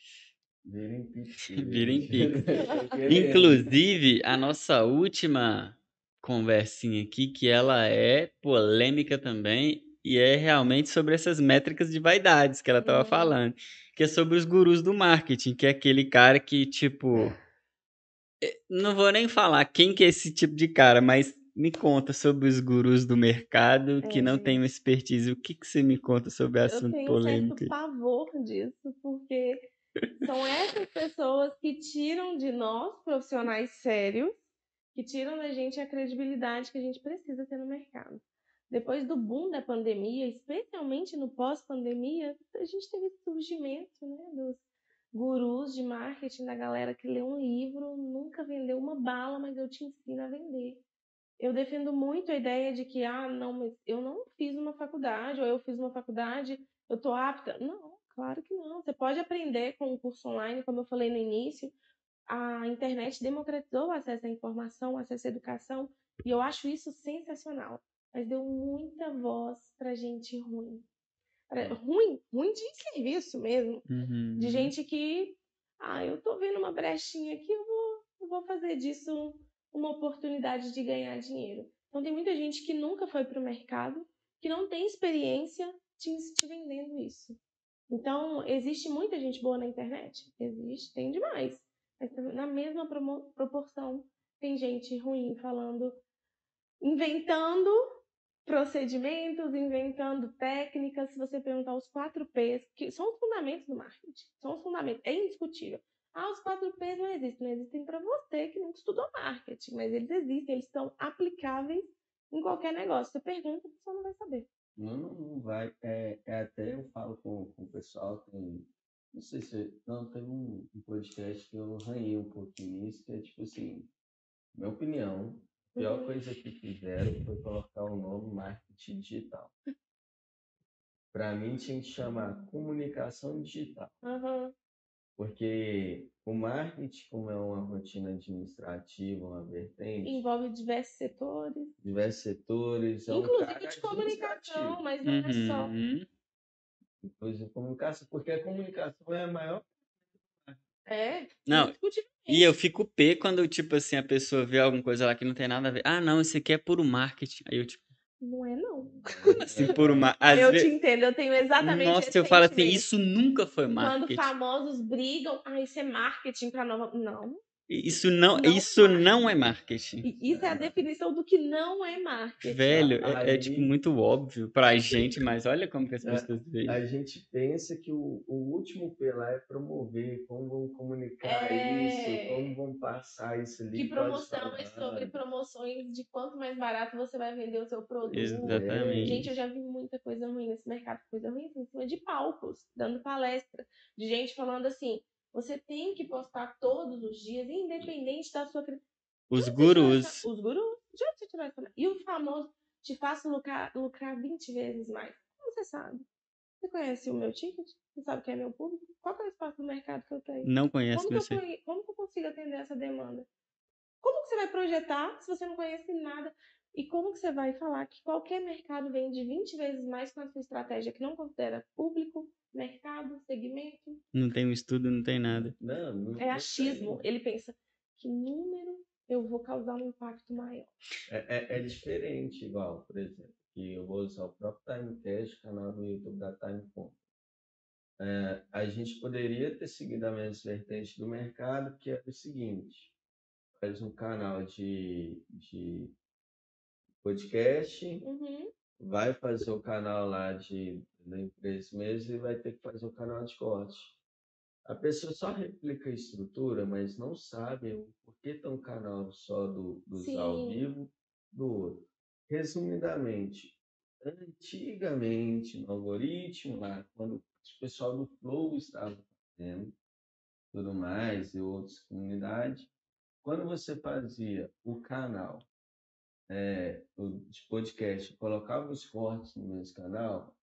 Virem Pix. Virem. Pix. Inclusive, a nossa última conversinha aqui, que ela é polêmica também, e é realmente sobre essas métricas de vaidades que ela estava Uhum. falando, que é sobre os gurus do marketing, que é aquele cara que, tipo, eh, não vou nem falar quem que é esse tipo de cara, mas me conta sobre os gurus do mercado que É, não uma expertise. O que que você me conta sobre Eu assunto tenho um polêmico? certo pavor disso, porque são essas pessoas que tiram de nós, profissionais sérios, que tiram da gente a credibilidade que a gente precisa ter no mercado. Depois do boom da pandemia, especialmente no pós-pandemia, a gente teve esse surgimento né, dos gurus de marketing, da galera que lê um livro, nunca vendeu uma bala, mas eu te ensino a vender. Eu defendo muito a ideia de que, ah, não, mas eu não fiz uma faculdade, ou eu fiz uma faculdade, eu tô apta. Não, claro que não. Você pode aprender com um curso online, como eu falei no início. A internet democratizou o acesso à informação, o acesso à educação, e eu acho isso sensacional. Mas deu muita voz pra gente ruim. Pra- ruim, ruim de serviço mesmo Uhum. de gente que, ah, eu tô vendo uma brechinha aqui, eu vou, eu vou fazer disso uma oportunidade de ganhar dinheiro. Então tem muita gente que nunca foi pro mercado, que não tem experiência te, te vendendo isso. Então, existe muita gente boa na internet? Existe, tem demais. Na mesma proporção, tem gente ruim falando, inventando procedimentos, inventando técnicas. Se você perguntar os quatro P's, que são os fundamentos do marketing, são os fundamentos, é indiscutível. Ah, os quatro P's não existem, não existem para você que nunca estudou marketing, mas eles existem, eles são aplicáveis em qualquer negócio. Você pergunta, a pessoa não vai saber. Não, não vai. É, é até eu falo com, com o pessoal, tem, não sei se. Não, tem um, um podcast que eu ranhei um pouquinho nisso, que é tipo assim, minha opinião, a pior Uhum. coisa que fizeram foi colocar o nome marketing digital. Para mim tinha que chamar comunicação digital. Aham. Porque o marketing, como é uma rotina administrativa, uma vertente, Envolve diversos setores, diversos setores, é um inclusive cara de comunicação, mas não é só. Uhum. Inclusive comunicação, porque a comunicação é a maior. É, Não. E eu fico pé quando, tipo assim, a pessoa vê alguma coisa lá que não tem nada a ver. Ah, não, isso aqui é puro marketing. Aí eu, tipo, Não é, não. assim, puro marketing. eu te entendo, eu tenho exatamente Nossa, eu falo assim, isso nunca foi Quando marketing. famosos brigam, ah, isso é marketing para nova. Não. Isso não, Não é isso não é marketing. Isso é a definição do que não é marketing. Velho, é, é, tipo muito óbvio pra gente, mas olha como que as É, pessoas veem. A gente pensa que o, o último P lá é promover, como vão comunicar É. isso, como vão passar isso ali. Que promoção é sobre promoções de quanto mais barato você vai vender o seu produto. Exatamente. Gente, eu já vi muita coisa ruim nesse mercado, coisa ruim assim, em cima de palcos, dando palestra, de gente falando assim, você tem que postar todos os dias, independente da sua... Os gurus. Os gurus? De onde você tirou essa... E o famoso, te faço lucrar, lucrar 20 vezes mais. Como você sabe? Você conhece o meu ticket? Você sabe quem é meu público? Qual que é o espaço do mercado que eu tenho? Não conhece Como eu, você. conhe- como que eu consigo atender essa demanda? Como que você vai projetar se você não conhece nada? E como que você vai falar que qualquer mercado vende 20 vezes mais com a sua estratégia que não considera público, mercado, segmento? Não tem um estudo, não tem nada. Não, não, É achismo. Ele pensa, que número eu vou causar um impacto maior? É, é, é diferente, igual, por exemplo, que eu vou usar o próprio Timecast, canal do YouTube da Timecom. É, a gente poderia ter seguido a mesma vertente do mercado, que é o seguinte, faz um canal de, de podcast, Uhum. vai fazer o canal lá de, da empresa mesmo e vai ter que fazer o canal de corte. A pessoa só replica a estrutura, mas não sabe o porquê tem um canal só do, dos ao vivo do outro. Resumidamente, antigamente, no algoritmo lá, quando o pessoal do Flow estava fazendo, tudo mais, e outras comunidades, quando você fazia o canal é, de podcast, colocava os cortes no mesmo canal,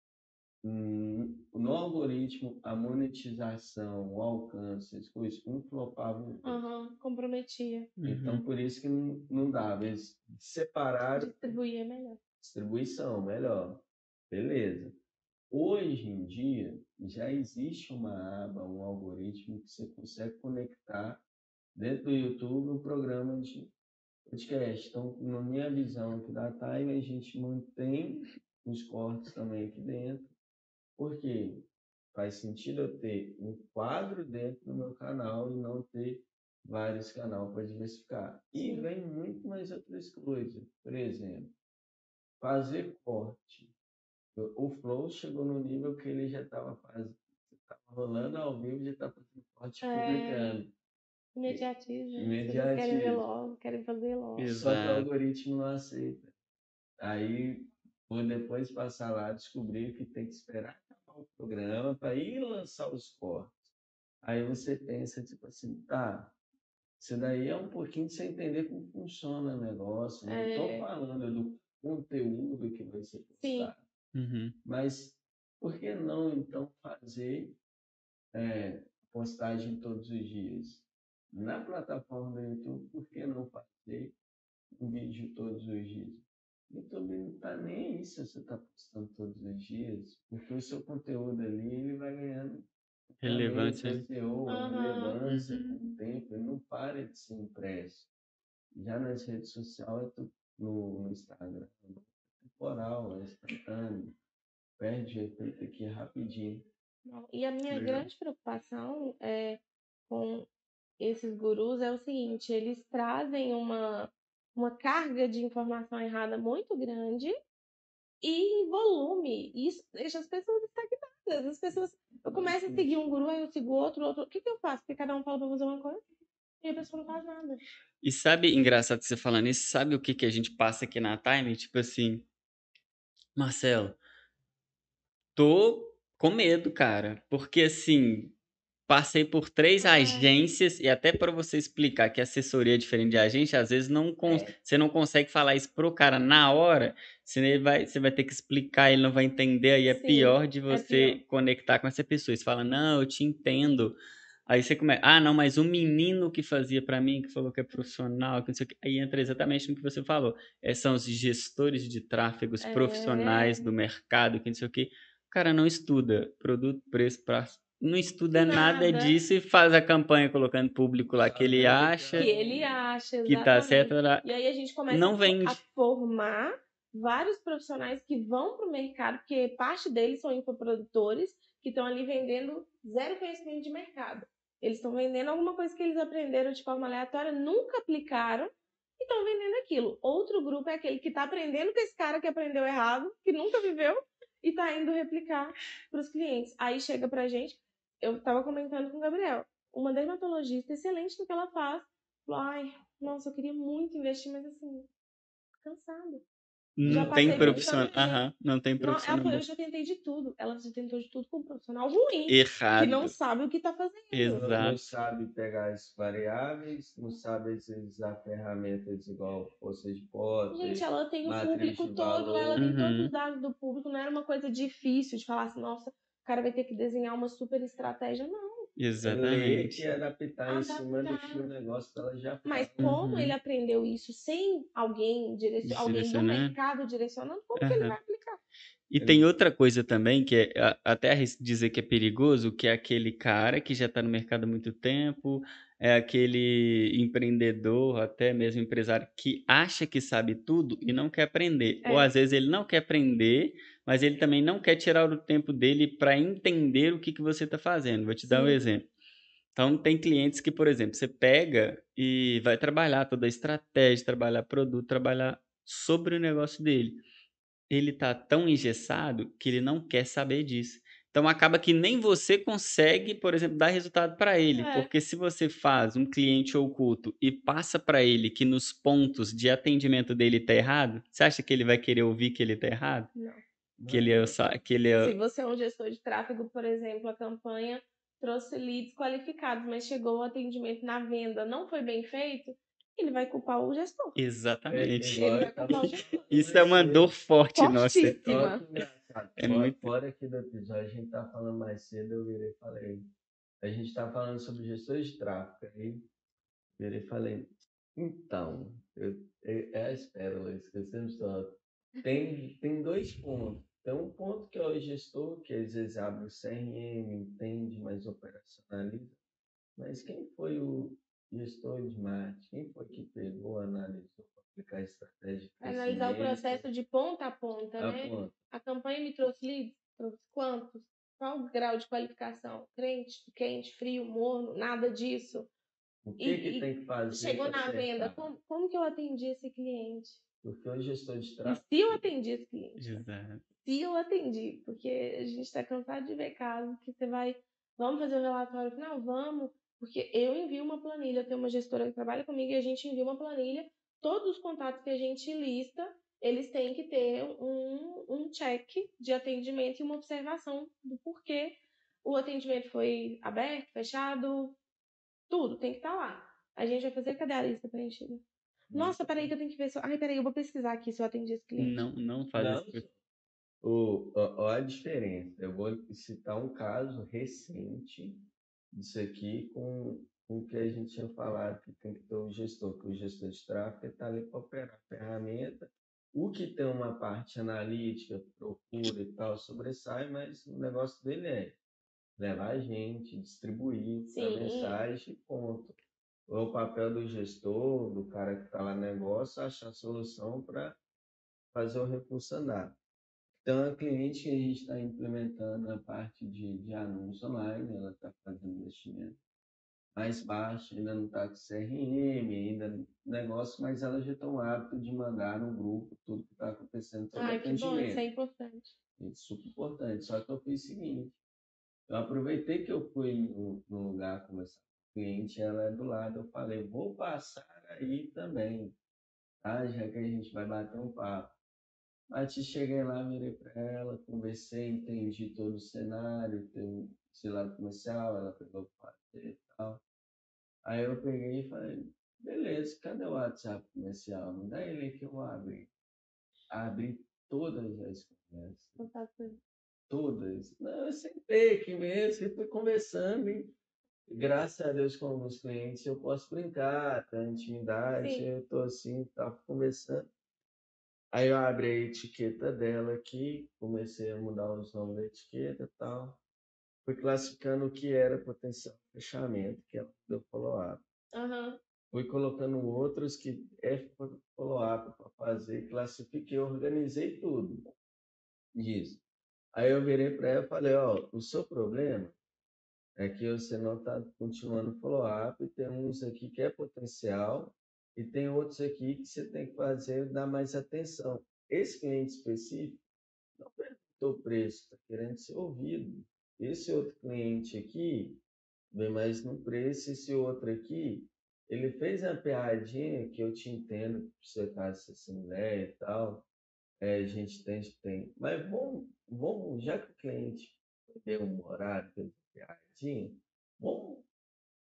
no algoritmo, a monetização, o alcance, as coisas, um flopava. Aham, comprometia. Então, Uhum. por isso que não, não dava. Eles separaram Distribuir é melhor. distribuição, melhor. Beleza. Hoje em dia, já existe uma aba, um algoritmo que você consegue conectar dentro do YouTube um programa de podcast. Então, na minha visão aqui da Time, a gente mantém os cortes também aqui dentro, porque faz sentido eu ter um quadro dentro do meu canal e não ter vários canais para diversificar. E vem muito mais outras coisas. Por exemplo, fazer corte. O Flow chegou no nível que ele já estava fazendo, estava rolando ao vivo, já estava fazendo corte É. publicando. Imediatismo. Imediatismo. querem ver logo, querem fazer logo. Exato. Só que o algoritmo não aceita. Aí, vou depois passar lá, descobrir que tem que esperar programa para ir lançar os cortes. Aí você pensa, tipo assim, tá, isso daí é um pouquinho sem entender como funciona o negócio. Não estou É. falando do conteúdo que vai ser Sim. postado. Uhum. Mas por que não, então, fazer é, postagem todos os dias? Na plataforma do YouTube, por que não fazer um vídeo todos os dias? YouTube não está nem aí se você está postando todos os dias, porque o seu conteúdo ali ele vai ganhando Relevância. também SEO, relevância Uhum. com o tempo, ele não para de ser impresso. Já nas redes sociais, no, no Instagram, é temporal, é instantâneo, perde o efeito aqui rapidinho. E a minha Legal. grande preocupação é com esses gurus é o seguinte, eles trazem uma, uma carga de informação errada muito grande e volume. E Isso deixa as pessoas estagnadas. As pessoas. Eu começo a seguir um guru, aí eu sigo outro, outro. O que, que eu faço? Porque cada um fala pra fazer uma coisa e a pessoa não faz nada. E sabe, engraçado você falando isso, sabe o que, que a gente passa aqui na Time? Tipo assim, Marcelo, tô com medo, cara, porque assim, passei por três É. agências e até para você explicar que assessoria é diferente de agência, às vezes não É. você não consegue falar isso pro cara na hora, senão ele vai, você vai ter que explicar, ele não vai entender, aí é Sim, pior de você pior. conectar com essa pessoa. Você fala, não, eu te entendo. Aí você começa, ah, não, mas o menino que fazia pra mim, que falou que é profissional, que não sei o que, aí entra exatamente no que você falou. É, são os gestores de tráfego, os É. profissionais do mercado, que não sei o que. O cara não estuda produto, preço, prazo. Não estuda nada. Nada. disso e faz a campanha colocando público lá que ele acha Que ele acha, que tá exatamente. certo. lá. E aí a gente começa Não a fo- vende. a formar vários profissionais que vão para o mercado, porque parte deles são infoprodutores que estão ali vendendo zero conhecimento de mercado. Eles estão vendendo alguma coisa que eles aprenderam de forma aleatória, nunca aplicaram e estão vendendo aquilo. Outro grupo é aquele que está aprendendo com esse cara que aprendeu errado, que nunca viveu e está indo replicar para os clientes. Aí chega pra gente, eu estava comentando com o Gabriel, uma dermatologista excelente no que ela faz, falou, ai, nossa, eu queria muito investir, mas assim, cansada. Já Não tem profissional. Aham, não tem Não, ela profissional. falou, eu já tentei de tudo. Ela já tentou de tudo com um profissional ruim, Errado. que não sabe o que tá fazendo. Exato. Não sabe pegar as variáveis, não sabe utilizar ferramentas igual força de porta. Gente, ela tem o público todo, ela valor. tem todos Uhum. os dados do público, não era uma coisa difícil de falar assim, nossa, cara vai ter que desenhar uma super estratégia, não. Exatamente. e adaptar em cima do que o negócio que ela já. Mas como Uhum. ele aprendeu isso sem alguém, direcion... alguém do mercado direcionando, como que ele vai aplicar? E tem outra coisa também, que é a- até dizer que é perigoso, que é aquele cara que já está no mercado há muito tempo, é aquele empreendedor, até mesmo empresário, que acha que sabe tudo e não quer aprender. Ou É. às vezes ele não quer aprender, mas ele também não quer tirar o tempo dele para entender o que, que você está fazendo. Vou te dar um Sim. exemplo. Então, tem clientes que, por exemplo, você pega e vai trabalhar toda a estratégia, trabalhar produto, trabalhar sobre o negócio dele. Ele tá tão engessado que ele não quer saber disso. Então, acaba que nem você consegue, por exemplo, dar resultado para ele. É. Porque se você faz um cliente oculto e passa para ele que nos pontos de atendimento dele tá errado, você acha que ele vai querer ouvir que ele tá errado? Não. Que ele é, que ele é... Se você é um gestor de tráfego, por exemplo, a campanha trouxe leads qualificados, mas chegou o atendimento na venda, não foi bem feito, ele vai culpar o gestor. É Exatamente. Ele vai culpar o gestor. Isso é uma dor forte nossa. Fortíssima. Que engraçado. É Fora- muito- Fora aqui do episódio, a gente tá falando mais cedo, eu virei e falei. A gente tá falando sobre gestores de tráfego. Aí virei e falei, então, eu, é, é as pérolas que eu sempre solto. Tem, tem dois pontos. Tem um ponto que é o gestor, que às vezes abre o CRM, entende, mas operacionaliza. Mas quem foi o gestor de marketing? Quem foi que pegou, analisou, para aplicar a estratégia analisar o crescimento? processo de ponta a ponta, A né? ponta. A campanha me trouxe leads? Trouxe quantos? Qual o grau de qualificação? Crente, quente, frio, morno, nada disso. O que, E- que e tem que fazer? Chegou na venda, como, como que eu atendi esse cliente? Porque o gestor de E tráfego. se eu atendi esse cliente? Exato. Se eu atendi, porque a gente está cansado de ver casos que você vai, vamos fazer o relatório final? Vamos, porque eu envio uma planilha, eu tenho uma gestora que trabalha comigo e a gente envia uma planilha, todos os contatos que a gente lista, eles têm que ter um, um check de atendimento e uma observação do porquê o atendimento foi aberto, fechado, tudo tem que estar lá. A gente vai fazer, cadê a lista preenchida? Nossa, peraí que eu tenho que ver se. Ai, peraí, eu vou pesquisar aqui se eu atendi esse cliente. Não, não faz Não, isso. O, ó a diferença. Eu vou citar um caso recente disso aqui com, com o que a gente tinha falado, que tem que ter o gestor, que o gestor de tráfego está ali para operar a ferramenta. O que tem uma parte analítica, procura e tal, sobressai, mas o negócio dele é levar a gente, distribuir a mensagem, ponto. É o papel do gestor, do cara que está lá no negócio, achar a solução para fazer o recurso andar. Então, a cliente que a gente está implementando a parte de, de anúncio online, ela está fazendo investimento mais baixo, ainda não está com CRM, ainda negócio, mas ela já tem um hábito de mandar no grupo tudo que está acontecendo sobre Ai, que bom, isso é importante. É super importante. Só que eu fiz o seguinte: eu aproveitei que eu fui no, no lugar conversar com o cliente, ela é do lado, eu falei, vou passar aí também, tá? Já que a gente vai bater um papo. Bati, cheguei lá, virei para ela, conversei, entendi todo o cenário, tem esse lado comercial, ela pegou para fazer e tal. Aí eu peguei e falei, beleza, cadê o WhatsApp comercial? Me dá ele que eu abri. Abri todas as conversas todas. Não, eu sentei aqui mesmo e fui conversando. E, graças a Deus, com alguns clientes, eu posso brincar, ter intimidade. Sim. Eu tô assim, tava conversando. Aí eu abri a etiqueta dela aqui, comecei a mudar os nomes da etiqueta e tal. Fui classificando o que era potencial fechamento, que ela deu follow-up. Aham. Fui colocando outros que é follow-up para fazer, classifiquei, organizei tudo disso. Aí eu virei para ela e falei, ó, o seu problema é que você não está continuando follow-up, tem uns aqui que é potencial e tem outros aqui que você tem que fazer, dar mais atenção. Esse cliente específico não perguntou o preço, está querendo ser ouvido. Esse outro cliente aqui vem mais no preço, esse outro aqui, ele fez uma piadinha que eu te entendo, por ser caso você se mulher e tal, é, a gente tem, tem. Mas vamos, vamos, já que o cliente deu um horário, fez uma piadinha, vamos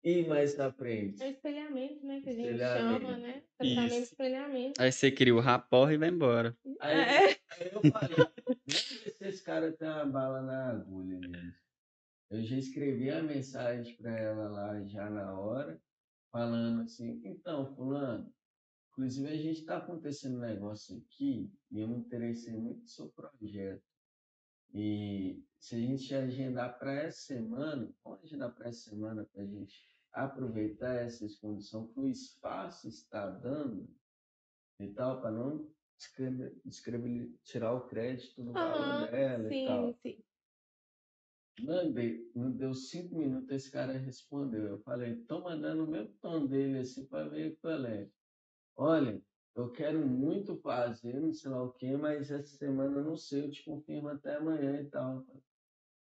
ir mais na frente. É espelhamento, né? Que a gente chama, né? Tratamento Isso. espelhamento. Aí você cria o rapport e vai embora. Aí, É. aí eu falei, se esse cara tem uma bala na agulha mesmo. Eu já escrevi a mensagem para ela lá já na hora, falando assim, então, fulano, inclusive a gente está acontecendo um negócio aqui e eu me interessei muito no seu projeto. E se a gente agendar para essa semana, vamos agendar para essa semana para a gente aproveitar essas condições que o espaço está dando e tal, para não descrever, descrever, tirar o crédito do valor Aham, dela e tal. Sim, sim. Mandei, não deu cinco minutos, esse cara respondeu. Eu falei, tô mandando o mesmo tom dele assim para ver qual é. Olha, eu quero muito fazer, não sei lá o quê, mas essa semana eu não sei, eu te confirmo até amanhã e tal.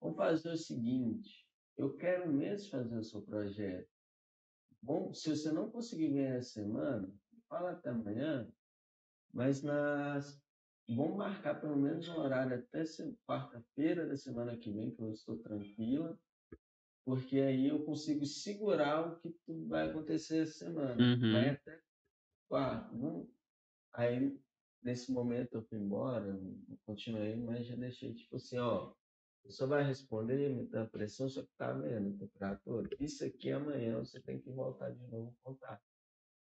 Vamos fazer o seguinte, eu quero mesmo fazer o seu projeto. Bom, se você não conseguir vir essa semana, fala até amanhã, mas nas Vamos marcar pelo menos um horário até quarta-feira da semana que vem, que eu estou tranquila, porque aí eu consigo segurar o que vai acontecer essa semana. Uhum. Vai até ah, não. Aí, nesse momento, eu fui embora, continuei, mas já deixei, tipo assim, ó, só vai responder, me dá pressão, só que tá vendo, temperatura. Isso aqui amanhã você tem que voltar de novo contar.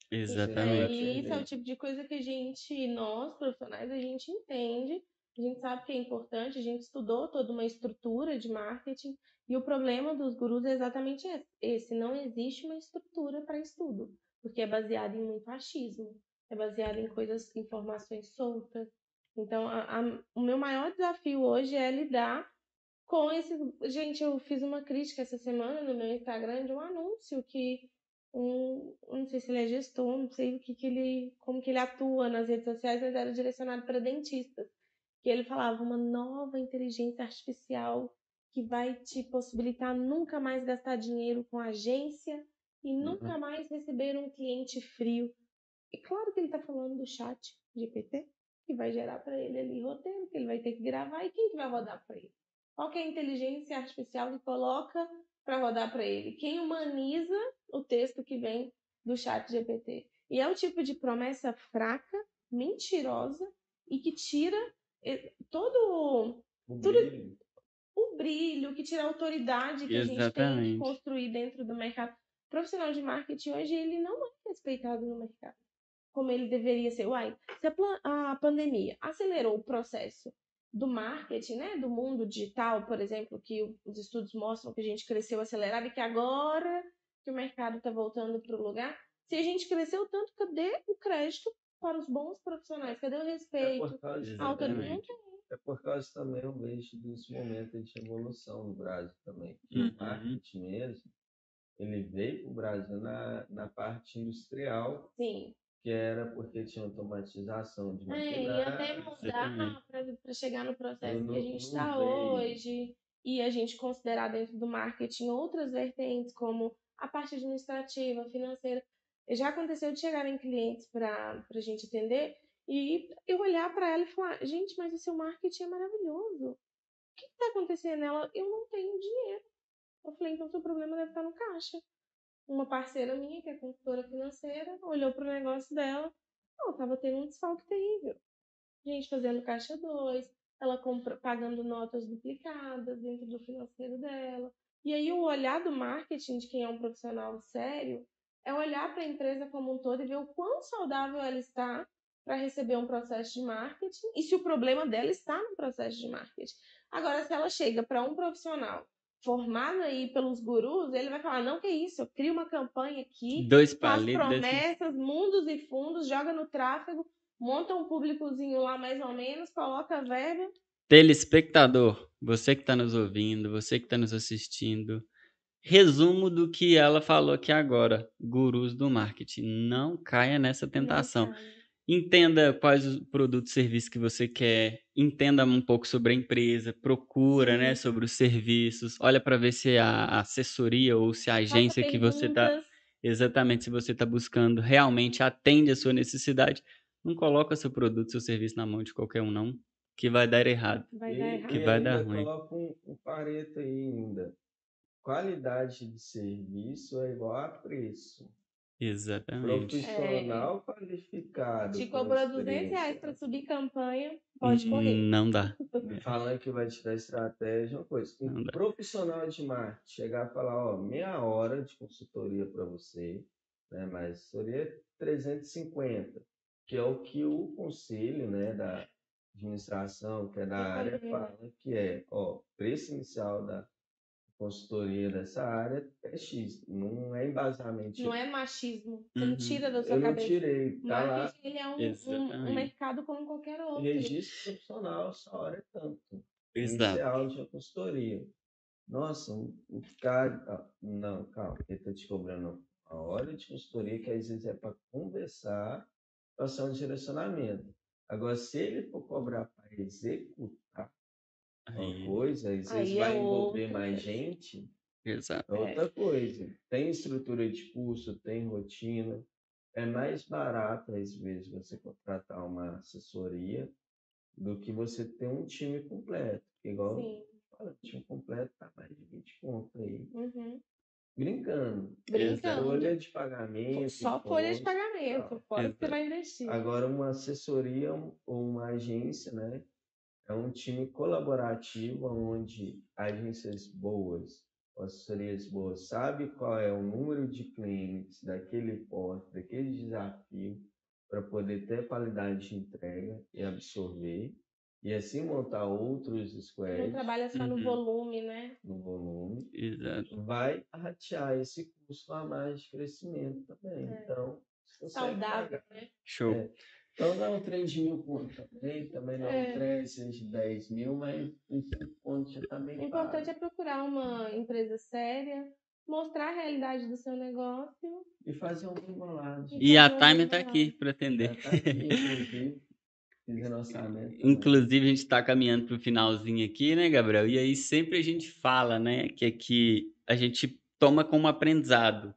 Exatamente. E isso é o tipo de coisa que a gente, nós profissionais, a gente entende, a gente sabe que é importante, a gente estudou toda uma estrutura de marketing e o problema dos gurus é exatamente esse, não existe uma estrutura para estudo, porque é baseado em muito achismo, é baseado em coisas, informações soltas. Então, a, a, o meu maior desafio hoje é lidar com esse. Gente, eu fiz uma crítica essa semana no meu Instagram de um anúncio que um, não sei se ele é gestor, não sei o que, que ele, como que ele atua nas redes sociais, mas era direcionado para dentistas. Que ele falava uma nova inteligência artificial que vai te possibilitar nunca mais gastar dinheiro com agência e uhum. nunca mais receber um cliente frio. E claro que ele está falando do chat GPT, que vai gerar para ele ali roteiro, que ele vai ter que gravar, e quem que vai rodar para ele? Qual que é a inteligência artificial que coloca para rodar para ele? Quem humaniza o texto que vem do chat GPT? E é o tipo de promessa fraca, mentirosa e que tira eh, todo o tudo, brilho. o brilho, que tira a autoridade que Exatamente. a gente tem que construir dentro do mercado. O profissional de marketing hoje ele não é respeitado no mercado como ele deveria ser. Uai, se a, a pandemia acelerou o processo do marketing, né, do mundo digital, por exemplo, que os estudos mostram que a gente cresceu acelerado e que agora que o mercado está voltando para o lugar, se a gente cresceu tanto, cadê o crédito para os bons profissionais? Cadê o é respeito? É por causa, é por causa também, eu vejo, desse momento de evolução no Brasil também. Uhum. O marketing mesmo, ele veio para o Brasil na, na parte industrial. Sim que era porque tinha automatização de. É, e até mudar para chegar no processo que a gente está hoje e a gente considerar dentro do marketing outras vertentes como a parte administrativa, financeira. Já aconteceu de chegarem clientes para a gente atender e eu olhar para ela e falar, gente, mas o seu marketing é maravilhoso. O que está acontecendo? Ela, eu não tenho dinheiro. Eu falei, então seu problema deve estar no caixa uma parceira minha, que é consultora financeira, olhou para o negócio dela, ela estava tendo um desfalque terrível. Gente fazendo caixa 2, ela compra, pagando notas duplicadas dentro do financeiro dela. E aí o olhar do marketing de quem é um profissional sério é olhar para a empresa como um todo e ver o quão saudável ela está para receber um processo de marketing e se o problema dela está no processo de marketing. Agora, se ela chega para um profissional formado aí pelos gurus, ele vai falar, não que isso, eu crio uma campanha aqui, Dois faz promessas, desse... mundos e fundos, joga no tráfego, monta um públicozinho lá mais ou menos, coloca verba. Telespectador, você que está nos ouvindo, você que está nos assistindo, resumo do que ela falou aqui agora, gurus do marketing, não caia nessa tentação. Não Entenda quais os produtos e serviços que você quer, entenda um pouco sobre a empresa, procura, né, sobre os serviços, olha para ver se a assessoria ou se a agência que você está exatamente se você está buscando realmente atende a sua necessidade. Não coloca seu produto, seu serviço na mão de qualquer um não, que vai dar errado. Vai dar errado. Que vai dar ruim. Coloca um, um pareto aí ainda. Qualidade de serviço é igual a preço. Exatamente. Profissional é. qualificado. Te cobrou 200 reais para subir campanha, pode correr. Não dá. Falando que vai te dar estratégia, uma coisa. Um profissional de marketing chegar e falar, ó, meia hora de consultoria para você, né? Mas é 350, que é o que o conselho, né, da administração, que é da área, fala que é, ó, preço inicial da consultoria dessa área é X, não é embasamento. Não é machismo, você uhum. não tira da sua eu cabeça. Eu não tirei, tá lá. ele é um, um, um, mercado como qualquer outro. Registro profissional, essa hora é tanto. Exato. Inicial de consultoria. Nossa, o cara... Ah, não, calma, ele está te cobrando a hora de consultoria, que às vezes é para conversar, passar um direcionamento. Agora, se ele for cobrar para executar, uma coisa, às vezes vai é envolver outra. mais gente. Exato. É outra coisa. Tem estrutura de curso, tem rotina. É mais barato, às vezes, você contratar uma assessoria do que você ter um time completo. Igual, Sim. Fala, time completo tá mais de 20 pontos aí. Uhum. brincando. Brincando. Folha de pagamento. Só folha de pagamento, fora que você vai investir. Agora, uma assessoria ou uma agência, né? É um time colaborativo onde agências boas, assessorias boas, sabe qual é o número de clientes daquele porte, daquele desafio, para poder ter qualidade de entrega e absorver, e assim montar outros Não squads trabalha só no Uhum. volume, né? no volume, Exato. vai ratear esse custo a mais de crescimento também. É. Então, Saudável, pagar. né? Show. É. Então dá um trem de mil pontos também, também não É. um trem de 10 mil, mas em cinco pontos já tá bem O importante pago. é procurar uma empresa séria, mostrar a realidade do seu negócio. E fazer um bem bolado. E a Time tá bolado. aqui para atender. tá aqui, inclusive. Inclusive, a gente está caminhando para o finalzinho aqui, né, Gabriel? E aí sempre a gente fala, né, que aqui a gente toma como aprendizado,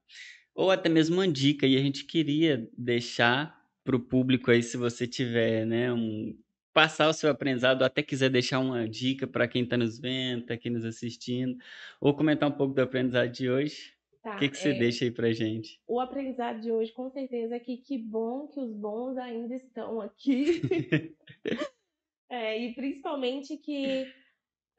ou até mesmo uma dica, e a gente queria deixar para o público aí, se você tiver, né, um passar o seu aprendizado, até quiser deixar uma dica para quem está nos vendo, está aqui nos assistindo, ou comentar um pouco do aprendizado de hoje. Tá, O que, que você é, deixa aí pra gente? O aprendizado de hoje, com certeza, é que que bom que os bons ainda estão aqui. É, e principalmente que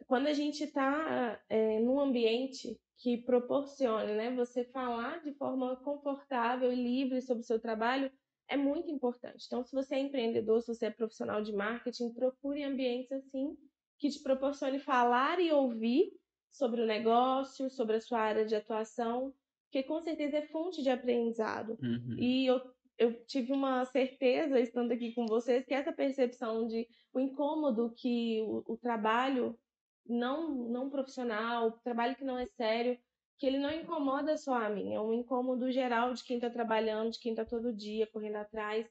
quando a gente está num ambiente que proporcione, né, você falar de forma confortável e livre sobre o seu trabalho é muito importante. Então, se você é empreendedor, se você é profissional de marketing, procure ambientes assim que te proporcione falar e ouvir sobre o negócio, sobre a sua área de atuação, porque com certeza é fonte de aprendizado. Uhum. E eu, eu tive uma certeza, estando aqui com vocês, que essa percepção de o incômodo que o, o trabalho não, não profissional, o trabalho que não é sério, que ele não incomoda só a mim, é um incômodo geral de quem está trabalhando, de quem está todo dia correndo atrás.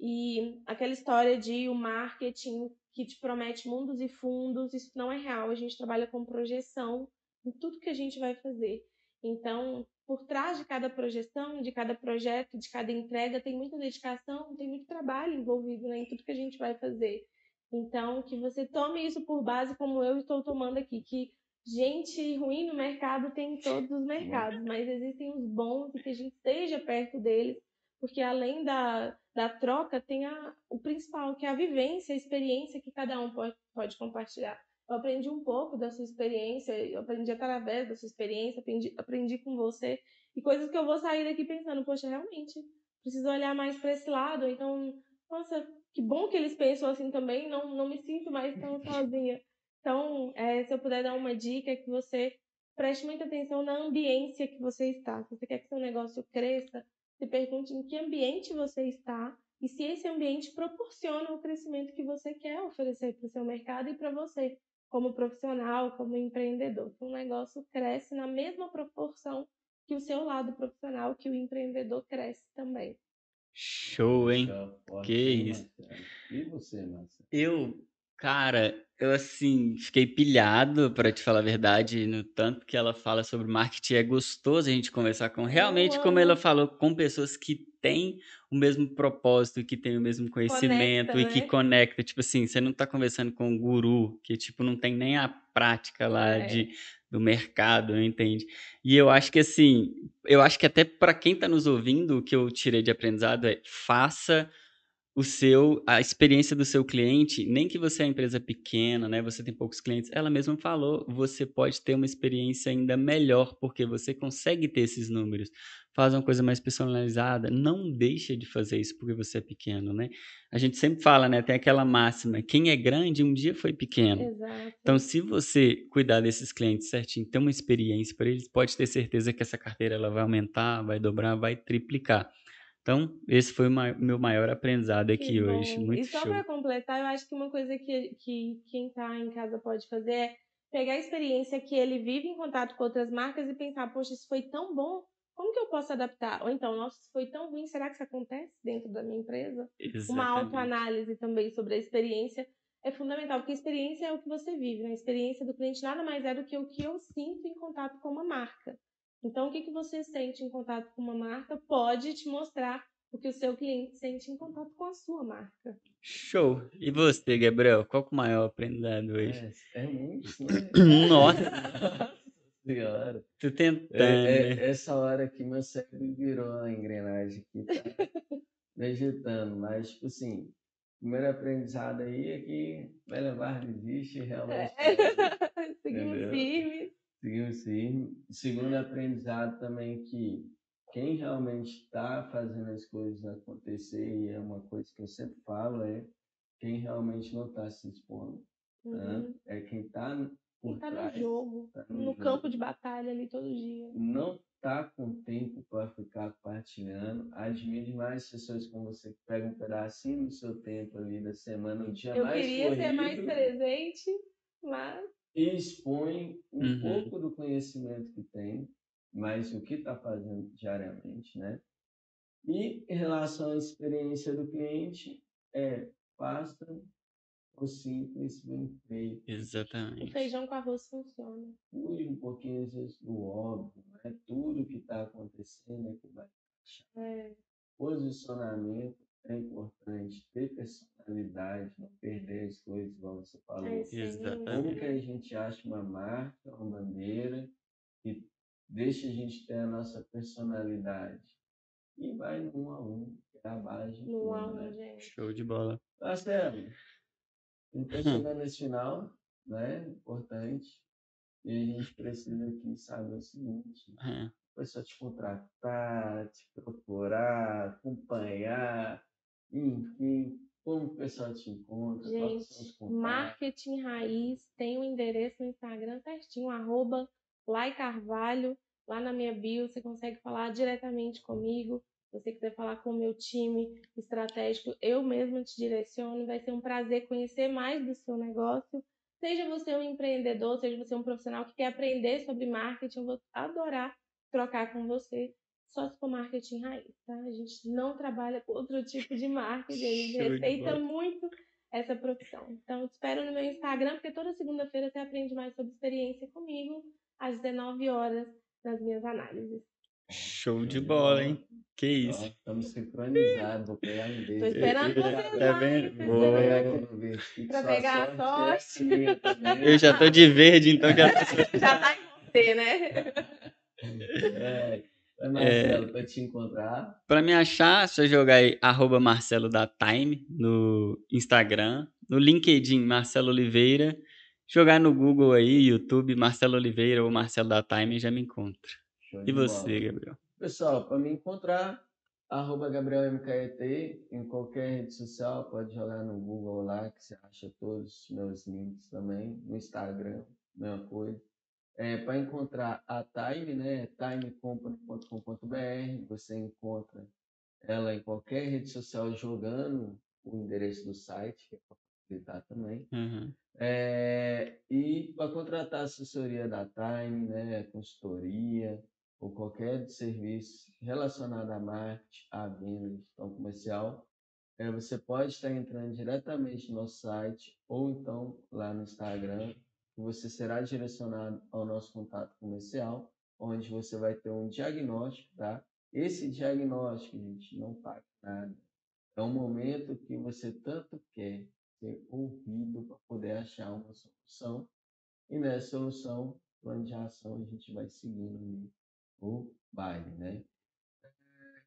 E aquela história de o marketing que te promete mundos e fundos, isso não é real. A gente trabalha com projeção em tudo que a gente vai fazer. Então, por trás de cada projeção, de cada projeto, de cada entrega, tem muita dedicação, tem muito trabalho envolvido né, em tudo que a gente vai fazer. Então, que você tome isso por base, como eu estou tomando aqui, que gente ruim no mercado tem em todos os mercados, mas existem os bons e que a gente esteja perto deles, porque além da, da troca, tem a, o principal, que é a vivência, a experiência que cada um pode, pode compartilhar. Eu aprendi um pouco da sua experiência, eu aprendi através da sua experiência, aprendi, aprendi com você, e coisas que eu vou sair daqui pensando, poxa, realmente, preciso olhar mais para esse lado, então, nossa, que bom que eles pensam assim também, não, não me sinto mais tão sozinha. Então, é, se eu puder dar uma dica, é que você preste muita atenção na ambiência que você está. Se você quer que seu negócio cresça, se pergunte em que ambiente você está e se esse ambiente proporciona o crescimento que você quer oferecer para o seu mercado e para você, como profissional, como empreendedor. Que um negócio cresce na mesma proporção que o seu lado profissional, que o empreendedor cresce também. Show, hein? Forte, Que isso. Marcelo? E você, Marcelo? Eu, cara, eu assim, fiquei pilhado, para te falar a verdade, no tanto que ela fala sobre marketing. É gostoso a gente conversar com, realmente, como ela falou, com pessoas que têm o mesmo propósito, que têm o mesmo conhecimento e que né? conecta. Tipo assim, você não tá conversando com um guru que, tipo, não tem nem a prática lá É. de, do mercado, entende? E eu acho que assim, eu acho que até para quem tá nos ouvindo, o que eu tirei de aprendizado é faça o seu a experiência do seu cliente, nem que você é uma empresa pequena, né, você tem poucos clientes, ela mesma falou, você pode ter uma experiência ainda melhor porque você consegue ter esses números. Faz uma coisa mais personalizada, não deixa de fazer isso porque você é pequeno, né? A gente sempre fala, né, tem aquela máxima, quem é grande um dia foi pequeno. Exato. Então, se você cuidar desses clientes certinho, ter uma experiência para eles, pode ter certeza que essa carteira ela vai aumentar, vai dobrar, vai triplicar. Então, esse foi o ma- meu maior aprendizado aqui Que hoje. bom. Muito e só para completar, eu acho que uma coisa que, que quem está em casa pode fazer é pegar a experiência que ele vive em contato com outras marcas e pensar, poxa, isso foi tão bom, como que eu posso adaptar? Ou então, nossa, isso foi tão ruim, será que isso acontece dentro da minha empresa? Uma Exatamente. autoanálise também sobre a experiência é fundamental, porque a experiência é o que você vive, né? A experiência do cliente nada mais é do que o que eu sinto em contato com uma marca. Então, o que, que você sente em contato com uma marca pode te mostrar o que o seu cliente sente em contato com a sua marca. Show. E você, Gabriel? Qual que é o maior aprendizado hoje? É, é muito, né? Nossa, senhora. Tô tentando, É, é, essa hora que meu cérebro virou a engrenagem que tá vegetando. Mas, tipo assim, o primeiro aprendizado aí é que vai levar desiste realmente. É. Seguimos Entendeu? Seguimos firme. Segundo aprendizado também que quem realmente está fazendo as coisas acontecer, e é uma coisa que eu sempre falo, é quem realmente não está se expondo. né? Uhum. É quem está Quem por tá no trás, jogo, tá no jogo, campo de batalha ali todo dia. Não tá com tempo para ficar compartilhando. Admiro demais as pessoas como você que pega um pedacinho do seu tempo ali da semana, um dia Eu mais queria ser mais corrido, presente, mas e expõe um Uhum. pouco do conhecimento que tem, mas o que está fazendo diariamente, né? E em relação à experiência do cliente, é faça o simples bem feito. o Exatamente. feijão com arroz funciona. Fuge um pouquinho às vezes do óbvio, não é tudo que está acontecendo é que vai achar. É, Posicionamento é importante, ter personalidade, não perder as coisas, igual você falou. é. Como que a gente acha uma marca, uma bandeira que deixa a gente ter a nossa personalidade? E vai um a um, que é a base de No tudo, a um, né? gente. Show de bola. Marcelo, a gente tá Hum. chegando nesse final, né? Importante. E a gente precisa aqui saber o seguinte, É. a pessoa te contratar, te procurar, acompanhar, enfim, como o pessoal te encontra, Gente. Marketing Raiz tem o endereço no Instagram certinho, arroba Lai Carvalho. Lá na minha bio você consegue falar diretamente comigo. Se você quiser falar com o meu time estratégico, eu mesma te direciono. Vai ser um prazer conhecer mais do seu negócio. Seja você um empreendedor, seja você um profissional que quer aprender sobre marketing, eu vou adorar trocar com você. Só se for marketing raiz, tá? A gente não trabalha com outro tipo de marketing, a gente respeita muito essa profissão. Então, te espero no meu Instagram, porque toda segunda-feira você aprende mais sobre experiência comigo, às 19 horas, nas minhas análises. Show de bola, hein? Que isso. Estamos sincronizados, vou pegar um deles. Tô esperando Tá vocês vendo? Tô Boa. Vou pegar. Pra pegar a é sorte. minha também. Eu já tô de verde, então já. Já tá em você, né? É, é Marcelo, para te encontrar. Pra me achar, é só jogar aí arroba Marcelo da Time no Instagram, no LinkedIn Marcelo Oliveira, jogar no Google aí, YouTube Marcelo Oliveira ou Marcelo da Time já me encontra. E você, bola. Gabriel? Pessoal, para me encontrar, arroba GabrielMKET, em qualquer rede social, pode jogar no Google lá, que você acha todos os meus links também, no Instagram, mesma coisa. É, para encontrar a Time, né, timecompany.com.br, você encontra ela em qualquer rede social jogando o endereço do site, que é para facilitar também. Uhum. É, e para contratar assessoria da Time, né, consultoria ou qualquer serviço relacionado a marketing, a venda, gestão comercial, é, você pode estar entrando diretamente no nosso site ou então lá no Instagram, você será direcionado ao nosso contato comercial, onde você vai ter um diagnóstico, tá? Esse diagnóstico, gente, não paga nada. É um momento que você tanto quer ser ouvido para poder achar uma solução. E nessa solução, plano de ação, a gente vai seguindo o baile, né?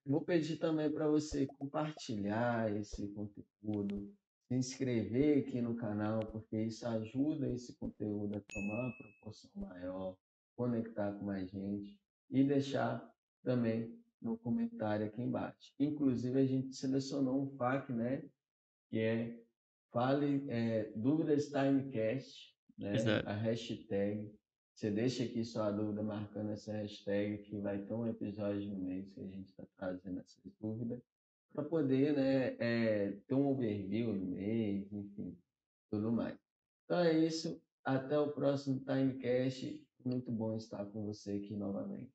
Vou pedir também para você compartilhar esse conteúdo, se inscrever aqui no canal, porque isso ajuda esse conteúdo a tomar uma proporção maior, conectar com mais gente e deixar também no comentário aqui embaixo. Inclusive, a gente selecionou um FAQ, né? Que é Fale é, Dúvidas Timecast, né? Exato. A hashtag. Você deixa aqui sua dúvida marcando essa hashtag, que vai ter um episódio no mês que a gente está trazendo essas dúvidas, para poder né, é, ter um overview no mês, enfim, tudo mais. Então é isso. Até o próximo Timecast. Muito bom estar com você aqui novamente.